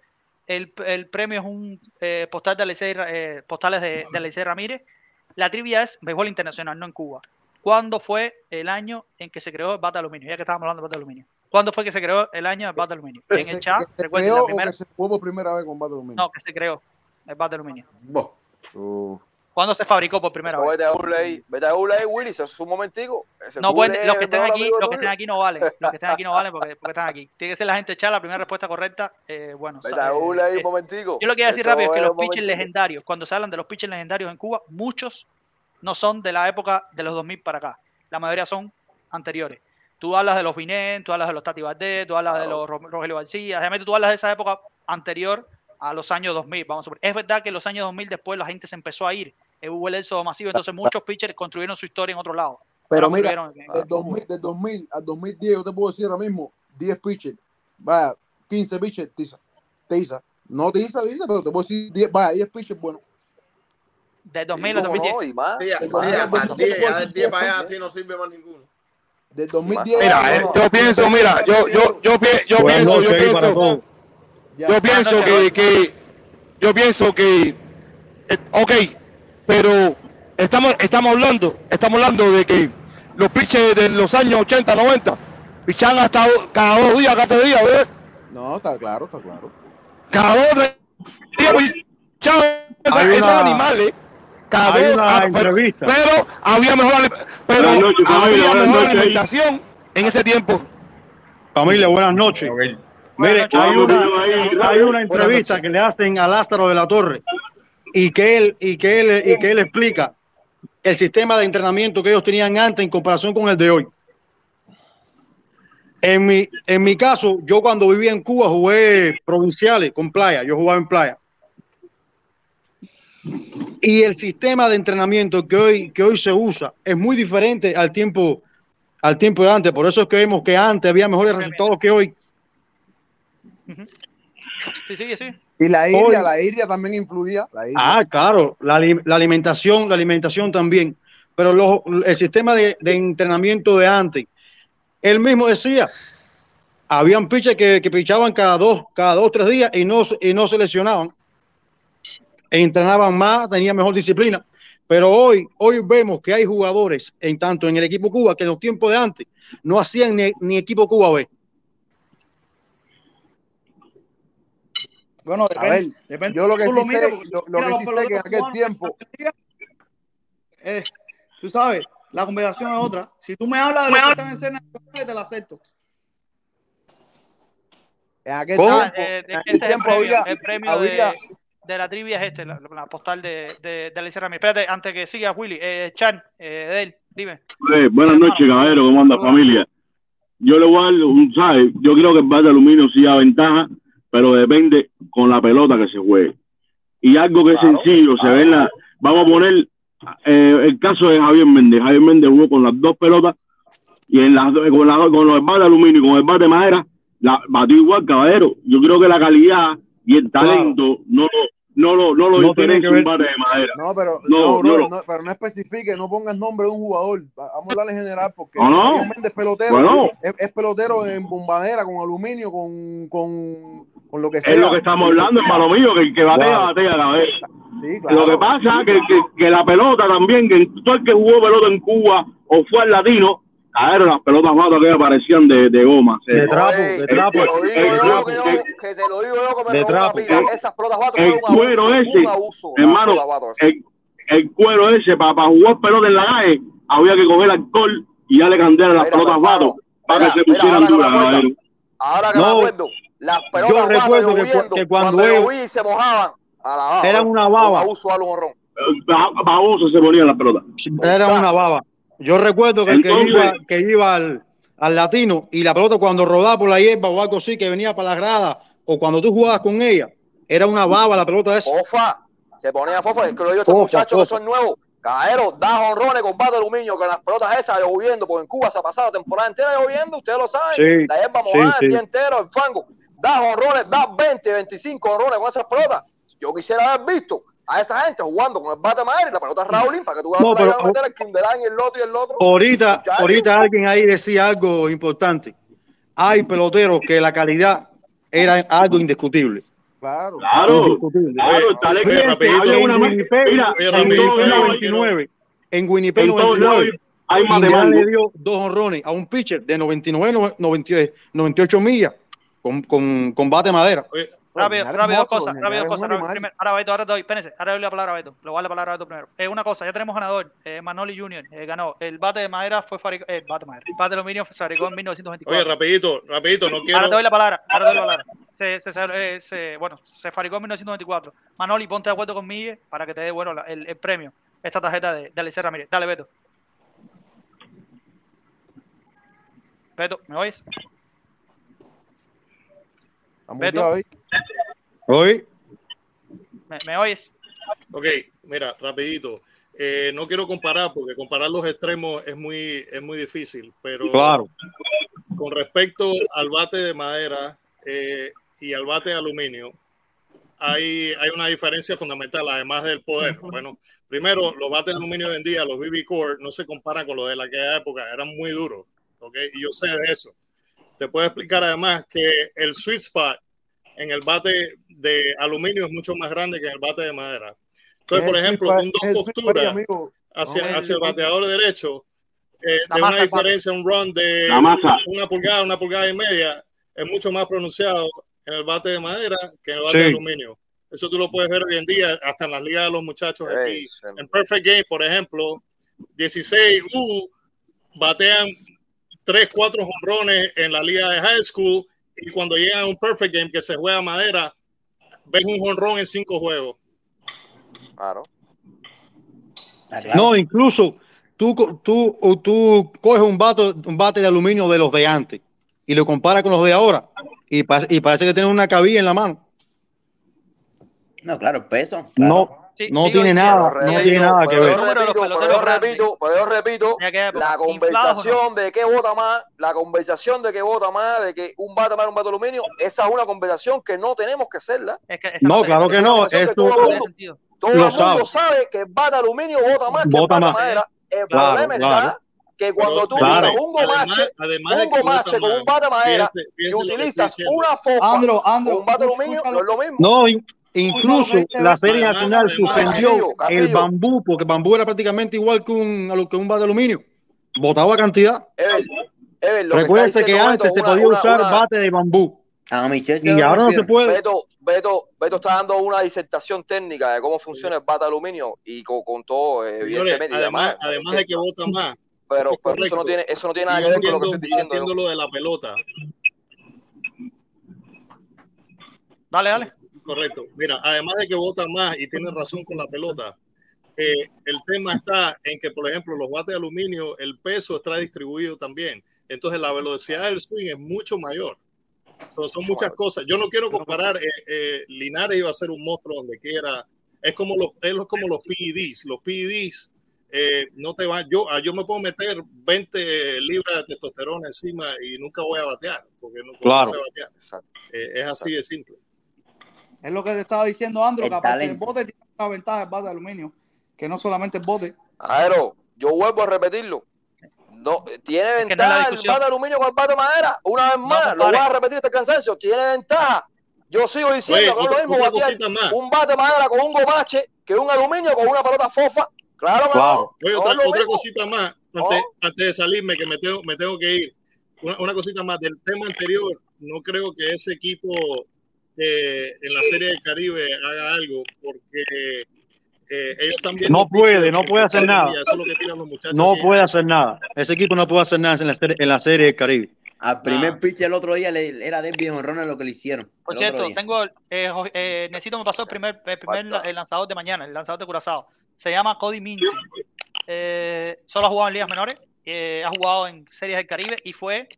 El, el premio es un eh, postal de Alicey Ra- eh, postales de, de Ramírez. La trivia es béisbol internacional, no en Cuba. ¿Cuándo fue el año en que se creó el bate de aluminio? Ya que estábamos hablando de aluminio. ¿Cuándo fue que se creó el año del de aluminio? En el chat, ¿Que se recuerden, la primera, que se jugó por primera vez con bate de aluminio? no, que se creó el bate de aluminio. Uh, ¿Cuándo se fabricó por primera vez? Vete a Google ahí, vete a Google ahí, Willy, eso es un momentico. Ese No Google pueden, es los que mejor aquí, los que estén aquí no valen. Los que estén aquí no valen porque, porque están aquí. *laughs* Tiene que ser la gente echar la primera respuesta correcta. Eh, bueno, Vete a Google ahí eh, un momentico. Yo lo que voy a decir Eso rápido es que es los pitchers legendarios, cuando se hablan de los pitchers legendarios en Cuba, muchos no son de la época de los 2000 para acá. La mayoría son anteriores. Tú hablas de los Binet, tú hablas de los Tati Valdés, tú hablas de los Ro- Rogelio García, realmente tú hablas de esa época anterior a los años 2000. Vamos a suponer. Es verdad que en los años 2000 después la gente se empezó a ir. Hubo el éxodo masivo, entonces muchos pitchers construyeron su historia en otro lado. Pero No mira, del 2000, del 2000 al 2010, yo te puedo decir ahora mismo, 10 pitchers, vaya, 15 pitchers, tiza, tiza. No tiza, tiza, pero te puedo decir, 10, vaya, 10 pitchers, bueno. Del 2000 al ¿Cómo 2010. no? Y más. Sí, ya, Del sí, ya, 2010 para el 10, ya del 10 10 para allá, así no sirve más ninguno. Del 2010. Mira, eh, yo pienso, mira, yo, yo, yo, pienso, yo pienso. Ya. yo pienso que, que, yo pienso que, eh, ok, pero estamos, estamos hablando, estamos hablando de que los pitchers de los años 80, 90, pichan hasta cada dos días, cada tres días, ¿verdad? No, está claro, está claro. Cada dos tres días, pichaban esos, una- animales. Cada hay dos, una ah, pero, entrevista. pero había mejor, pero noches, había buenas mejor ahí. alimentación en ese tiempo. Familia, buenas noches. Mire, una, hay una entrevista que le hacen a Lázaro de la Torre y que él, y que él, y que él explica el sistema de entrenamiento que ellos tenían antes en comparación con el de hoy. En mi, en mi caso, yo cuando vivía en Cuba jugué provinciales con playa, yo jugaba en playa. Y el sistema de entrenamiento que hoy, que hoy se usa es muy diferente al tiempo, al tiempo de antes. Por eso es que vemos que antes había mejores resultados que hoy. Sí, sí, sí. Y la Hoy- iria, la iria también influía. La iria. Ah, claro, la, la alimentación, la alimentación también. Pero los- el sistema de, de entrenamiento de antes, él mismo decía, habían pitchers que, que pichaban cada dos, cada dos, tres días y no, se- y no se lesionaban. E entrenaban más, tenían mejor disciplina. Pero hoy, hoy vemos que hay jugadores, en tanto en el equipo Cuba, que en los tiempos de antes no hacían ni, ni equipo Cuba B. Bueno, A depende. ver, depende yo lo que sí lo sé, lo, que sí sé que en aquel cubanos tiempo, eh, tú sabes, la conversación es otra. Si tú me hablas de lo que están en escena, te la acepto. en aquel ¿Cómo? Tiempo, eh, de- en este aquel es el tiempo premio, había, el premio había, de, de la trivia es este, la, la postal de, de, de Alicia Ramírez. Espérate, antes que siga Willy, eh, Chan, eh, Del, dime. Buenas noches, caballero. ¿Cómo anda, familia? Yo le voy a dar un, ¿sabes? Yo creo que el bate de aluminio sí da ventaja, pero depende con la pelota que se juegue. Y algo que es sencillo, se ve en la. Vamos a poner eh, el caso de Javier Méndez. Javier Méndez jugó con las dos pelotas y en las, con, la, con los bates de aluminio y con el bate de madera, la batió igual, caballero. Yo creo que la calidad y el talento no lo, no lo, no lo No que un bate de madera. no, pero No, no, no, brother, no. no, pero no especifique, no pongas nombre de un jugador. Va- Vamos a hablar en general porque No, no. Javier Méndez es pelotero, Bueno. es, es pelotero en bombadera, con aluminio, con, con, con lo que sea. Es lo que estamos hablando, hermano mío, que el que batea, Wow. batea. Sí, claro. Lo que pasa es que, que, que la pelota también, que todo el que jugó pelota en Cuba o fue al latino, cayeron las pelotas matas que parecían de, de goma. De trapo, de te trapo. lo digo el yo, trapo, que, te lo digo yo que me De trapo. pila. El- Esas pelotas vatos el cuero abuso, ese, hermano, el, el cuero ese, para jugar pelota en la calle, había que coger alcohol y darle candela a las pelotas vatos para que se pusieran duras. Ahora que me acuerdo, las pelotas yo recuerdo que cu- lloviendo, que cuando cuando ellos- lloví se mojaban, a la baba, Eran una Un baba. abuso a los honrón. Ba- Baboso se ponían las pelotas. Era una baba. Yo recuerdo que que iba, que iba al, al latino y la pelota cuando rodaba por la hierba o algo así, que venía para la grada, o cuando tú jugabas con ella, era una baba la pelota esa. Fofa, se ponía fofa, es que lo digo estos muchachos que son nuevos. Caballero, da honrones con bate de aluminio, con las pelotas esas lloviendo, porque en Cuba se ha pasado temporada entera lloviendo, ustedes lo saben. Sí, la hierba sí, mojada sí. el día entero, el fango. Da honrones, da 20, 25 honrones con esas pelotas. Yo quisiera haber visto a esa gente jugando con el bate madera y la pelota Raulín para que tú No, vas pero- a meter el Kimberlán y el otro y el otro. Ahorita, Muchacho. ahorita alguien ahí decía algo importante. Hay peloteros que la calidad era algo indiscutible. Claro. Claro. Indiscutible. Claro, está Fíjense, bien, rapidito. en Una- Winnipeg, Mira, en rapidito, todos yo lados quiero- 99, en Winnipeg En todos 99, lados hay matemáticos. le dio dos honrones a un pitcher de 99, no- 98, 98 millas con, con, con bate madera. Rápido, Ñañares rápido, rápido, cosas. rápido. Primero, ahora Beto, ahora te doy, espérense, ahora doy la palabra a Beto, le voy a dar la palabra a Beto primero. Eh, una cosa, ya tenemos ganador, eh, Manoli Junior, eh, ganó. El bate de madera fue fabricado, eh, bate de madera, el bate de aluminio se fabricó en 1924. Oye, rapidito, rapidito, no quiero. Ahora te doy la palabra, ahora te doy la palabra. Se, se, se- eh, se- bueno, se fabricó en 1924. Manoli, ponte de acuerdo con Miguel para que te dé bueno la- el, el premio, esta tarjeta de, de Alicia Ramírez. Dale, Beto. Beto, ¿me oyes? Beto, Hoy, ¿me, me oyes? Ok, mira, rapidito. Eh, no quiero comparar porque comparar los extremos es muy, es muy difícil, pero claro. con respecto al bate de madera eh, y al bate de aluminio, hay, hay una diferencia fundamental, además del poder. Bueno, primero, los bates de aluminio hoy en día, los BB Core, no se comparan con los de la aquella época, eran muy duros, ¿ok? Y yo sé de eso. Te puedo explicar además que el sweet spot en el bate de aluminio es mucho más grande que en el bate de madera. Entonces, Es por ejemplo, un dos posturas hacia, hacia el bateador derecho, eh, de una diferencia, un run de una pulgada, una pulgada y media, es mucho más pronunciado en el bate de madera que en el bate Sí. de aluminio. Eso tú lo puedes ver hoy en día, hasta en las ligas de los muchachos aquí. En Perfect Game, por ejemplo, 16 U batean 3, 4 jonrones en la liga de high school y cuando llegan a un Perfect Game que se juega a madera, ves un jonrón en 5 juegos. Claro. No, incluso tú, co- tú, o tú coges un bate, un bate de aluminio de los de antes y lo comparas con los de ahora y, pa- y parece que tiene una cabilla en la mano. No, claro, el peso. No, no tiene nada, no tiene nada que ver. Pero yo repito, pero yo repito, pero yo repito, la conversación de qué vota más, la conversación de qué vota más, de que un bate más un bate de aluminio, esa es una conversación que no tenemos que hacerla. No, claro que no, es que todo el mundo, todo el lo mundo sabe. sabe que el bate de aluminio vota más que el bate madera. El Claro, problema claro. está que cuando tú Claro. usas un gomache, un gomache con un bate de madera y utilizas una Andro, Andro, con un bate aluminio, no es lo mismo. No, incluso la serie nacional suspendió el bambú, porque bambú era prácticamente igual que un, a lo que un bate de aluminio. Botaba cantidad. Recuérdese que antes se podía una- usar una- bate de bambú. Ah, Y ahora no se puede. Beto, Beto, Beto está dando una disertación técnica de cómo funciona el bate de aluminio y con, con todo, eh, Señores, evidentemente. además, demás. además de que vota más. Pero, es pero eso no tiene, eso no tiene nada que ver con lo que estoy diciendo. yo. lo de la pelota. Dale, dale. Correcto. Mira, además de que vota más y tiene razón con la pelota, eh, el tema está en que, por ejemplo, los bates de aluminio, el peso está distribuido también. Entonces, la velocidad del swing es mucho mayor. So, son muchas cosas. Yo no quiero comparar. eh, eh, Linares iba a ser un monstruo donde quiera. Es como los, es como los PEDs. Los PEDs eh, no te van. Yo, ah, yo me puedo meter 20 libras de testosterona encima y nunca voy a batear porque no, porque no Claro. sé batear. Eh, es así de simple. Es lo que te estaba diciendo Andro, El que aparte del bote tiene una ventaja el bate de aluminio, que no solamente el bote. Aero, yo vuelvo a repetirlo. No, tiene es ventaja el bate de aluminio con el bate de madera. Una vez más, lo voy a repetir este cansancio. Tiene ventaja. Yo sigo diciendo Oye, que otra- lo mismo otra batear cosita más. un bate de madera con un gomache que un aluminio con una pelota fofa. Claro que Claro. no. Oye, otra, otra cosita más, antes, antes de salirme, que me tengo, me tengo que ir. Una, una cosita más del tema anterior. No creo que ese equipo en la Serie del Caribe haga algo, porque eh, ellos también. No puede, no puede hacer nada. Eso es lo que tiran los muchachos. No aquí. puede hacer nada. Ese equipo no puede hacer nada en la serie, en la serie del Caribe. Al primer pitch el otro día le, era de viejo Ron lo que le hicieron. Por cierto, tengo, eh, eh, necesito me pasó el primer, el primer el lanzador de mañana, el lanzador de Curazao. Se llama Cody Mincy. Eh, solo ha jugado en ligas menores, eh, ha jugado en series del Caribe y fue,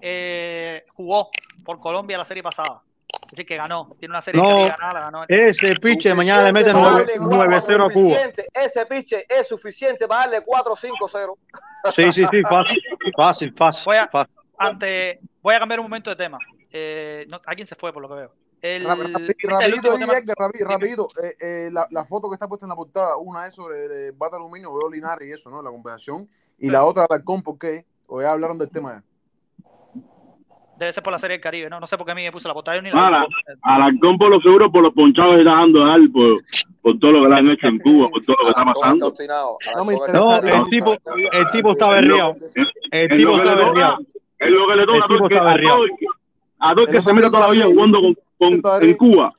eh, jugó por Colombia la serie pasada. Es decir, que ganó. Tiene una serie No, Caribe ganada, la ganó. ese pitch de mañana le mete Suficiente para 9 darle cuatro 9-0 a Cuba. Ese piche es suficiente para darle 4-5-0. Sí, sí, sí, fácil, fácil, fácil. Voy a, fácil. ante, voy a cambiar un momento de tema. Eh, no, alguien se fue por lo que veo. El, este, el rapidito rapi- rapidito. Eh, eh, la, la foto que está puesta en la portada, una es sobre el bate aluminio, veo Linares y eso, ¿no? La conversación. Y la otra, Alarcón, ¿por qué? O ya hablaron del tema ya. Debe ser por la serie del Caribe, ¿no? No sé por qué a mí me puso la yo ni la Ala, Alarcón por lo seguro, por los ponchados que está dando a él, por, por todo lo que le han hecho en Cuba, por todo lo que está pasando. No me No, el tipo, el tipo está berreado. El tipo está berreado. es lo que le toca El a todo tipo el que, a todo el que- a se meta toda la vida jugando con, con- en Cuba.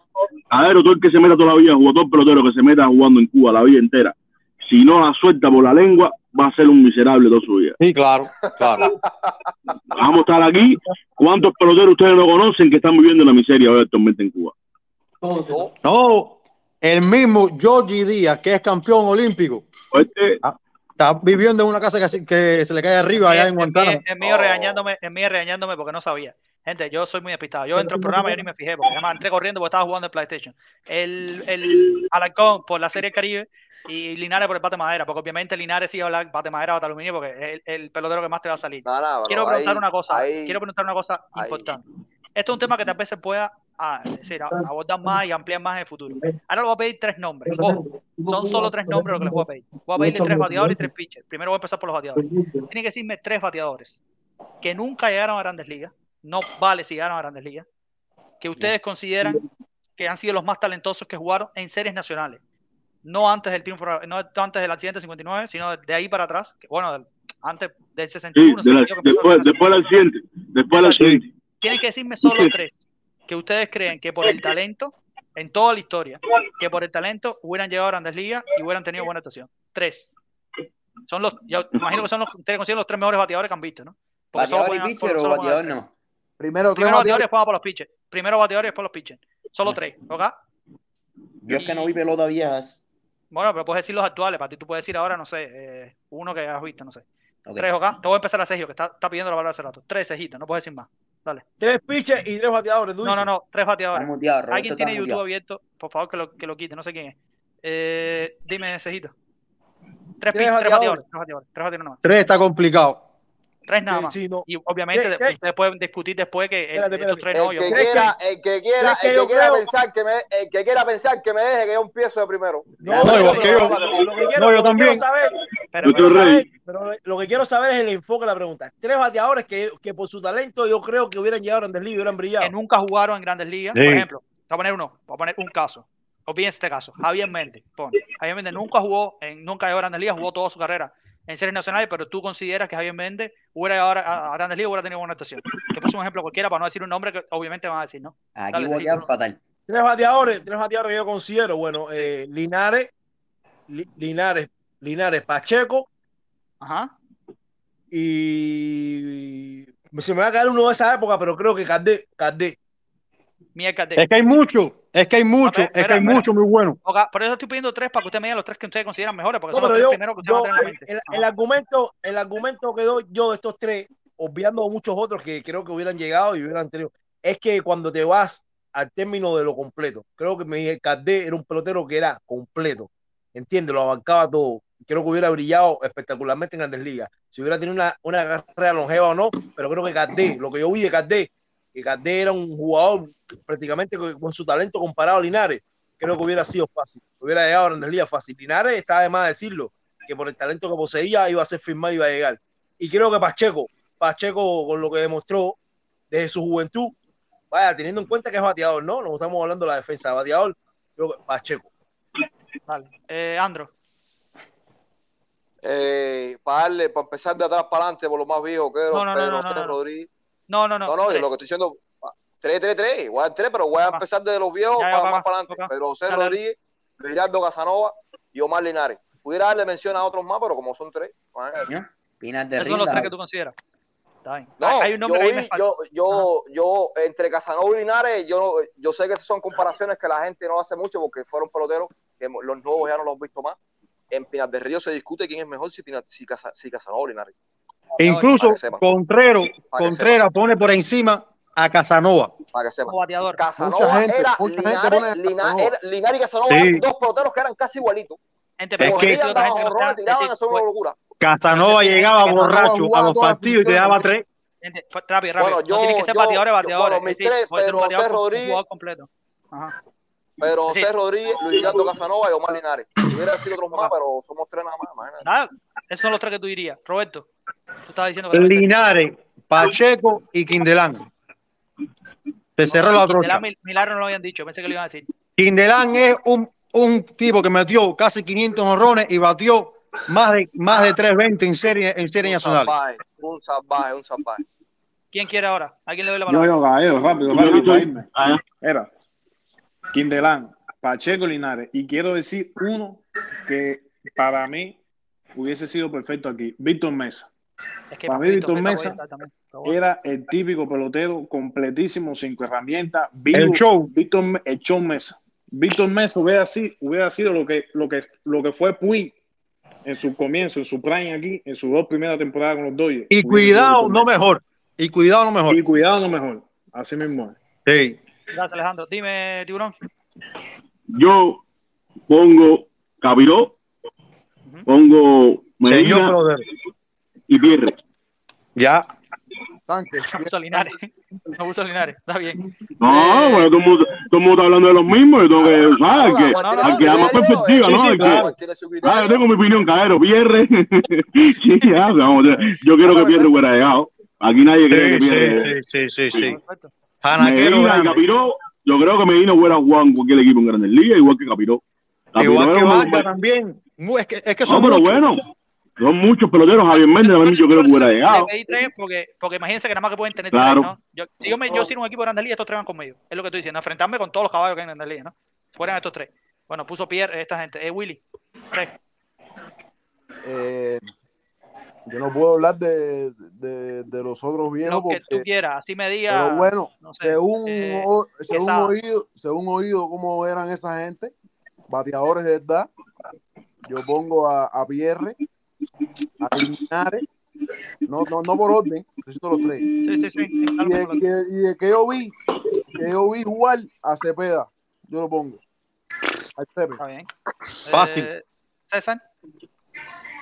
A ver, todo el que se meta toda la vida, jugando, todo el pelotero que se meta jugando en Cuba la vida entera, si no la suelta por la lengua, va a ser un miserable toda su vida. Sí, claro, claro. *laughs* Vamos a estar aquí. ¿Cuántos peloteros ustedes no conocen que están viviendo la miseria hoy actualmente en Cuba? No, el mismo Georgie Díaz, que es campeón olímpico, ah, está viviendo en una casa que, se- que se le cae arriba allá en Guantánamo. Es mío regañándome, es mío regañándome porque no sabía. Gente, yo soy muy despistado. Yo entro al programa y yo ni me fijé, porque además entré corriendo porque estaba jugando el PlayStation. El, el Alarcón por la Serie Caribe y Linares por el bate madera, porque obviamente Linares sí va a hablar bate madera, bate aluminio, porque es el, el pelotero que más te va a salir. quiero preguntar ahí- una cosa, ahí- quiero preguntar una cosa importante. Esto es un tema que tal vez se pueda ah, es decir, abordar más y ampliar más en el futuro. Ahora le voy a pedir tres nombres. Ojo, son solo tres nombres lo que les voy a pedir. Voy a pedirle tres bateadores y tres pitchers. Primero voy a empezar por los bateadores. Tienen que decirme tres bateadores que nunca llegaron a grandes ligas. No vale si llegaron a grandes ligas. Que ustedes consideran que han sido los más talentosos que jugaron en series nacionales. No antes del triunfo, no antes del accidente 59, sino de ahí para atrás. Que, bueno, del- antes del Sí, 61. de la- 62, que empezó a después, del accidente. Después del accidente. tienen que decirme solo tres que ustedes creen que por el talento, en toda la historia, que por el talento hubieran llegado a grandes ligas y hubieran tenido buena actuación. Tres. Son los, yo imagino que son los, ustedes consideran los tres mejores bateadores que han visto, ¿no? Porque solo ¿Bateador y pitcher solo- o bateador no? Primero, Primero bateadores, después vamos por los pitchers. Primero bateadores, después los pitchers. Solo tres, ¿ok? Yo es que no vi pelota viejas. Bueno, pero puedes decir los actuales. Para ti tú puedes decir ahora, no sé, eh, uno que has visto, no sé. Ok. Tres, ¿ok? Te voy a empezar a Sergio, que está, está pidiendo la palabra hace rato. Tres, Sergito, no puedes decir más. Dale. Tres pitchers y tres bateadores. ¿tú No, no, no, tres bateadores. Muteado, Alguien tiene YouTube muteado. abierto, por favor que lo, que lo quite, no sé quién es. Eh, dime, Cejito. Tres, Tres pi- tres bateadores. bateadores, tres bateadores, tres bateadores nomás. Tres está complicado. Tres nada más. sí, no. Y obviamente ¿Qué- de- qué? ustedes pueden discutir después que el- Espérate, espérate. tres no. El yo- que ¿Crees quiera, el que quiera, que el que yo quiera creo- pensar que me, el que quiera pensar que me deje que yo empiezo de primero. No, No, yo. lo que quiero, No, yo lo que quiero también. saber, Pero, Yo saber- lo que quiero saber es el enfoque de la pregunta. Tres bateadores que, que por su talento yo creo que hubieran llegado a Grandes Ligas y hubieran brillado. que nunca jugaron en grandes ligas. Sí. Por ejemplo, voy a poner uno, voy a poner un caso. Olvídense este caso. Javier Méndez. pon. Javier Méndez nunca jugó, en, nunca llegó a grandes ligas, jugó toda su carrera en series nacionales, pero tú consideras que Javier Méndez hubiera llegado a, a grandes ligas hubiera tenido buena actuación. Te puse un ejemplo cualquiera para no decir un nombre que obviamente van a decir, ¿no? Aquí Dale, voy a fatal. Tres bateadores, tres bateadores que yo considero. Bueno, eh, Linares, Li- Linares, Linares, Pacheco Ajá. y se me va a caer uno de esa época, pero creo que Cardé, Cardé. Miguel Cardé. Es que hay mucho, es que hay mucho, ver, es que hay espera. mucho muy bueno. Ok, por eso estoy pidiendo tres para que usted me diga los tres que ustedes consideran mejores, porque No, son los tres yo, primeros que ustedes van yo- a tener en la mente. el, argumento, el argumento que doy yo de estos tres, obviando muchos otros que creo que hubieran llegado y hubieran tenido, es que cuando te vas al término de lo completo, creo que Miguel Cardé era un pelotero que era completo, ¿entiendes? Lo abarcaba todo. Creo que hubiera brillado espectacularmente en Grandes Ligas. Si hubiera tenido una, una carrera longeva o no, pero creo que Cardé, lo que yo vi de Cardé, que Cardé era un jugador prácticamente con con su talento comparado a Linares, creo que hubiera sido fácil. Hubiera llegado a Grandes Ligas fácil. Linares está de más decirlo, que por el talento que poseía iba a ser firmar y iba a llegar. Y creo que Pacheco, Pacheco con lo que demostró desde su juventud, vaya, teniendo en cuenta que es bateador, ¿no? No estamos hablando de la defensa de bateador, creo que Pacheco. Vale. Eh, Andro. Eh, para darle, para empezar de atrás para adelante, por lo más viejo que era No, no, no, Pedro no, no, José no. Rodríguez. No, no, no. No, no, tres. lo que estoy diciendo, 3, 3, 3, voy a dar 3, pero voy a empezar desde los viejos Ya, ya, para va, más va, para adelante. va. Pedro José. Rodríguez, Gerardo Casanova y Omar Linares. Pudiera darle mención a otros más, pero como son tres. Pinas de Esos son los tres que tú consideras. No, Hay- hay un nombre yo, vi- yo, yo, yo, entre Casanova y Linares, yo, yo sé que esas son comparaciones que la gente no hace mucho porque fueron peloteros que los nuevos ya no los he visto más. En Pinas del Río se discute quién es mejor si, Pinas- si, Casa- si Casanova o Linares. E incluso Contreras pone por encima a Casanova. Para que. Como bateador. Casanova Mucha gente- era, mucha gente Linares, pone a Lina- Casanova. era- Linares y Casanova Sí. eran dos peloteros que eran casi igualitos. Gente, Es pero que- gente tiraban, eso una locura. Casanova llegaba borracho a los partidos y te daba tres. Gente, fue- rápido, rápido. Bueno, yo, no tienen que ser yo- bateadores, yo- bateadores. bueno, mis es decir, tres, puede ser un pero bateador José Rodríguez, jugador completo. Ajá. Pero Sí. José Rodríguez, Luis Giraldo Casanova y Omar Linares. *clears throat* Hubiera sido otros más, pero somos tres nada más, imagínate. Nada, esos son los tres que tú dirías. Roberto, tú estabas diciendo que Linares, Pacheco y Quindelán. Se cerró la trocha. la Mil- Milagro no lo habían dicho, pensé que lo iban a decir. Quindelán es un, un tipo que metió casi 500 honrones y batió más de, más de 320 en serie, en serie Un nacional. salvaje, un salvaje, un salvaje. ¿Quién quiere ahora? ¿A quién le doy la Yo, palabra? yo, rápido, Yo rápido, estoy- para irme. Ah, Era Quindelán, Pacheco Linares. Y quiero decir uno que para mí hubiese sido perfecto aquí: Víctor Mesa. Es que Para mí, Víctor Mesa era el típico pelotero completísimo, cinco herramientas, El show. Víctor, el show Mesa. Víctor Mesa hubiera sido, hubiera sido lo, que, lo, que, lo que fue Puig en su comienzo, en su prime aquí, en sus dos primeras temporadas con los Dodgers. Y cuidado, no mejor. Y cuidado, no mejor. Y cuidado, no mejor. Así mismo es. Sí. Gracias, Alejandro. Dime, Tiburón. yo pongo Cabiró, pongo Señor Medina brother. y Pierre. Ya. Tanque. No puso Linares. No puso Linares. Está bien. No, Eh, bueno, todo el mundo, todo el mundo está hablando de los mismos. Yo tengo que, ¿sabes? Que, No, no, al que da más perspectiva, ¿no? claro, su Ah, yo tengo mi opinión, Cabero. Pierre. *laughs* sí, ya, vamos, yo quiero que Pierre hubiera llegado. Aquí nadie cree que Sí, Pierre. sí, sí, sí, sí. Janaquero Medina. Capiró, yo creo que Medina hubiera jugado en cualquier equipo en Grandes Ligas, igual que Capiró. Capiró Igual que Vargas también. Es que, es que No, son pero muchos. bueno, son muchos peloteros. Javier Méndez también yo creo que hubiera llegado. Le pedí tres porque, porque imagínense que nada más que pueden tener Claro. tres, ¿no? Yo, si yo, me, yo soy un equipo de Grandes Ligas, estos tres van conmigo. Es lo que estoy diciendo. Enfrentarme con todos los caballos que hay en Grandes Ligas, ¿no? Fueran estos tres. Bueno, puso Pierre, esta gente. Eh, Willy. Tres. Eh, yo no puedo hablar de, de, de los otros viejos Lo que tú porque, quieras. Así me diga. pero bueno, no sé, según, eh, o- según oído, según oído cómo eran esa gente, bateadores de verdad, yo pongo a, a Pierre, a Linares, no, no, no por orden, necesito los tres. Sí, sí, sí. Y de, y de- y de que yo vi, que yo vi jugar a Cepeda, yo lo pongo. Al Cepe. Está bien. Fácil. Eh, César.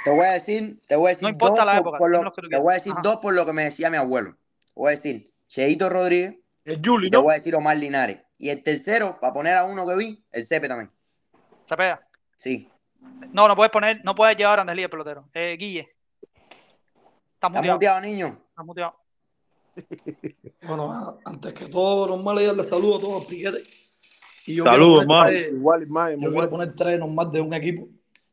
Te voy a decir, te voy a decir No importa dos la por- época, por lo- dime los que tú te voy a decir Ajá. dos por lo que me decía mi abuelo. Te voy a decir Cheito Rodríguez El Juli, y te ¿no? voy a decir Omar Linares. Y el tercero, para poner a uno que vi, el Cepe también. Cepeda. Sí. No, no puedes poner, no puedes llevar a Grandes Ligas pelotero. Eh, Guille. Estás ¿Estás muteado. muteado, niño? Estás muteado. *laughs* Bueno, antes que todo, normal le darle saludo a todos los piquetes. Y yo Saludos, tres- Igual, más, Yo quiero poner tres nomás de un equipo.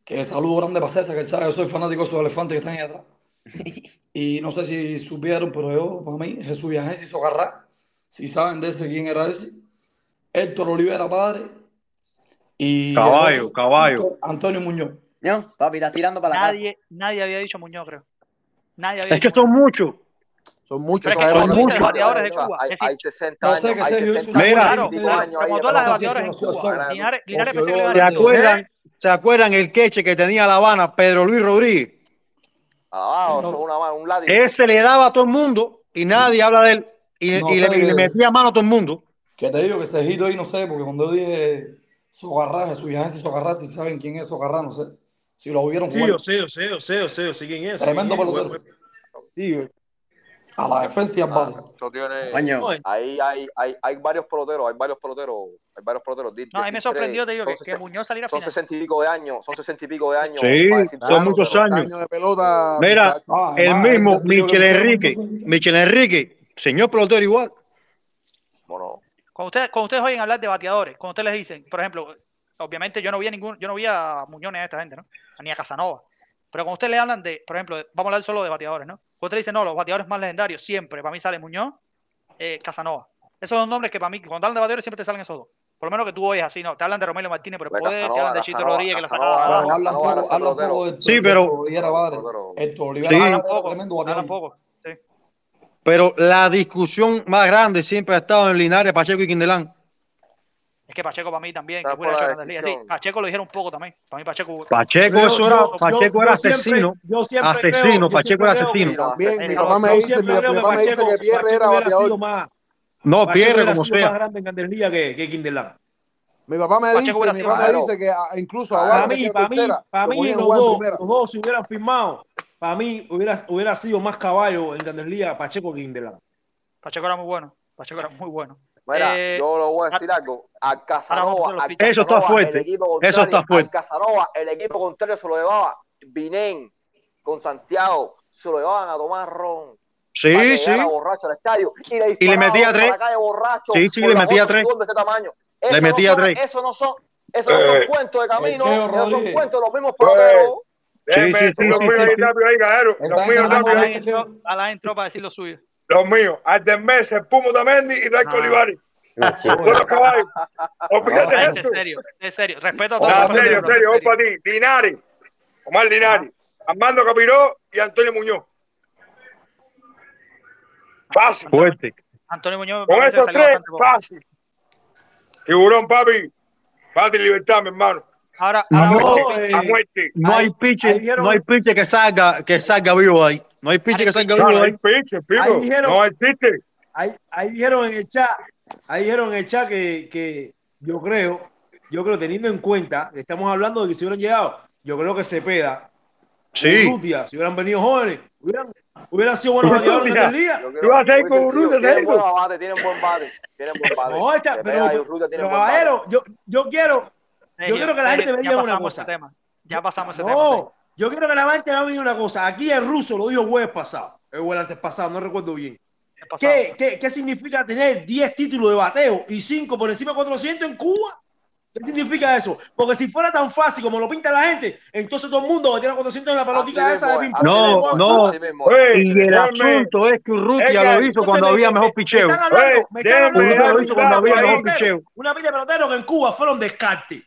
Que saludo grande para César, que sabe, yo soy fanático de esos elefantes que están ahí atrás. *laughs* Y no sé si supieron, pero yo, para mí, Jesús Viajes y Socarrá, si saben de ese, quién era ese. Héctor Olivera, padre. Y Caballo, caballo. Antonio Muñoz. No, papi, estás tirando para la. Nadie, nadie había dicho Muñoz, creo. Nadie había Es que dicho son muchos. Son muchos. Pero que son muchos. bateadores de Cuba. hay, Es decir, hay 60 No años, sé que hay Sergio hizo 60 una Mira. Claro, 25 claro, años como todas las en Cuba. Linares, Linares que ¿Se acuerdan, ¿Se acuerdan el queche que tenía La Habana, Pedro Luis Rodríguez? Ah, o sea, una, un ladito. Ese le daba a todo el mundo y nadie habla de él. Y, No y le, y le metía mano a todo el mundo. Que te digo que Cejito ahí no sé, porque cuando yo dije Socarrá, Jesús Viajes y Socarrá, si saben quién es Socarrá, no sé. Si lo vieron Sí, jugar. yo sé, yo sé, yo sé, yo sé, yo sé quién es. Tremendo pelotero. A la defensa Coño. ahí hay, hay, hay varios peloteros, hay varios peloteros, hay varios peloteros. Di- No, a mí me sorprendió, te digo, son que, que sesenta- Muñoz saliera a Son sesenta y pico de años, son sesenta y pico de años. Sí, decir son muchos años. Años de pelota. Mira. Ah, el además, mismo este Michel Enrique. Michel Enrique, señor pelotero igual. Bueno, Cuando ustedes, cuando ustedes oyen hablar de bateadores, cuando ustedes les dicen, por ejemplo, obviamente yo no vi a ningún, yo no vi a Muñoz ni a esta gente, ¿no? Ni a Casanova. Pero cuando ustedes le hablan de, por ejemplo, vamos a hablar solo de bateadores, ¿no? Cuando dicen, no, los bateadores más legendarios, siempre, para mí sale Muñoz, eh, Casanova. Esos son nombres que para mí, cuando hablan de bateadores, siempre te salen esos dos. Por lo menos que tú oyes así, ¿no? Te hablan de Romelio Martínez, pero puede, te hablan de Chito Casanova, Rodríguez, que la sacaba. Pero hablan Casanova era poco, hablan pelotero. poco de Sí, pero- tremendo hablan bateador. poco. Sí. Pero la discusión más grande siempre ha estado en Linares, Pacheco y Quindelán. Es que Pacheco para mí también. Pacheco lo dijeron un poco también. Para mí Pacheco. Pacheco, eso era, Pacheco era asesino. Asesino, Pacheco era asesino. Mi mamá me dice, mi mamá me dice que Pierre era bateador. No, Pierre como sea. más grande en Candelilla que, que Kinderland. Mi papá me Pacheco dice, mi papá me dice que incluso ahora. Para mí, para mí, para mí los dos, si hubieran firmado, para mí hubiera, hubiera sido más caballo en Candelilla Pacheco que Kinderland. Pacheco era muy bueno. Pacheco era muy bueno. Mira, yo lo voy a decir algo. A Casanova, a Casanova eso está fuerte. Eso está fuerte. Casanova, el equipo contrario se lo llevaba. Binén con Santiago se lo llevaban a tomar ron. Sí, sí. Borracho al estadio, y, le, y le metía tres. Calle, borracho, sí, sí, le metía tres. Este le metía no tres. Eso no son, eso no son cuentos de camino. Esos son cuentos de los mismos peloteros. Eh, sí, sí, sí, sí, sí, sí, sí. A la gente para decir lo suyo. Los míos, Artemis, el Pumo Tamendi y Ray Colivari. Ah. Todos los caballos. Olvídate de eso. En serio, en serio. Respeto a todos. En serio, en serio. Vamos para ti. Dinari. Omar Dinari. Armando Capiró y Antonio Muñoz. Fácil. Fuerte. Antonio Muñoz. Con esos tres, fácil. Tiburón, papi. Fácil libertad, mi hermano. Ahora, ahora no, eh, a muerte. No hay piche, no hay piche que salga, que salga vivo ahí. No hay piche que salga vivo. No hay piche, pico. Dijeron, no existe. Ahí, ahí dijeron en el chat, ahí dijeron en el chat que, que yo creo, yo creo, teniendo en cuenta, estamos hablando de que si hubieran llegado, yo creo que Cepeda, sí. Urrutia, si hubieran venido jóvenes, hubieran, hubieran sido buenos bateadores en el día. Tú vas a ir con Urrutia, tienen buen bate, tienen buen bate. Tienen buen bate. No, está, pero, pero caballero, yo, yo quiero, yo quiero que la gente me diga una cosa. Tema. Ya pasamos ese no, tema. Yo quiero que la gente la diga una cosa. Aquí el ruso lo dijo jueves pasado, el jueves antes pasado, no recuerdo bien. ¿Qué, significa tener 10 títulos de bateo y 5 por encima de 400 en Cuba? ¿Qué significa eso? Porque si fuera tan fácil como lo pinta la gente, entonces todo el mundo que tiene 400 en la pelotita esa de ping No, no. Y el asunto es que Urrutia lo hizo cuando había mejor picheo. Lo hizo cuando había mejor picheo. Una pila de peloteros que en Cuba fueron descarte.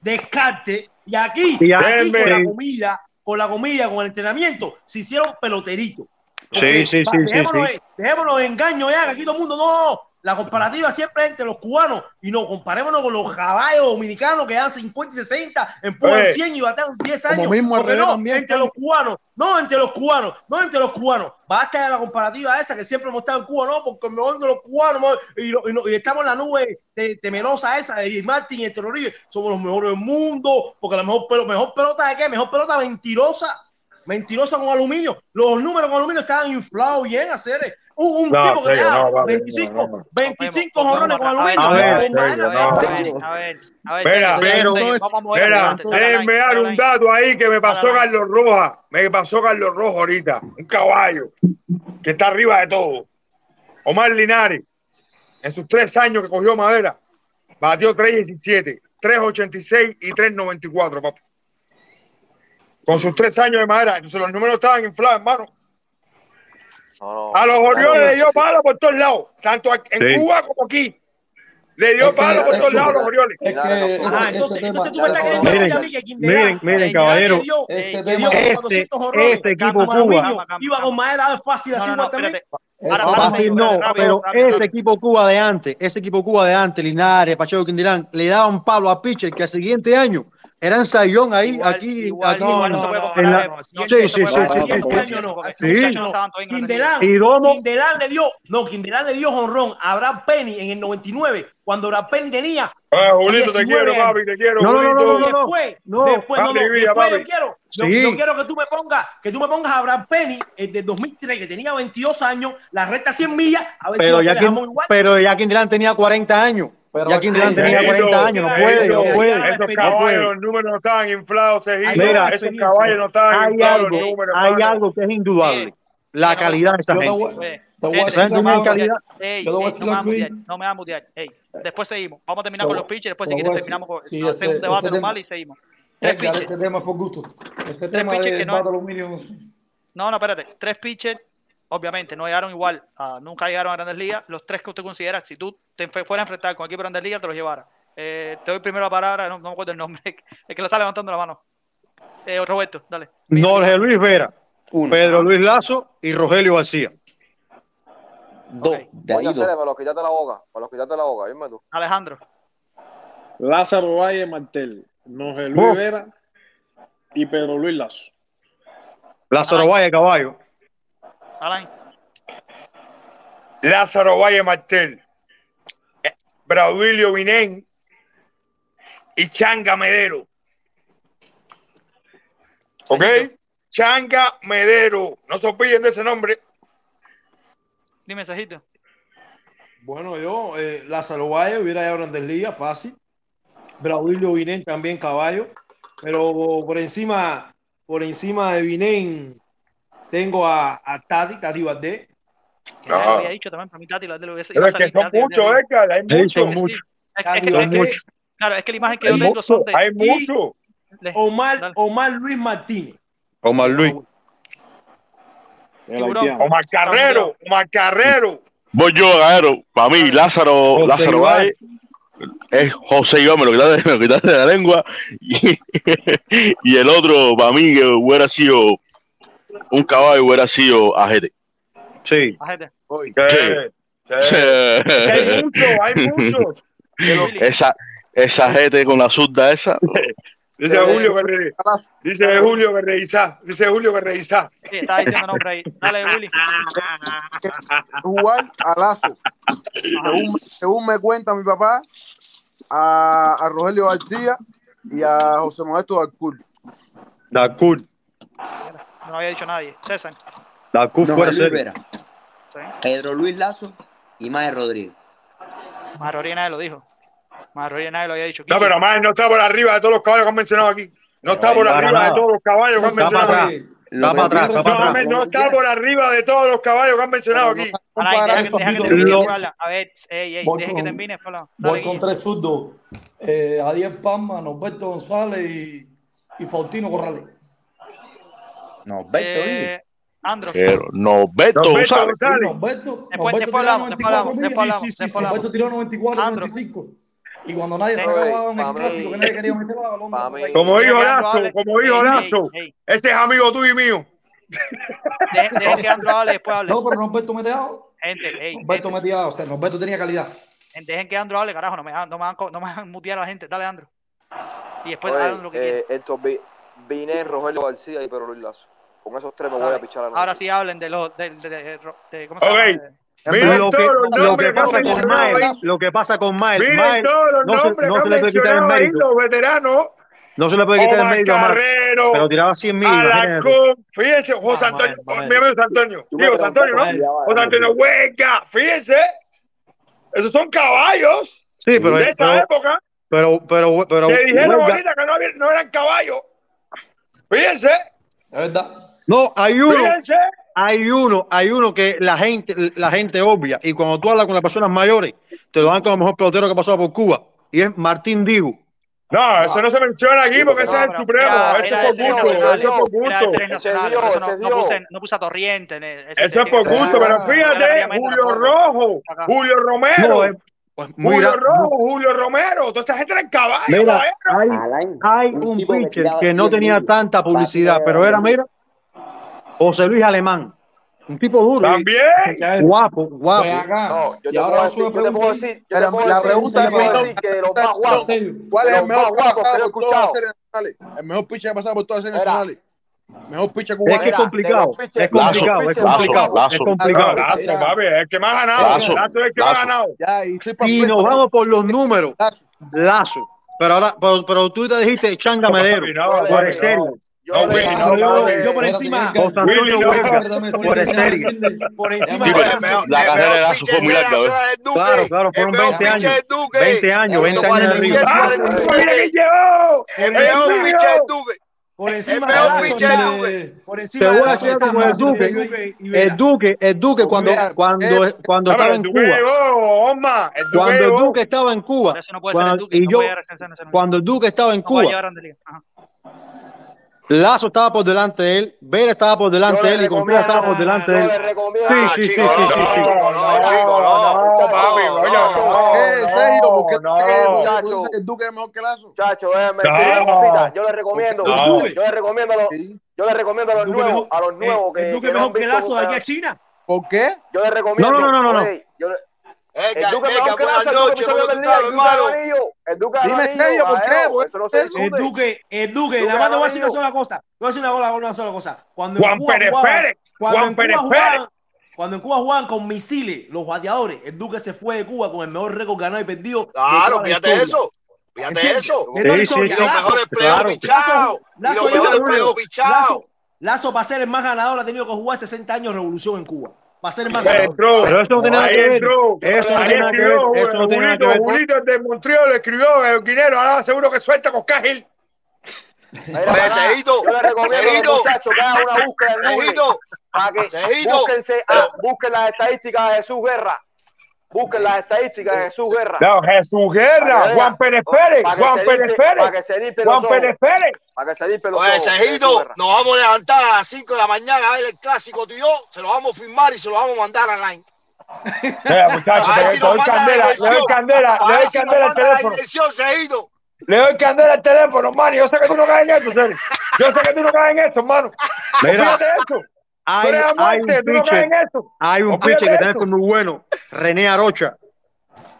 Descarte. Y aquí, y aquí con la comida, con la comida, con el entrenamiento, se hicieron peloteritos. Sí, sí, sí, sí. Dejémonos, de engaños ya, que aquí todo el mundo, no, la comparativa siempre es entre los cubanos y no comparémonos con los jaballos dominicanos que dan 50 y 60, empujan Oye, 100 y batean 10 años. Mismo no, entre los cubanos, no entre los cubanos, no entre los cubanos. Basta de la comparativa esa que siempre hemos estado en Cuba, no, porque me de los cubanos y, estamos en la nube temerosa esa de Martín y el terrorismo. Somos los mejores del mundo, porque la mejor, pero, mejor pelota de qué? Mejor pelota mentirosa mentirosa con aluminio. Los números con aluminio estaban inflados bien, hacer un, no, tipo que serio, no, va, 25, no, 25 con el menos. A ver, a ver, espera, espera, déjenme dar un dato ahí que me pasó Carlos Roja, me pasó Carlos Rojo ahorita, un caballo que está arriba de todo. Omar Linares, en sus tres años que cogió madera, batió 3.17, 3.86 y 3.94, papá. Con sus tres años de madera. Entonces los números estaban inflados, hermano. A los Orioles le dio palo por todos lados, tanto en. Cuba como aquí. Le dio palo por todos lados a los Orioles. Ah, entonces, entonces, tú me estás queriendo decir a mí que quien Miren, miren, caballero. Este, equipo Cuba. Iba con madera fácil así, también. Ahora, fácil no, pero ese equipo Cuba de antes, ese equipo Cuba de antes, Linares, Pacheco Quindirán, le daban palo a pitcher que al siguiente año eran Sayón ahí, igual, aquí, igual, aquí. Igual, no, no, no, la... sí, sí, sí, sí, este no. Este año sí. Quindelán, Quindelán le dio, no, Quindelán le dio honrón a Brad Penny en el 99, cuando Brad Penny tenía. Ah, Julito, te quiero, papi, te quiero. No, no, no, no, Después, no, después, no, después yo quiero, yo, quiero que tú me pongas, que tú me pongas a Brad Penny, el del 2003, que tenía 22 años, la recta 100 millas, a ver si lo igual. Pero ya Quindelán tenía 40 años. Pero Jackie Durán tenía 40 años, no puede, no puede. Esos caballos, los números no estaban inflados, Mira, esos caballos no estaban inflados, los. Hay algo que es indudable la calidad de esa gente. No, voy, gente calidad. No, me a no me va a mutear. Después seguimos. Vamos a terminar con los pitchers. Después, si quieres, terminamos con sí, este, un debate normal y seguimos. Tres pitchers. Este tema gusto. Este tema de, que no. No, no, espérate. Tres pitchers obviamente no llegaron igual, a, nunca llegaron a Grandes Ligas, los tres que usted considera, si tú te fueras a enfrentar con equipo de Grandes Ligas, te los llevara. Eh, te doy primero la palabra, no, me acuerdo el nombre, *laughs* el que lo está levantando la mano. Eh, Roberto, dale. Jorge Luis Vera, Pedro Luis Lazo y Rogelio García. Dos. Okay. Voy a para los que ya te la boca, para los que ya te la boca, dime tú. Alejandro. Lázaro Valle Martel, Jorge Luis Vera y Pedro Luis Lazo. Lázaro Valle Caballo. Alain. Lázaro Valle Martel, Braulio Vinén y Changa Medero. ¿Ok? Changa Medero. No se olviden de ese nombre. Dime, Sajito. Bueno, yo, eh, Lázaro Valle hubiera ido a Grandes Ligas, fácil. Braulio Vinén también caballo. Pero por encima, por encima de Vinén, tengo a, a Tati, Tati Valdés. No. Ya lo había dicho también, para mí Tati Valdés lo hubiese Pero es que son muchos, Edgar, hay muchos. muchos. Claro, es que la imagen que hay yo tengo son de... Hay muchos. Omar, Omar Luis Martínez. Omar Luis. Omar Carrero, Omar Carrero. Voy yo, Carrero. Para mí, Lázaro, Lázaro Valle. Es José Iván, me lo quitaste, me lo quitaste de la lengua. Y, *laughs* y el otro, para mí, que hubiera sido un caballo hubiera sido ajete. Sí. Ajete. Sí. sí. *laughs* Hay muchos, hay muchos. *laughs* esa, esa gente con la zurda esa. *laughs* Eh, dice Julio que dice Julio que dice Julio que Dale, Julio. Jugar a Lazo. Según, me cuenta mi papá, a, a Rogelio García y a José Modesto Darcourt. Darcourt. No había dicho nadie. César. La Q fuera Pedro Luis Lazo y Mae Rodríguez. Mae Rodríguez nadie lo dijo. Mae Rodríguez nadie lo había dicho. No, pero Mae no está por arriba de todos los caballos que han mencionado aquí. No está por arriba de todos los caballos que han mencionado aquí. Está atrás. No está por arriba de todos los caballos que han mencionado aquí. A ver, ey, ey, dejen que termine, Voy con tres zurdos. Eh, Adiel Palma, Norberto González y, y Faustino Corrales. No, Beto, eh, Andro. Pero, no, Beto, no, Beto. González. No, Beto, no, Beto sí, sí, tiró 94, Andro. 95. Y cuando nadie se acababa en clásico, que nadie quería meterlo a balón. Como dijo Lazo, como dijo Lazo, ese es amigo tuyo y mío. Dejen que Andro hable, después hable. No, pero no Beto meteado. Gente, hey, Beto meteado, o sea, no Beto tenía calidad. Gente, dejen que Andro hable, carajo, no me, no, me van, no me van mutear a la gente. Dale, Andro. Y después Oye, hagan lo que eh, quieran. Estos vine Rogelio García y Pedro Luis Lazo. Con esos tres me voy a pichar a los Ahora sí hablen de los. De, de, de, de ¿Cómo se? Okay. Miren lo, que, los pasa con Miles, lo que pasa con Miles, no, se, no se, le puede quitar el mérito. Los veteranos, no se le puede quitar el mérito a Miles, pero tiraba 100 mil. Fíjense, José ah, Antonio, mi amigo Antonio, José Antonio, ¿no? José Antonio Hueca, fíjense, esos son caballos sí, pero, de esa pero, época. Pero, pero, pero, pero, dijeron ahorita que no, no eran caballos. Fíjense. Es verdad. No, hay uno. Hay uno, hay uno que la gente, la gente obvia. Y cuando tú hablas con las personas mayores, te lo dan como el mejor pelotero que ha pasado por Cuba. Y es Martín Digo. No, eso no se menciona aquí porque ese es el supremo. Eso es por gusto. Eso es por gusto. No puse a Torriente. Eso es por gusto. Pero fíjate, Julio Rojo, Julio Romero. Eh, pues Julio Rojo, Julio Romero, toda esta gente era el caballo. Mira, hay, hay, un pitcher que no tenía tanta publicidad, pero era, mira, José Luis Alemán. Un tipo duro. También. Guapo, guapo. Pues acá. No, yo, te ahora decir, yo te puedo decir, yo te puedo la decir, pregunta puedo decir que de los más guapos. ¿Cuál es el mejor guapo que he escuchado? El mejor pitcher que ha pasado por todas las series nacionales. Mejor picha cubano. Es que es complicado. Piches, es complicado, lazo, es complicado. Lazo, es complicado. Lazo, es complicado. Papi, es que más ha ganado. Lazo, es el que más ha ganado. Ya, y si nos vamos por los números, Lazo. Pero ahora, pero, pero tú te dijiste Changa Medero. No, no, no, por serio. Yo, no, Willy, no, yo, por encima. Willy, no, por encima. Por encima. Sí, la carrera de Lazo fue muy larga. Claro, claro, fueron 20 años. 20 años, 20 años. ¡Mira que llegó! El mejor ficha de Duque. Por encima de por encima el Duque. El Duque, el Duque cuando, cuando, cuando estaba en Cuba. Cuando el Duque estaba en Cuba. Cuando el Duque estaba en Cuba Lazo estaba por delante de él, Vela estaba por delante de él y Contreras estaba por delante de él. Sí, sí, sí, sí, sí, Chacho, yo le recomiendo, yo le recomiendo a los, yo le recomiendo a los nuevos, que Yo le recomiendo. No, no, no. Edgar, Educa, Edgar, buenas noches, ¿cómo Dime, eso no voy a decir una sola cosa. Una sola cosa. Cuando Juan Pérez Pérez, Cuando en Cuba jugaban con misiles los bateadores, el Duque se fue de Cuba con el mejor récord ganado y perdido. Claro, fíjate eso. Fíjate eso. Lazo, para ser el más ganador ha tenido que jugar 60 años revolución en Cuba. Va a ser más entró, eso no tiene nada que eso no tiene nada que ver. Eso de Montreal escribió el guinero. Ahora seguro que suelta con Cajil. Una búsqueda búsquense, ah, a, busquen las estadísticas de Jesús Guerra. Busquen las estadísticas de Jesús Guerra. No, Jesús Guerra, Juan Pérez Pérez, Juan Pérez Pérez. Juan Pérez Pérez. Para que se limpie los Oye, nos vamos a levantar a las 5 de la mañana a ver el clásico tío, se lo vamos a firmar y se lo vamos a mandar online. Eh, *laughs* muchachos, le, si doy candela, le doy candela, le doy candela al teléfono. Le doy candela al teléfono, hermano. Yo sé que tú no caes en esto, Sergio. Yo sé que tú no caes en esto, hermano. *laughs* Mira. Mírate eso. Hay, un pitcher, no hay un que tenés muy bueno, René Arocha.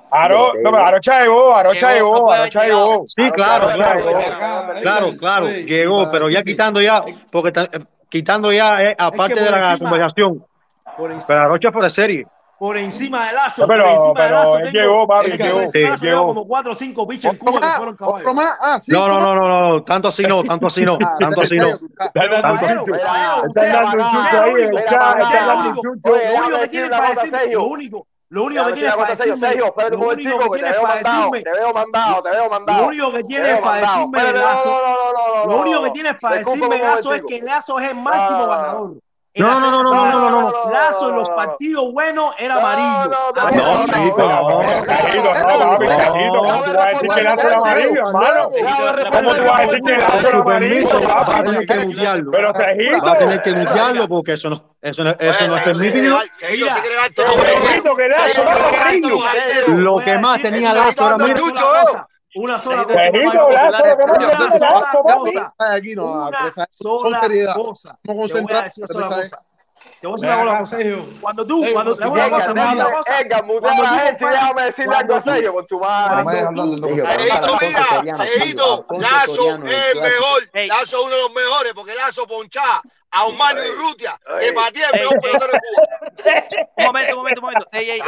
Aro, no, Arocha llegó, Arocha llegó, Arocha llegó. Sí, claro, claro, claro, claro, llegó, pero ya quitando ya, porque eh, quitando ya, eh, aparte de la conversación, pero Arocha fue la serie por encima del lazo. Pero, por encima pero del lazo. Él llegó, papi, llegó. Sí, lazo llegó. como cuatro o cinco bichos en Cuba más, que fueron caballos. Más? Ah, sí, no, no, no, no, no, tanto así no, tanto así no, tanto así no. Lo único lo único que tiene es para decirme, lo único que tiene para decirme, te veo mandado, te veo mandado. Lo único que tiene es para decirme Lazo, lo único que tiene es para decirme Lazo es que Lazo es el máximo ganador. No, no, no, no, no, no, no, Lazo en los partidos buenos era amarillo. No, chico, no. Cajito, ¿Cómo tú vas a decir que Lazo era amarillo, hermano? ¿Cómo tú vas a decir que Lazo era amarillo? Va a tener que mutearlo. Pero Cejito. Va a tener que mutearlo porque eso no. Eso no, eso no es permitido. Lo que más tenía Lazo era amarillo. Una sola cosa. Una sola cosa. Te voy a decir una cosa, Sergio. Cuando tú, cuando te una cosa, una cosa. Edgar, mutea a la gente y déjame decirle algo, Sergio, por su madre. Sergito, mira, Sergito, Lazo es mejor. Lazo es uno de los mejores, porque Lazo ponchá a Omar Urrutia, que para ti es el peor pelotero un momento, un momento, un momento. Ey, ey,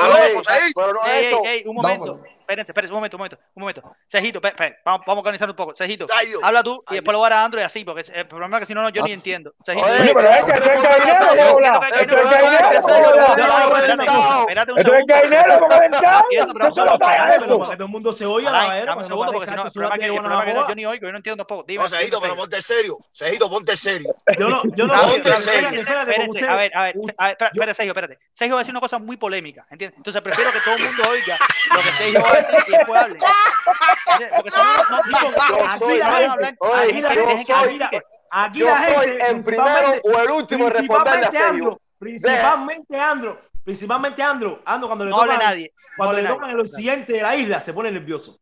ey, un momento. Espérense, espérense, un momento, un momento, un momento. Cejito, vamos, vamos a organizar un poco. Cejito, habla tú y después lo voy a Android así, porque el problema es que si no, no yo ni entiendo. Cejito, pero es que tú gainero, se porque si no, yo ni oigo, yo no entiendo tampoco. Cejito, pero ponte serio. Cejito, ponte serio. Yo no *laughs* A ver, a ver, espérate, Sergio, espérate. Sergio va a decir una cosa muy polémica, ¿entiendes? Entonces prefiero que todo el mundo oiga lo que Sergio va a y después hable. Porque. Aquí la gente. el primero o el último en. Principalmente, Andro, principalmente Andro, Andro cuando le no nadie, cuando le tocan el occidente de la isla se pone nervioso.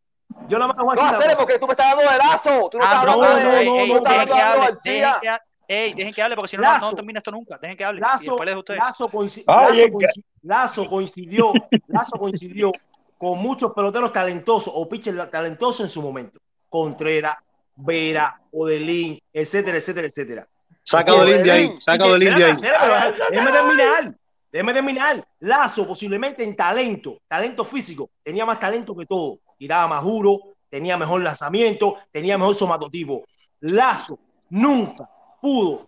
Yo la voy a decir. Porque tú me estás dando de lazo. Tú no estás hablando de. Ey, dejen que hable porque si no, no, termina esto nunca. Dejen que hable. Lazo, Lazo, coincidió, Lazo, coincidió, Lazo, coincidió, Lazo coincidió con muchos peloteros talentosos o pitchers talentosos en su momento. Contreras, Vera, Odelín, etcétera, etcétera, etcétera. Saca Odelín de ahí, saca Odelín de ahí. Ah, déjame terminar, déjame terminar. Lazo posiblemente en talento, talento físico, tenía más talento que todo. Tiraba más duro, tenía mejor lanzamiento, tenía mejor somatotipo. Lazo nunca pudo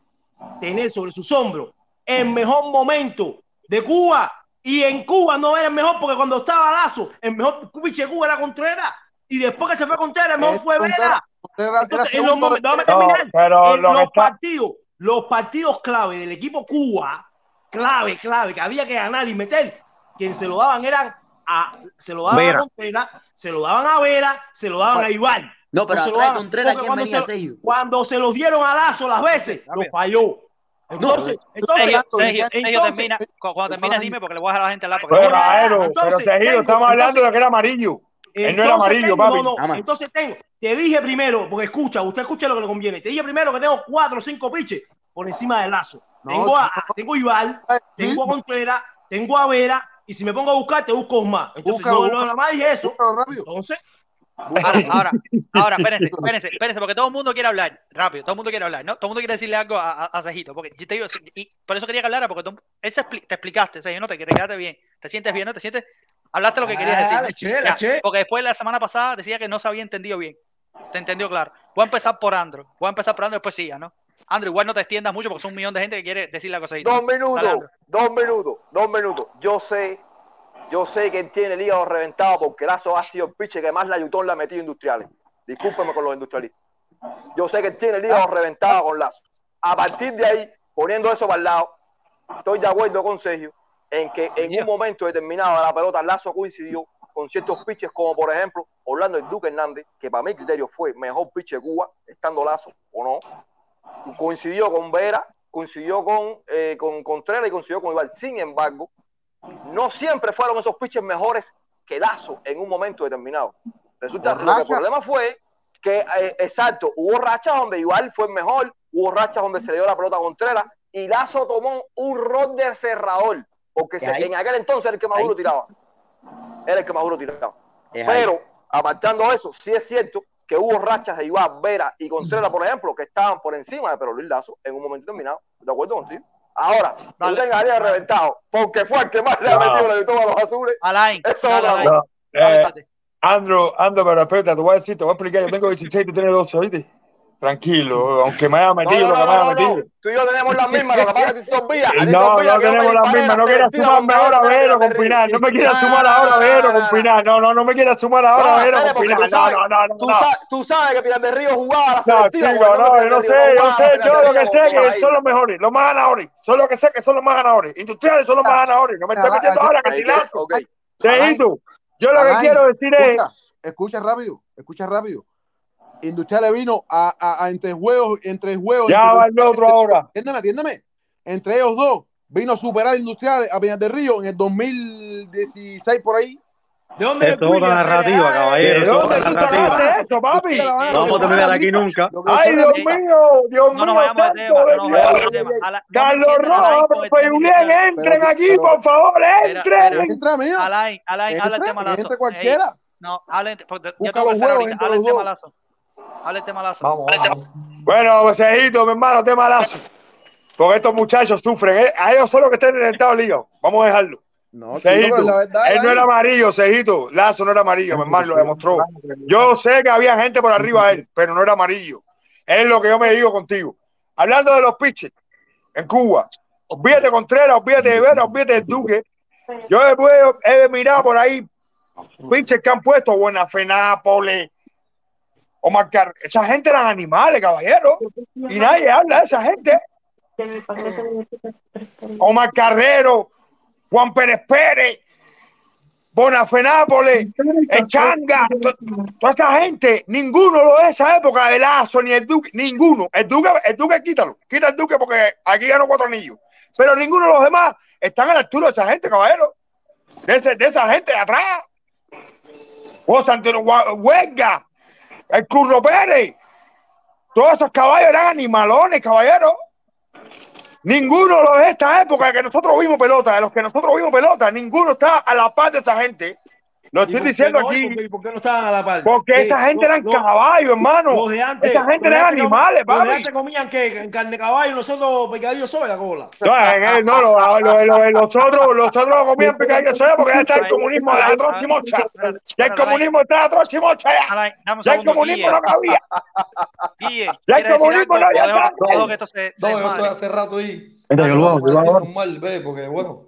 tener sobre sus hombros el mejor momento de Cuba y en Cuba no era el mejor porque cuando estaba Lazo, el mejor cubiche Cuba era Contreras y después que se fue Contreras, el mejor fue Vera. Entonces, en los partidos, los partidos clave del equipo Cuba, clave, clave, que había que ganar y meter, quien se lo daban eran a, se lo daban a Contreras, se lo daban a Vera, se lo daban a Iván. No, pero no a Contreras, cuando, se, cuando se los dieron a Lazo las veces, lo falló. Entonces, entonces, entonces, cuando termina dime porque le voy a dejar la gente hablar. Porque entonces, pero estamos hablando de que era amarillo. No era amarillo. No, no, entonces tengo, te dije primero, porque escucha, usted escucha lo que le conviene. Te dije primero que tengo cuatro o cinco piches por encima del lazo. Tengo tengo Ibal, tengo a tengo a Vera, y si me pongo a buscar, te busco más. Entonces, no, eso. Entonces, Ahora, ahora, ahora, *laughs* espérense, espérense, espérense, porque todo el mundo quiere hablar, rápido, todo el mundo quiere hablar, ¿no? Todo el mundo quiere decirle algo a, a, a Cejito, porque yo te digo, y por eso quería que hablara, porque tú, ese expli- te explicaste, Cejo, no te, te quedaste bien, te sientes bien, ¿no? Te sientes, hablaste lo que querías decir. Ah, le le Ya. Porque después la semana pasada decía que no se había entendido bien, te entendió claro. Voy a empezar por Andro, voy a empezar por Andro, después siga, ¿no? Andrew, igual no te extiendas mucho porque son un millón de gente que quiere decir la cosa ahí. Dos minutos, dos minutos, dos minutos. Yo sé, yo sé que él tiene el hígado reventado porque Lazo ha sido el piche que más la Yutón le ha metido industriales. Discúlpeme con los industrialistas. Yo sé que él tiene el hígado reventado con Lazo. A partir de ahí, poniendo eso para el lado, estoy de acuerdo con Sergio en que en un momento determinado de la pelota Lazo coincidió con ciertos pitches como por ejemplo Orlando el Duque Hernández, que para mi criterio fue mejor pitch de Cuba, estando Lazo o no. Coincidió con Vera, coincidió con, eh, con Contreras y coincidió con Ibar. Sin embargo, no siempre fueron esos pitches mejores que Lazo en un momento determinado. Resulta que el problema fue que, eh, exacto, hubo rachas donde Ibar fue mejor, hubo rachas donde se le dio la pelota a Contreras y Lazo tomó un rol de cerrador, porque se- en aquel entonces era el que más duro tiraba. Era el que más duro tiraba. Es ahí. Pero, apartando eso, sí es cierto que hubo rachas de Iván, Vera y Contreras, por ejemplo, que estaban por encima de Luis Lazo en un momento determinado. ¿De acuerdo contigo? Ahora, tengas área reventado, porque fue el que más le ha No. metido la victoria a los azules. Alain, Eso es eh, Andro, Andro, pero espérate, te voy a decir, te voy a explicar. Yo tengo 16, tú tienes 12, ¿oíste? Tranquilo, aunque me haya metido No, lo no, que me haya no, no, metido. no. Tú y yo tenemos las mismas, lo que pasa es que tú te a ti te No, no tenemos las mismas. No quieras sumarme ahora, Vero, con Pinar. No me quieras No, sumar no, ahora, no, Vero, no, con no, Pinar. No, no, no me quieras sumar No, ahora, Vero, con Pinar. No, no, no, no. tú, no. sa- tú sabes que Pinar del Río jugaba a la No, selectiva. no, yo no de sé, yo jugaba sé, a yo lo que sé con que son los mejores, los más ganadores. Son los que sé que son los más ganadores. Industriales son los más ganadores. No me estés metiendo ahora que Ahí si que- Lazo. ok. Seguito, yo lo que quiero decir es. escucha rápido, escucha rápido. Industriales vino a, a, a entre juegos, entre juegos. Ya entre- va el otro ahora. Atiéndeme, atiéndeme. Entre ellos dos vino a superar a Industriales a Peñas del Río en el 2016 por ahí. ¿De dónde Esto es otra narrativa, caballero. Eso es otra narrativa. eso, papi? No vamos a terminar aquí nunca. Ay, Dios mío, Dios mío, de de de Carlos Rojas, pero Julián, entren aquí, por favor, entren. espera. Alain, Alain, habla el Entre- tema Lazo. entre cualquiera. No, habla, ya cerrar huevos ahorita. entre Habla el tema. Lazo. Vamos, Bueno, Cejito, mi hermano, tema lazo. Porque estos muchachos sufren. ¿eh? A ellos son los que están en el estado lío. Vamos a dejarlo. No, Cejito, pero la verdad, él no era amarillo, Cejito. Lazo no era amarillo, mi hermano, lo demostró. Yo sé que había gente por arriba de él, pero no era amarillo. Es lo que yo me digo contigo. Hablando de los pitches en Cuba, olvídate Contreras, olvídate de Vera, olvídate de Duque. Yo he, he mirado por ahí pitches que han puesto Buenafe Nápoles, Omar Car esa gente eran animales, caballero. Y nadie habla de esa gente. Omar Carrero, Juan Pérez Pérez, Bonafé Nápoles, Echanga, to- toda esa gente, ninguno lo de esa época de Lazo ni el Duque, ninguno. El Duque, el Duque quítalo, quita el Duque porque aquí ganó cuatro anillos. Pero ninguno de los demás están a la altura de esa gente, caballero. De, ese- de esa gente de atrás. José Antonio Huelga, el Curro Pérez. Todos esos caballos eran animalones, caballero. Ninguno de esta época que nosotros vimos pelota, de los que nosotros vimos pelota, ninguno está a la par de esa gente. Lo ¿Y estoy diciendo no? ¿Y aquí. por qué- ¿Y por qué no estaban a la par? Porque ¿Qué? esa gente Los- eran los- caballos, hermano. Los de antes. Esa gente eran animales, Los de papi. antes comían que en carne de caballo, nosotros picadillo soy la cola. No, en el- no, lo- lo- lo- los otros, los otros comían picadillo soya porque ya está el comunismo de la atroz y mocha. Ya el comunismo está de atroz y mocha ya. Ya el comunismo no cabía. Ya el ¿quieres decir comunismo no, se No, yo estoy hace rato ahí. Venga, que lo vamos, que lo ve, porque bueno,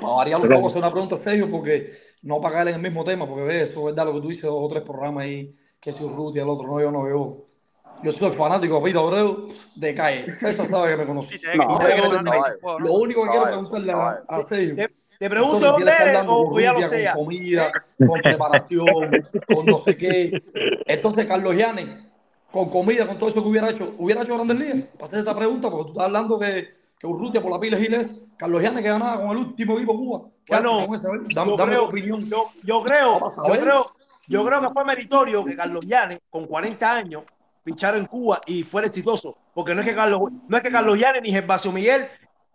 para variar un poco, hacer una pregunta serio, porque no para caer en el mismo tema, porque ve, eso es verdad lo que tú dices, dos o tres programas ahí, que si Urruti, el otro, no, yo no, yo. Yo soy fanático de Pito Abreu de calle. César sabe que me conoce. No, Y no, tengo que no, terminar. no, Lo único que quiero preguntarle no, a, a Sergio. Te, pregunto Entonces, dónde eres hablando o, con o ya lo sea. con comida, con preparación, con no sé qué. Entonces, Carlos Llanes, con comida, con todo eso que hubiera hecho, ¿hubiera hecho grandes ligas? Para hacer esta pregunta, porque tú estás hablando que, que Urrutia por la pila Giles, Carlos Llanes que ganaba con el último equipo de Cuba. ¿Qué Bueno, con dame, yo dame creo, opinión. yo, yo creo, yo creo, yo creo que fue meritorio que Carlos Llanes, con 40 años, fichara en Cuba y fuera exitoso. Porque no es que Carlos, no es que Carlos Llanes ni Gervasio Miguel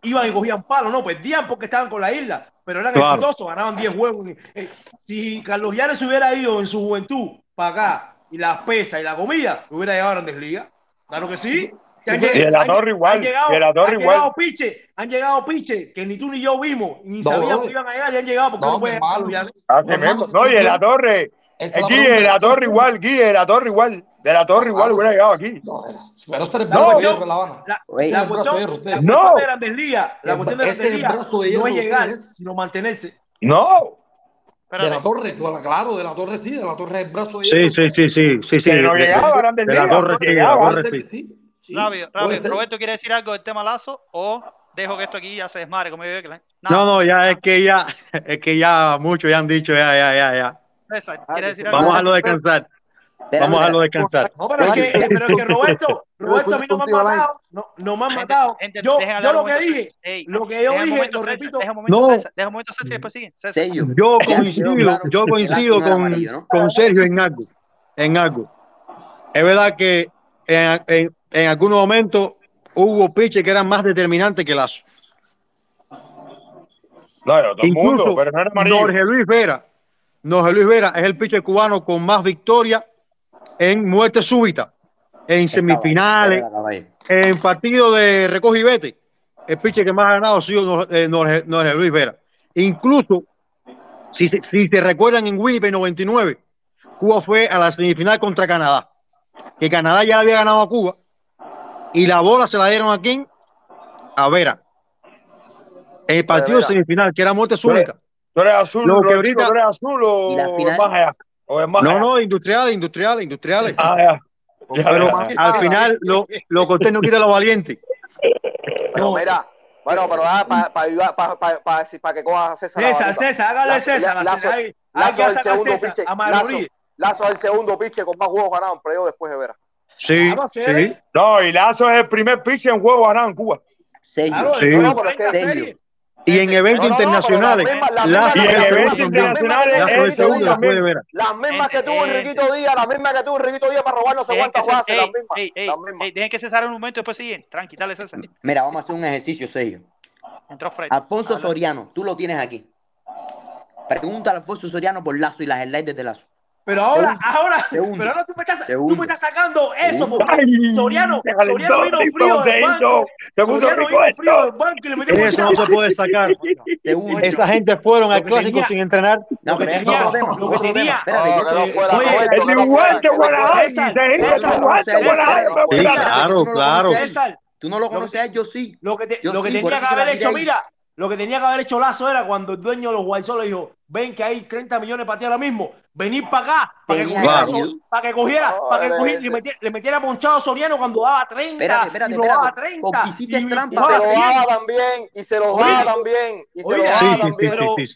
iban y cogían palo, no, perdían porque estaban con la isla, pero eran Claro. exitosos, ganaban 10 juegos. Eh, si Carlos Llanes se hubiera ido en su juventud para acá y las pesas y la comida, hubiera llegado a Grandes Ligas. Claro que sí y de la torre igual. Han llegado, han igual. Llegado piche, han llegado piche que ni tú ni yo vimos, ni no, sabíamos que iban a llegar y han llegado porque no, no pueden. No, no, y eh, eh, de la torre. Aquí de igual, Guille de la torre igual. De la torre igual hubiera llegado aquí. No, pero espera, no, cuestión, La Habana. La, la, cuestión, no. de Grandes Ligas, la cuestión de Grandes Ligas no es llegar, sino mantenerse. No, de la torre, claro, de la torre sí, de la torre es brazo. Sí, sí, sí, sí, sí, sí. no llegaba, de, la torre, sí, de la torre este sí. Sí. Rápido, pues Roberto quiere decir algo del tema Lazo o dejo que esto aquí ya se desmadre como yo Nada. No, no, ya es que ya, *laughs* es que ya muchos ya han dicho, ya, ya, ya, ya. César, ah, decir algo? Vamos a lo descansar. Vamos a dejarlo descansar. No, eh, pero es que, *laughs* pero que Roberto, Roberto a mí no me han matado. No, no me han matado. Yo, yo lo que dije, lo que yo dije, lo repito. Deja un momento, no. César, deja momento César y después sigue. César. Yo coincido, yo coincido con, con Sergio en algo. En algo. Es verdad que en, en, en algún momento hubo pitches que eran más determinantes que Lazo. Claro, todo Incluso, mundo, pero no era Jorge Luis Vera. Jorge Luis Vera es el pitcher cubano con más victoria en muerte súbita, en semifinales, en partido de recoge y vete. El pitcher que más ha ganado ha sido eh, Jorge Luis Vera. Incluso, si, se, si se recuerdan en Winnipeg 99, Cuba fue a la semifinal contra Canadá, que Canadá ya había ganado a Cuba y la bola se la dieron a? A Vera. En el partido Vera. semifinal, que era muerte súbita. Tú eres azul, lo que brita, tú eres azul o, es más allá, o es más No, allá. no, industriales, industriales, industriales. Ah, ya. Pero ya, ya, al final, lo, lo que usted no quita lo valiente. Pero no. mira, bueno, pero ah, para pa ayudar, para pa, pa, pa, que cojas César. César, César, hágale César. Lazo, Lazo, segundo piche. Lazo, Lazo el segundo piche con más juegos ganados, pero yo después de veras. Sí, ¿eh? sí. No, y Lazo es el primer pitcher en juego ganado en Cuba. Sello. Sí. Y en este, eventos internacionales. Las mismas que tuvo eh, eh, Enriquito Díaz, las mismas que tuvo Enriquito Díaz para robarnos a cuántas las mismas. Dejen que cesar un momento, y después siguen. Tranqui, dale, César. Mira, vamos a hacer un ejercicio serio. Alfonso Soriano, tú lo tienes aquí. Pregunta a Alfonso Soriano por Lazo y las slides de Lazo. Pero ahora, hunde, ahora, pero ahora tú me estás, tú me estás sacando eso, porque Soriano, Soriano vino frío del banco. Soriano vino frío del banco y le metió Eso no se puede sacar. *laughs* Esa gente fueron al clásico sin entrenar. No, pero es lo que tenía. El igual Claro, claro. Tú no lo conocías, yo sí. Lo que tenía que haber hecho, mira, lo que tenía que haber hecho Lazo era cuando el dueño de los Guayzó le dijo, ven que hay 30 millones para ti ahora mismo, venir para acá, para que cogiera, para que cogiera, le, metiera, ponchado a Soriano cuando daba 30, espérate, espérate, y lo daba 30, y, y, se lo jalan bien, y se lo jalan bien, y se lo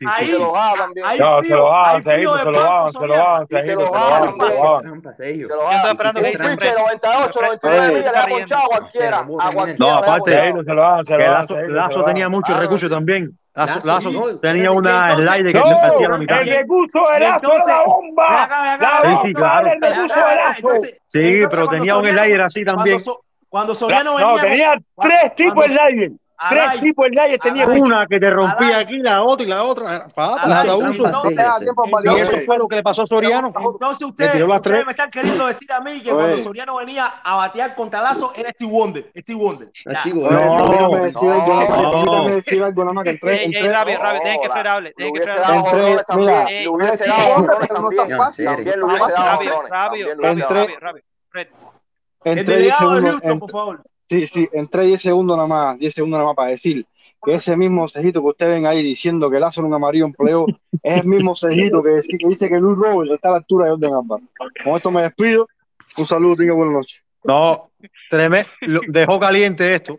ahí, se lo jalan bien, se lo jalan, se lo jalan, se lo jalan, se lo jalan, se lo jalan, un pinche 98, no, aparte, se lo se lo tenía muchos recursos también, Lazo, Lazo, tenía una entonces, que no, hacía la mitad. El recurso de Lazo la bomba. Sí, claro. Sí, pero tenía un slider así también. Cuando, so, cuando Soriano no, venía. Tenía tres tipos de slider. Tres tipos el Dallas tenía. Una que te rompía aquí, la otra y la otra. Papá, uso. Eso fue lo que le pasó a Soriano. Entonces ustedes, me están queriendo decir a mí que cuando Soriano venía a batear con talazo era Steve Wonder. Steve Wonder. Entre, el delegado de Houston, por favor. Sí, sí, entré 10 segundos nada más, 10 segundos nada más para decir que ese mismo cejito que ustedes ven ahí diciendo que Lazo un amarillo empleó es el mismo cejito que, dice que Luis Robles está a la altura de Orden Ámbar. Con esto me despido. Un saludo, tenga buenas noches. No, tremendo. Dejó caliente esto.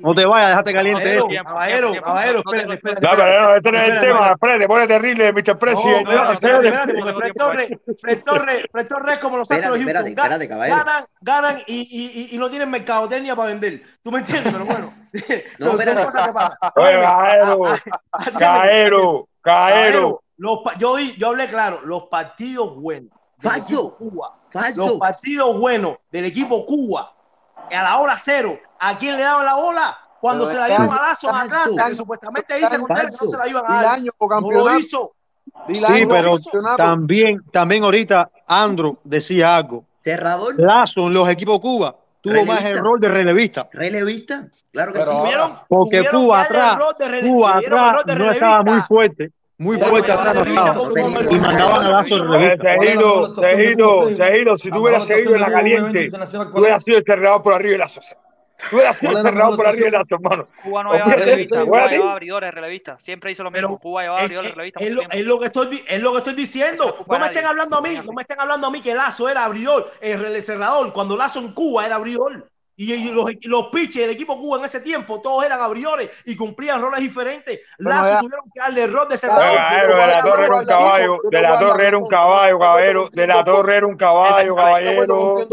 No te vayas, déjate caliente. Caballero, caballero, espérate, espérate. No, pero este es el tema. Espérate, pone terrible, Mr. President. No, espérate, espérate, porque Fred Torres, Fred Torres, Fred Torres como los Astros de Houston. Espérate, caballero. Ganan, ganan y, y, y no tienen mercadotecnia para vender. ¿Tú me entiendes? Pero bueno. *laughs* No, espérate. *laughs* Oye, caballero, *laughs* caballero, caballero. Yo, yo hablé claro, los partidos buenos. Fallo, Cuba. Los partidos buenos del equipo Cuba a la hora cero, ¿a quién le daban la bola? Cuando Pero se la dieron a Lazo a. Atlanta, que supuestamente dice que no se la iban a dar. año o No lo hizo. Sí, pero también, también ahorita Andro decía algo. Cerrador, Lazo en los equipos Cuba tuvo más el rol de relevista. relevista. Claro que Pero sí. Porque tuvieron Cuba atrás, Cuba atrás no estaba muy fuerte. Muy fuerte atrás y mandaban a Lazo. Sejito, Sejito, Sejito, si tú hubieras seguido en la caliente, tú hubieras sido enterrado por arriba de Lazo. Tú hubieras sido ¿Cuál era la enterrado por arriba de? Lazo, hermano. Cuba no llevaba relevista, Cuba llevaba abridores relevistas. Siempre hizo lo mismo. Cuba llevaba Es, abridores es- relevistas. es lo, es lo que estoy, di- es lo que estoy diciendo. No me estén hablando a mí, no me estén hablando a mí que Lazo era abridor, el cerrador, cuando Lazo en Cuba era abridor. Y, los, los pitchers del equipo Cuba en ese tiempo, todos eran abridores y cumplían roles diferentes. Lazo tuvieron que darle el rol de cerrador. Caballero, de la torre era un caballo, de la torre era un caballo, caballero, de la torre era un caballo, caballero.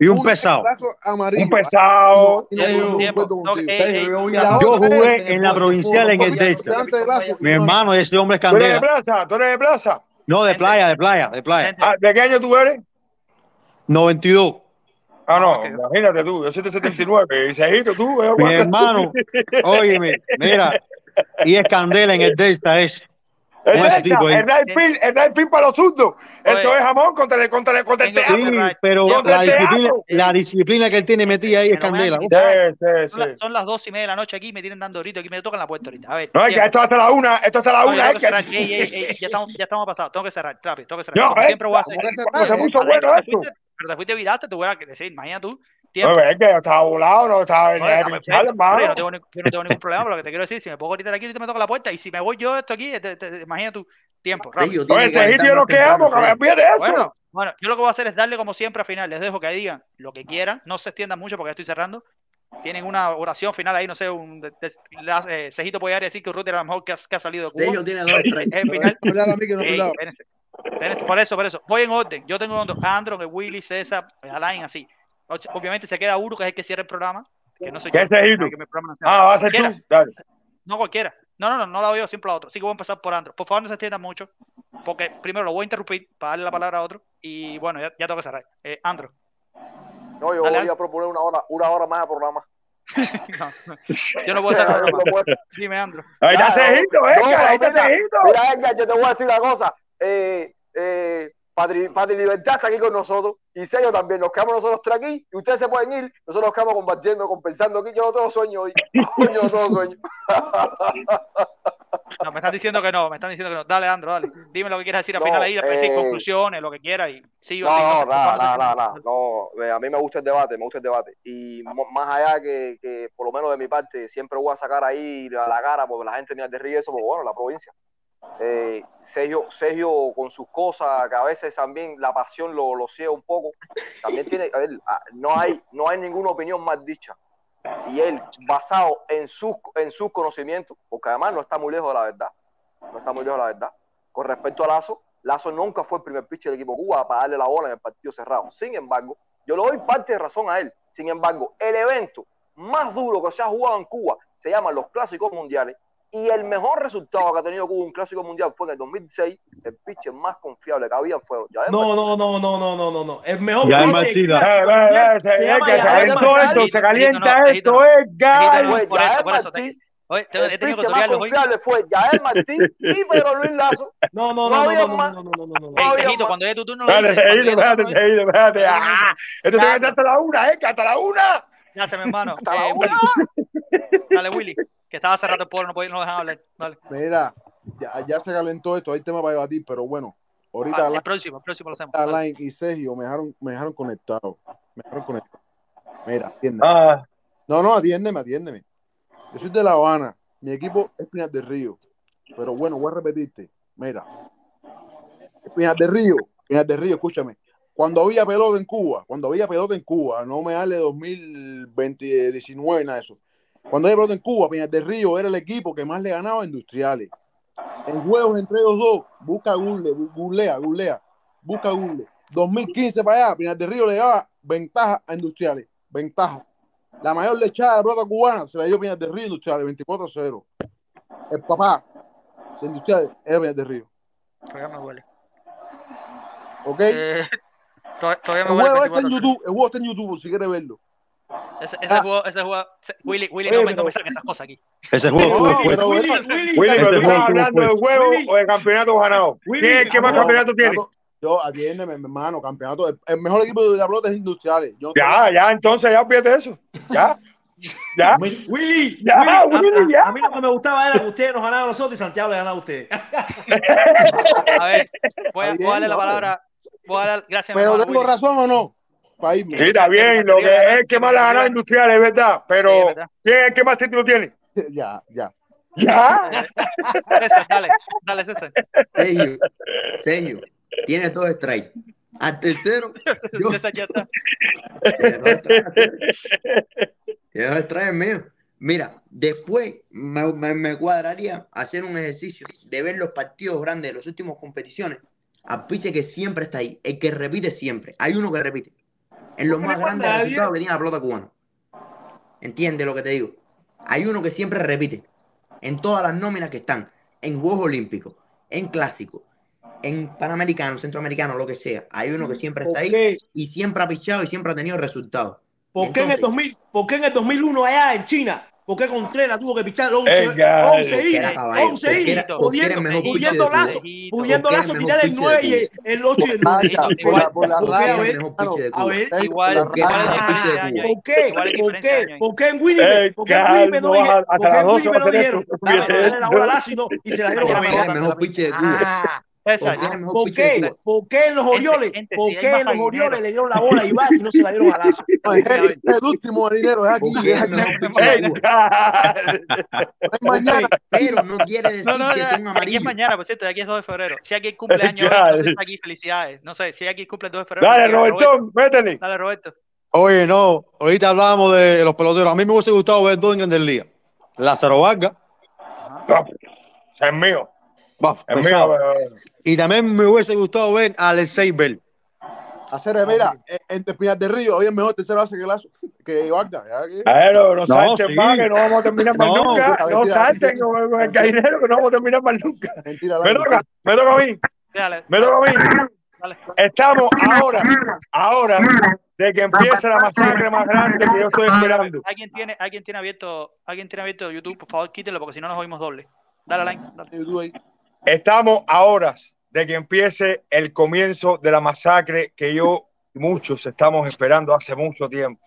Y un pesado. Un pesado. Yo jugué en la provincial en el Delta. Mi hermano, ese hombre es ¿Tú eres de candela. plaza? ¿Tú eres de plaza? No, de playa, de playa, de playa. Ah, ¿De qué año tú eres? 92. Ah, no, imagínate tú, yo soy de 79, y Sejito, tú, eh, Mi hermano, *laughs* óyeme, mira, y es candela en el Delta es. Delta, tipo el right field, el right para los zurdos. Eso es jamón contra el, contra el, contra el Sí, teatro. pero Contra la el disciplina, teatro. la disciplina que él tiene metida ahí es candela. Sí, sí, Son, sí. las- son las dos y media de la noche aquí, me tienen dando ahorita, aquí me tocan la puerta ahorita. A ver. No, es que esto hasta la una, esto hasta la No, una, es que que... cerrar. Ey, ey, ey, ya estamos, ya estamos pasados. Tengo que cerrar, rápido, tengo que cerrar. No, Como eh, siempre voy a hacer. ¿cómo se puso bueno Pero te esto? fuiste- Pero te fuiste viraste, te hubiera que decir, imagina tú. Tiempo. No, es que yo estaba volado, no pinchar, hermano. Hombre, yo no tengo ni- yo no tengo ningún *laughs* problema, pero lo que te quiero decir, si me ahorita de aquí, ahorita me toca la puerta, y si me voy yo esto aquí, te- te- imagina tú, tiempo, rápido. Oye, Sejito, yo no quedamos, que me olvide de eso. Bueno, bueno, yo lo que voy a hacer es darle como siempre al final, les dejo que digan lo que quieran, no se extiendan mucho porque ya estoy cerrando. Tienen una oración final ahí, no sé, un eh, Cejito puede decir que Ruth era la mejor que ha, que ha salido de Cuba. Tiene dos *laughs* final. Espérense, por eso, por eso. Voy en orden. Yo tengo dos, Andron, Willy, César, Alain, así. O sea, Obviamente se queda uno que es el que cierra el programa. Que no soy ¿Qué yo, es Cejito? que mi programa no Ah, va a ser tú. Cualquiera. Dale. No cualquiera. No, no, no, no la doy yo, siempre la otro. Así que voy a empezar por Andro. Por favor, no se extiendan mucho, porque primero lo voy a interrumpir para darle la palabra a otro. Y bueno, ya, ya tengo que cerrar. Eh, Andro. No, yo Dale, voy a proponer una hora, una hora más de programa. *laughs* Yo no puedo más. propuesto. *laughs* Dime, Andro. Ahí está No, Edgar, ahí está. Mira, Edgar, yo te voy a decir una cosa. Eh, eh, Patri, Patri Libertad está aquí con nosotros y Sello también. Nos quedamos nosotros tres aquí y ustedes se pueden ir. Nosotros nos quedamos compartiendo, compensando aquí. Yo no tengo sueño hoy. *laughs* Yo no tengo sueño. *laughs* No, me están diciendo que no, me están diciendo que no. Dale, Andro, dale. Dime lo que quieras decir al No, final ahí, después eh, conclusiones, lo que quieras y sí o No, sí. no, nada, nada, no nada. No, a mí me gusta el debate, me gusta el debate. Y más allá que, que, por lo menos de mi parte, siempre voy a sacar ahí a la cara porque la gente me de ríe eso, porque bueno, la provincia. Eh, Sergio, Sergio con sus cosas, que a veces también la pasión lo, lo ciega un poco, también tiene, no hay, no hay ninguna opinión más dicha. Y él, basado en sus, en sus conocimientos, porque además no está muy lejos de la verdad, no está muy lejos de la verdad. Con respecto a Lazo, Lazo nunca fue el primer pitcher del equipo Cuba para darle la bola en el partido cerrado. Sin embargo, yo le doy parte de razón a él. Sin embargo, el evento más duro que se ha jugado en Cuba se llama los clásicos mundiales. Y el mejor resultado que ha tenido Cuba en un clásico mundial fue en el 2006. El pitcher más confiable que había fue Yadier No, Martínez. no, no, no, no, no, no, no. El mejor Ya, pitcher Eh, eh, eh, se se- llama se Yadier calentó Martínez. esto, se calienta no, esto, no. Eso. Martín. Oye, te, El pitcher más hoy. confiable fue Yael Martín y Pedro Luis Lazo. No, no, No no, no, no, no, no, no, Cejito, cuando llegue tu turno tu turno espérate. Sejito, espérate. Ah, esto que Sandro. ser hasta la una, Edgar, hasta la una. Ya se mi hermano. Hasta la Eh, una. Willy. Dale, Willy. Que estaba hace rato el pueblo, no, podía- no dejan hablar. Dale. Mira, ya, ya se calentó esto, hay tema para debatir, pero bueno, ahorita Ah, el Alain, próximo, el próximo lo hacemos. Alain y Sergio me dejaron, me dejaron conectado. Me dejaron conectado. Mira, atiéndeme. Ah, No, no, atiéndeme, atiéndeme. Yo soy de La Habana, mi equipo es Pinas del Río. Pero bueno, voy a repetirte. Mira, Pinas del Río, Pinas del Río, escúchame. Cuando había pelota en Cuba, cuando había pelota en Cuba, no me hable de 2020, 19, nada de eso. Cuando había pelota en Cuba, Pinas del Río era el equipo que más le ganaba a Industriales. En juegos entre los dos, busca Google, googlea, googlea, busca Google. 2015 para allá, Pinas del Río le daba ventaja a Industriales, ventaja. La mayor lechada de pelota cubana se la dio Pinas del Río Industriales, 24-0. El papá de Industriales era Pinas del Río. Todavía me huele. ¿Ok? Eh, to- todavía el me huele juego está en 24. YouTube, el juego está en YouTube si quieres verlo. Ese, ese Ah. juego, ese juego. Willy, Willy, Oye, no me, no me saques esas cosas aquí. Ese juego No, estuvo pero Willy, Willy, pero Ese tú juego estás estuvo hablando de Willy. o de campeonato ganado. Willy, ¿Quién es el que más no, campeonato tiene? Yo, atiéndeme, mi hermano, campeonato. El, el mejor equipo de la pelota es Industriales. Yo Ya, ya, entonces ya olvídate de eso. Ya. *laughs* Ya. Willy, Willy, Ya, Willy, a- Willy, a, ya. a mí lo que me gustaba era que ustedes nos ganaban a nosotros y Santiago le ganaba a ustedes. *laughs* A ver, voy a, Está voy a darle la palabra. Voy a dar, gracias, Pero tengo Willy. razón o no. Irme. Sí, está bien. Lo que es que más la ha ganado industrial, es verdad. Sí, Pero, es verdad. ¿quién es el que más título tiene? *laughs* Ya, ya. Ya. *laughs* Dale, dale, César. Sergio, Sergio, tiene dos strikes. Al tercero, *laughs* yo. César ya está. Tiene dos strikes mío. Mira, después me, me- me cuadraría hacer un ejercicio de ver los partidos grandes de las últimas competiciones. Al piche que siempre está ahí, el que repite siempre. Hay uno que repite. En los No más grandes resultados que tiene la pelota cubana. ¿Entiendes lo que te digo? Hay uno que siempre repite. En todas las nóminas que están. En Juegos Olímpicos, en Clásicos, en Panamericanos, Centroamericanos, lo que sea. Hay uno que siempre está ¿Por ahí y siempre ha pichado y siempre ha tenido resultados. ¿Por qué, en el Entonces, 2000, ¿Por qué en el 2001 allá en China? ¿Por qué Contreras tuvo que pichar 11, Venga, 11 porque era innings? caballero, 11 porque innings, porque pudiendo, Lazo, pudiendo Porque Lazo mejor el pitcher 9 de y el, Cuba. el 8 y el 9. Vaya, por Igual, la, por la ¿Por qué? Porque A ver, por Porque igual era hay el mejor pitcher diferencia de de Cuba. años. ¿Por qué? ¿Por qué? ¿Por qué en Winnipeg? Eh, ¿Por qué en Winnipeg no, calma, dije- hasta ¿por qué en 12 Winnipeg va a no ser dijeron, dale la bola a. Lazo y, se la dieron a Porque ¿por qué? ¿Por qué en los Orioles? gente, ¿Por si qué en los. Orioles le dieron la bola a Iván y no se la dieron a Lazo? *laughs* El, último dinero, es aquí. *laughs* Mañana. Pero no quiere decir No, no, que ya, son aquí es mañana, por cierto, aquí es 2 de febrero. Si aquí cumple años hoy, Cal. no está aquí, felicidades. No sé, si aquí cumple el 2 de febrero, Dale, Roberto. Robertón, métele. Dale, Roberto. Oye, no, ahorita hablábamos de los peloteros. A mí me hubiese gustado ver dos en Grandes Ligas. Lázaro Vargas, es mío. Pesado. Y también me hubiese gustado ver a Alexei Bell. Hacer, mira, en- en Espinas del Río, hoy es mejor tercero base que Lazo, que ya que- Pero no No, salten sí. más, que no vamos a terminar más *laughs* No, nunca. mentira, No mentira, salten con, con el gallinero, que no vamos a terminar más nunca. Mentira, Me toca, me toca a mí, Dale, me toca a mí. dale. Estamos ahora, ahora, de que empiece la masacre más grande que yo estoy esperando. ¿Alguien tiene, alguien tiene abierto, alguien tiene abierto YouTube? Por favor, quítelo porque si no nos oímos doble. Dale, line. dale. YouTube ahí. Estamos a horas de que empiece el comienzo de la masacre que yo y muchos estamos esperando hace mucho tiempo.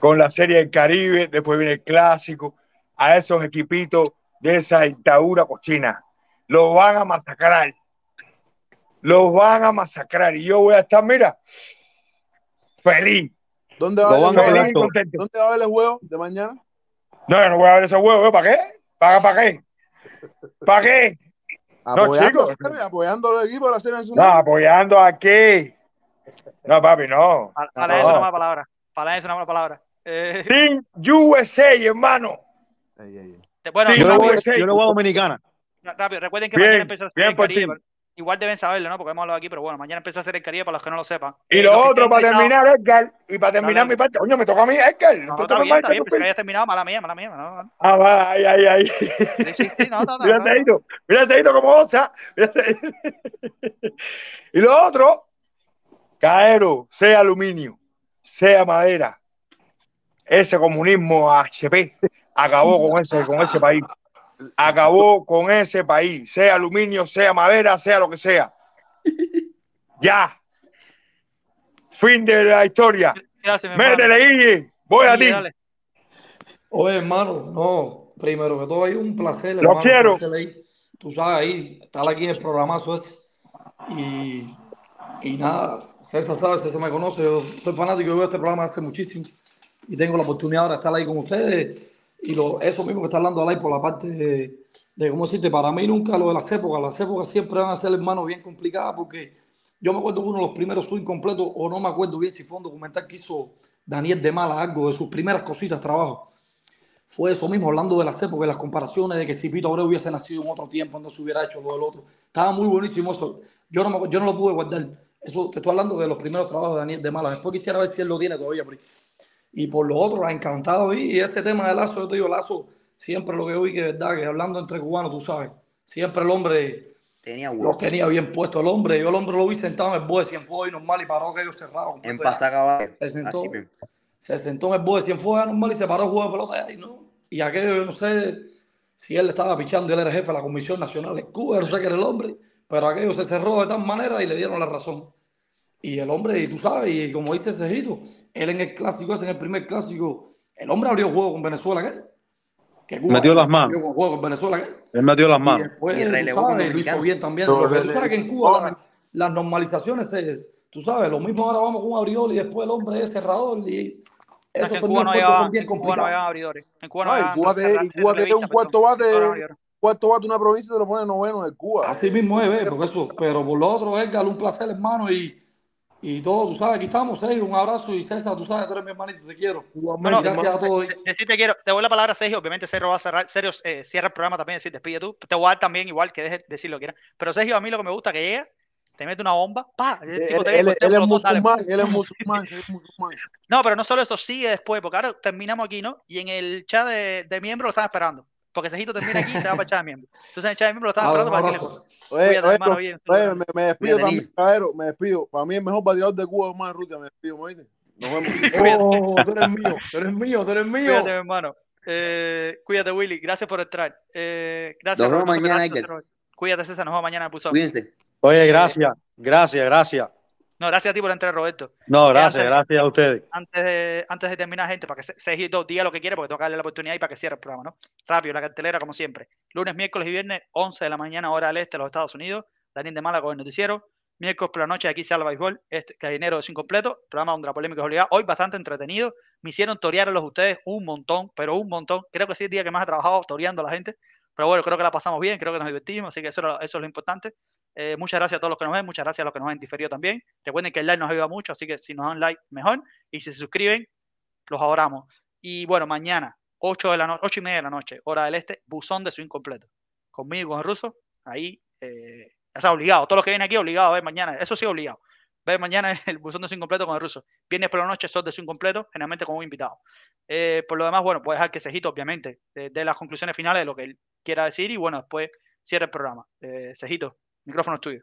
Con la Serie del Caribe, después viene el Clásico, a esos equipitos de esa dictadura cochina. Los van a masacrar. Los van a masacrar. Y yo voy a estar, mira, feliz. ¿Dónde va, a van ver juego? ¿Dónde va a ver el juego de mañana? No, yo no voy a ver esos huevos. ¿eh? ¿Para qué? ¿Para, para qué? ¿Para qué? No, Apoyando, chicos. Sergio, apoyando al equipo de la Serie No, Nacional. apoyando a qué. No, papi, no. Para, para eso es una No. mala palabra. Para eso es una mala palabra. Eh, Team USA, hermano. Ey, ey, ey. bueno, Yo le voy, USA. yo le voy a Dominicana. rápido. Recuerden que Bien, mañana empieza a hacer bien el por Caribe. Igual deben saberlo, ¿no? Porque hemos hablado aquí, pero bueno, mañana empieza a hacer el Caribe para los que no lo sepan. Y Eh, lo los otro, para terminar, Edgar, y para terminar mi parte, coño, me toca a mí, Edgar. No, está te bien, está bien, vas pensé que hayas terminado, mala mía, mala mía. No, no. Ah, va. Sí, sí, sí, no, no, no, Mira no, no. hito, mira ese hito como osa. Mira *laughs* y lo otro, caero, sea aluminio, sea madera. Ese comunismo HP acabó con ese, con ese país. Acabó con ese país, sea aluminio, sea madera, sea lo que sea. Ya. Fin de la historia. Gracias. Métele, Guille. Voy a ti. dale. Oye, hermano, no, primero que todo, hay un placer, Lo hermano. quiero. Tú sabes, ahí, estar aquí en el programazo ese. Y, y nada, César sabe, César me conoce, yo soy fanático, yo veo este programa hace muchísimo. Y tengo la oportunidad ahora de estar ahí con ustedes. Y lo, eso mismo que está hablando Alay por la parte de, de, ¿cómo decirte? Para mí nunca lo de las épocas, las épocas siempre van a ser, hermano, bien complicadas porque yo me acuerdo uno de los primeros swing completos, o no me acuerdo bien si fue un documental que hizo Daniel de Mala, algo de sus primeras cositas, trabajo fue eso mismo, hablando de las épocas, las comparaciones de que si Pito Abreu hubiese nacido en otro tiempo, no se hubiera hecho lo del otro. Estaba muy buenísimo eso. Yo no, yo no lo pude guardar. Eso te estoy hablando de los primeros trabajos de Daniel de Mala. Después quisiera ver si él lo tiene todavía por ahí. Y por lo otro, ha encantado. Y, y ese tema de Lazo, yo te digo, Lazo, siempre lo que oí que es verdad, que hablando entre cubanos, tú sabes, siempre el hombre Tenía lo huevo. tenía bien puesto. El hombre, yo el hombre lo vi sentado en el bode de Cienfuegos y normal y paró aquello cerrado. completo En ya. pasta caballo. Se sentó, se sentó en el bode de Cienfuegos normal y se paró jugar pelota y no. Y aquello, yo no sé si él estaba pichando él era jefe de la Comisión Nacional de Cuba, no sé qué era el hombre, pero aquello se cerró de tal manera y le dieron la razón. Y el hombre, y tú sabes, y como dice Cejito, él en el clásico, ese en el primer clásico, El hombre abrió juego con Venezuela, ¿qué? Que Cuba Metió las manos. con juego con Venezuela, ¿qué? Él metió las Y manos. después, Y relevó sabes, lo hizo bien también. Porque tú sabes que en Cuba la- las normalizaciones es, tú sabes, lo mismo ahora vamos con un abriol y después el hombre es cerrador y esos que en son Cuba no bien en Cuba no abridores. En Cuba no No, y llevaban Cuba te, y un cuarto bate, cuarto bate una provincia y te lo pone noveno en Cuba. Así mismo es, porque eso, pero por lo otro, Edgar, un placer, hermano, y, y todo, tú sabes, aquí estamos, Sergio, un abrazo, y César, tú sabes, tú eres mi hermanito, te quiero. No, no, Y gracias a todos. te- te- te quiero, te doy la palabra a Sergio, obviamente Sergio va a cerrar, Sergio eh, cierra el programa también, decir, despide tú, te voy a dar también igual que dejes decir lo que quieras, pero Sergio a mí lo que me gusta que llega, te mete una bomba, pa, tipo Él, te él- por él es musulmán, él es musulmán, él es musulmán. *laughs* No, pero no solo eso, sigue después, porque ahora terminamos aquí, ¿no? Y en el chat de, de miembros lo están esperando, porque Sergito termina aquí y se va para el chat de miembros. Entonces en el chat de miembros lo están esperando para que. Oye, Cuídate, oye, hermano, bien. oye, me, me despido también, caballero, me despido. Para mí el mejor bateador de Cuba es Omar Rutia, me despido, ¿me oíste? Nos vemos. *laughs* Oh, tú eres mío, tú eres mío, tú eres mío. Cuídate, mi hermano. Eh, cuídate, Willy. Gracias por entrar. Eh, gracias Nos por vemos mañana. Cuídate, César. Nos vemos mañana buzón. Cuídense. Oye, gracias, gracias, gracias. No, gracias a ti por entrar, Roberto. No, Eh, gracias, antes- gracias a ustedes. Antes de, antes de terminar, gente, para que Se- Sergio diga lo que quiere, porque tengo que darle la oportunidad y para que cierre el programa, ¿no? Rápido, la cartelera, como siempre. Lunes, miércoles y viernes, 11 de la mañana, hora del este de los Estados Unidos. Daniel de Málaga con el noticiero. Miércoles por la noche, aquí se habla béisbol. Este, Gallinero es incompleto. Programa donde la polémica es obligada. Hoy bastante entretenido. Me hicieron torearlos ustedes un montón, pero un montón. Creo que sí es el día que más he trabajado toreando a la gente. Pero bueno, creo que la pasamos bien, creo que nos divertimos, así que eso, eso es lo importante. Eh, muchas gracias a todos los que nos ven, muchas gracias a los que nos ven diferido también. Recuerden que el like nos ayuda mucho, así que si nos dan like, mejor. Y si se suscriben, los adoramos. Y bueno, mañana, 8, de la no- 8 y media de la noche, hora del este, buzón de su incompleto. Conmigo con el ruso, ahí, eh, obligado. Todos los que vienen aquí, obligados a ver mañana. Eso sí, obligado. Ver mañana *laughs* el buzón de su incompleto con el ruso. Viernes por la noche, son de su incompleto, generalmente como invitado. Eh, por lo demás, bueno, puedes dejar que Cejito, obviamente, de, de las conclusiones finales de lo que él quiera decir y bueno, después cierra el programa. Eh, Cejito, micrófono es tuyo.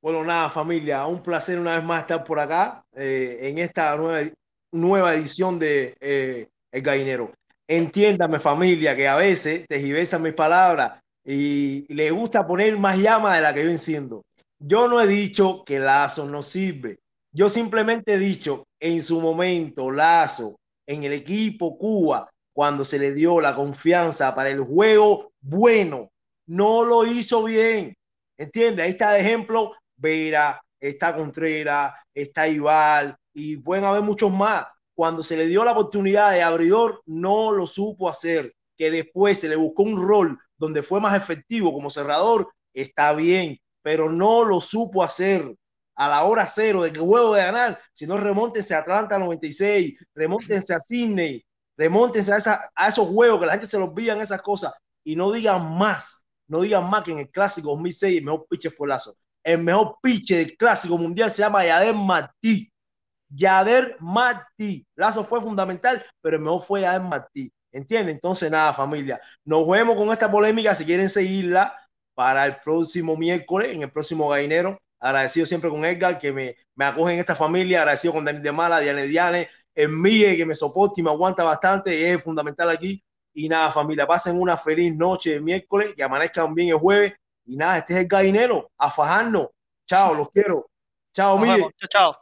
Bueno, nada, familia, un placer una vez más estar por acá eh, en esta nueva, nueva edición de eh, El Gallinero. Entiéndame, familia, que a veces te mis palabras y le gusta poner más llama de la que yo enciendo. Yo no he dicho que Lazo no sirve. Yo simplemente he dicho en su momento, Lazo, en el equipo Cuba, cuando se le dio la confianza para el juego bueno, no lo hizo bien. ¿Entiendes? Ahí está de ejemplo Vera, está Contreras, está Ival y pueden haber muchos más. Cuando se le dio la oportunidad de abridor, no lo supo hacer. Que después se le buscó un rol donde fue más efectivo como cerrador, está bien, pero no lo supo hacer a la hora cero de que juego de ganar, si no remóntense a Atlanta 96, remóntense a Sydney, remóntense a, esa, a esos juegos que la gente se los olvidan esas cosas y no digan más, no digan más que en el clásico 2006 el mejor pitcher fue Lazo. El mejor pitcher del clásico mundial se llama Yader Martí. Yader Martí. Lazo fue fundamental, pero el mejor fue Yader Martí. ¿Entienden? Entonces, nada, familia. Nos vemos con esta polémica. Si quieren seguirla para el próximo miércoles, en el próximo gallinero. Agradecido siempre con Edgar, que me, acoge en esta familia. Agradecido con Daniel de Mala, Diane Diane, el que me soporta y me aguanta bastante. Y es fundamental aquí. Y nada, familia, pasen una feliz noche de miércoles, que amanezcan bien el jueves. Y nada, este es el gallinero. A fajarnos. Chao, los quiero. Chao, Miguel. Chao, chao.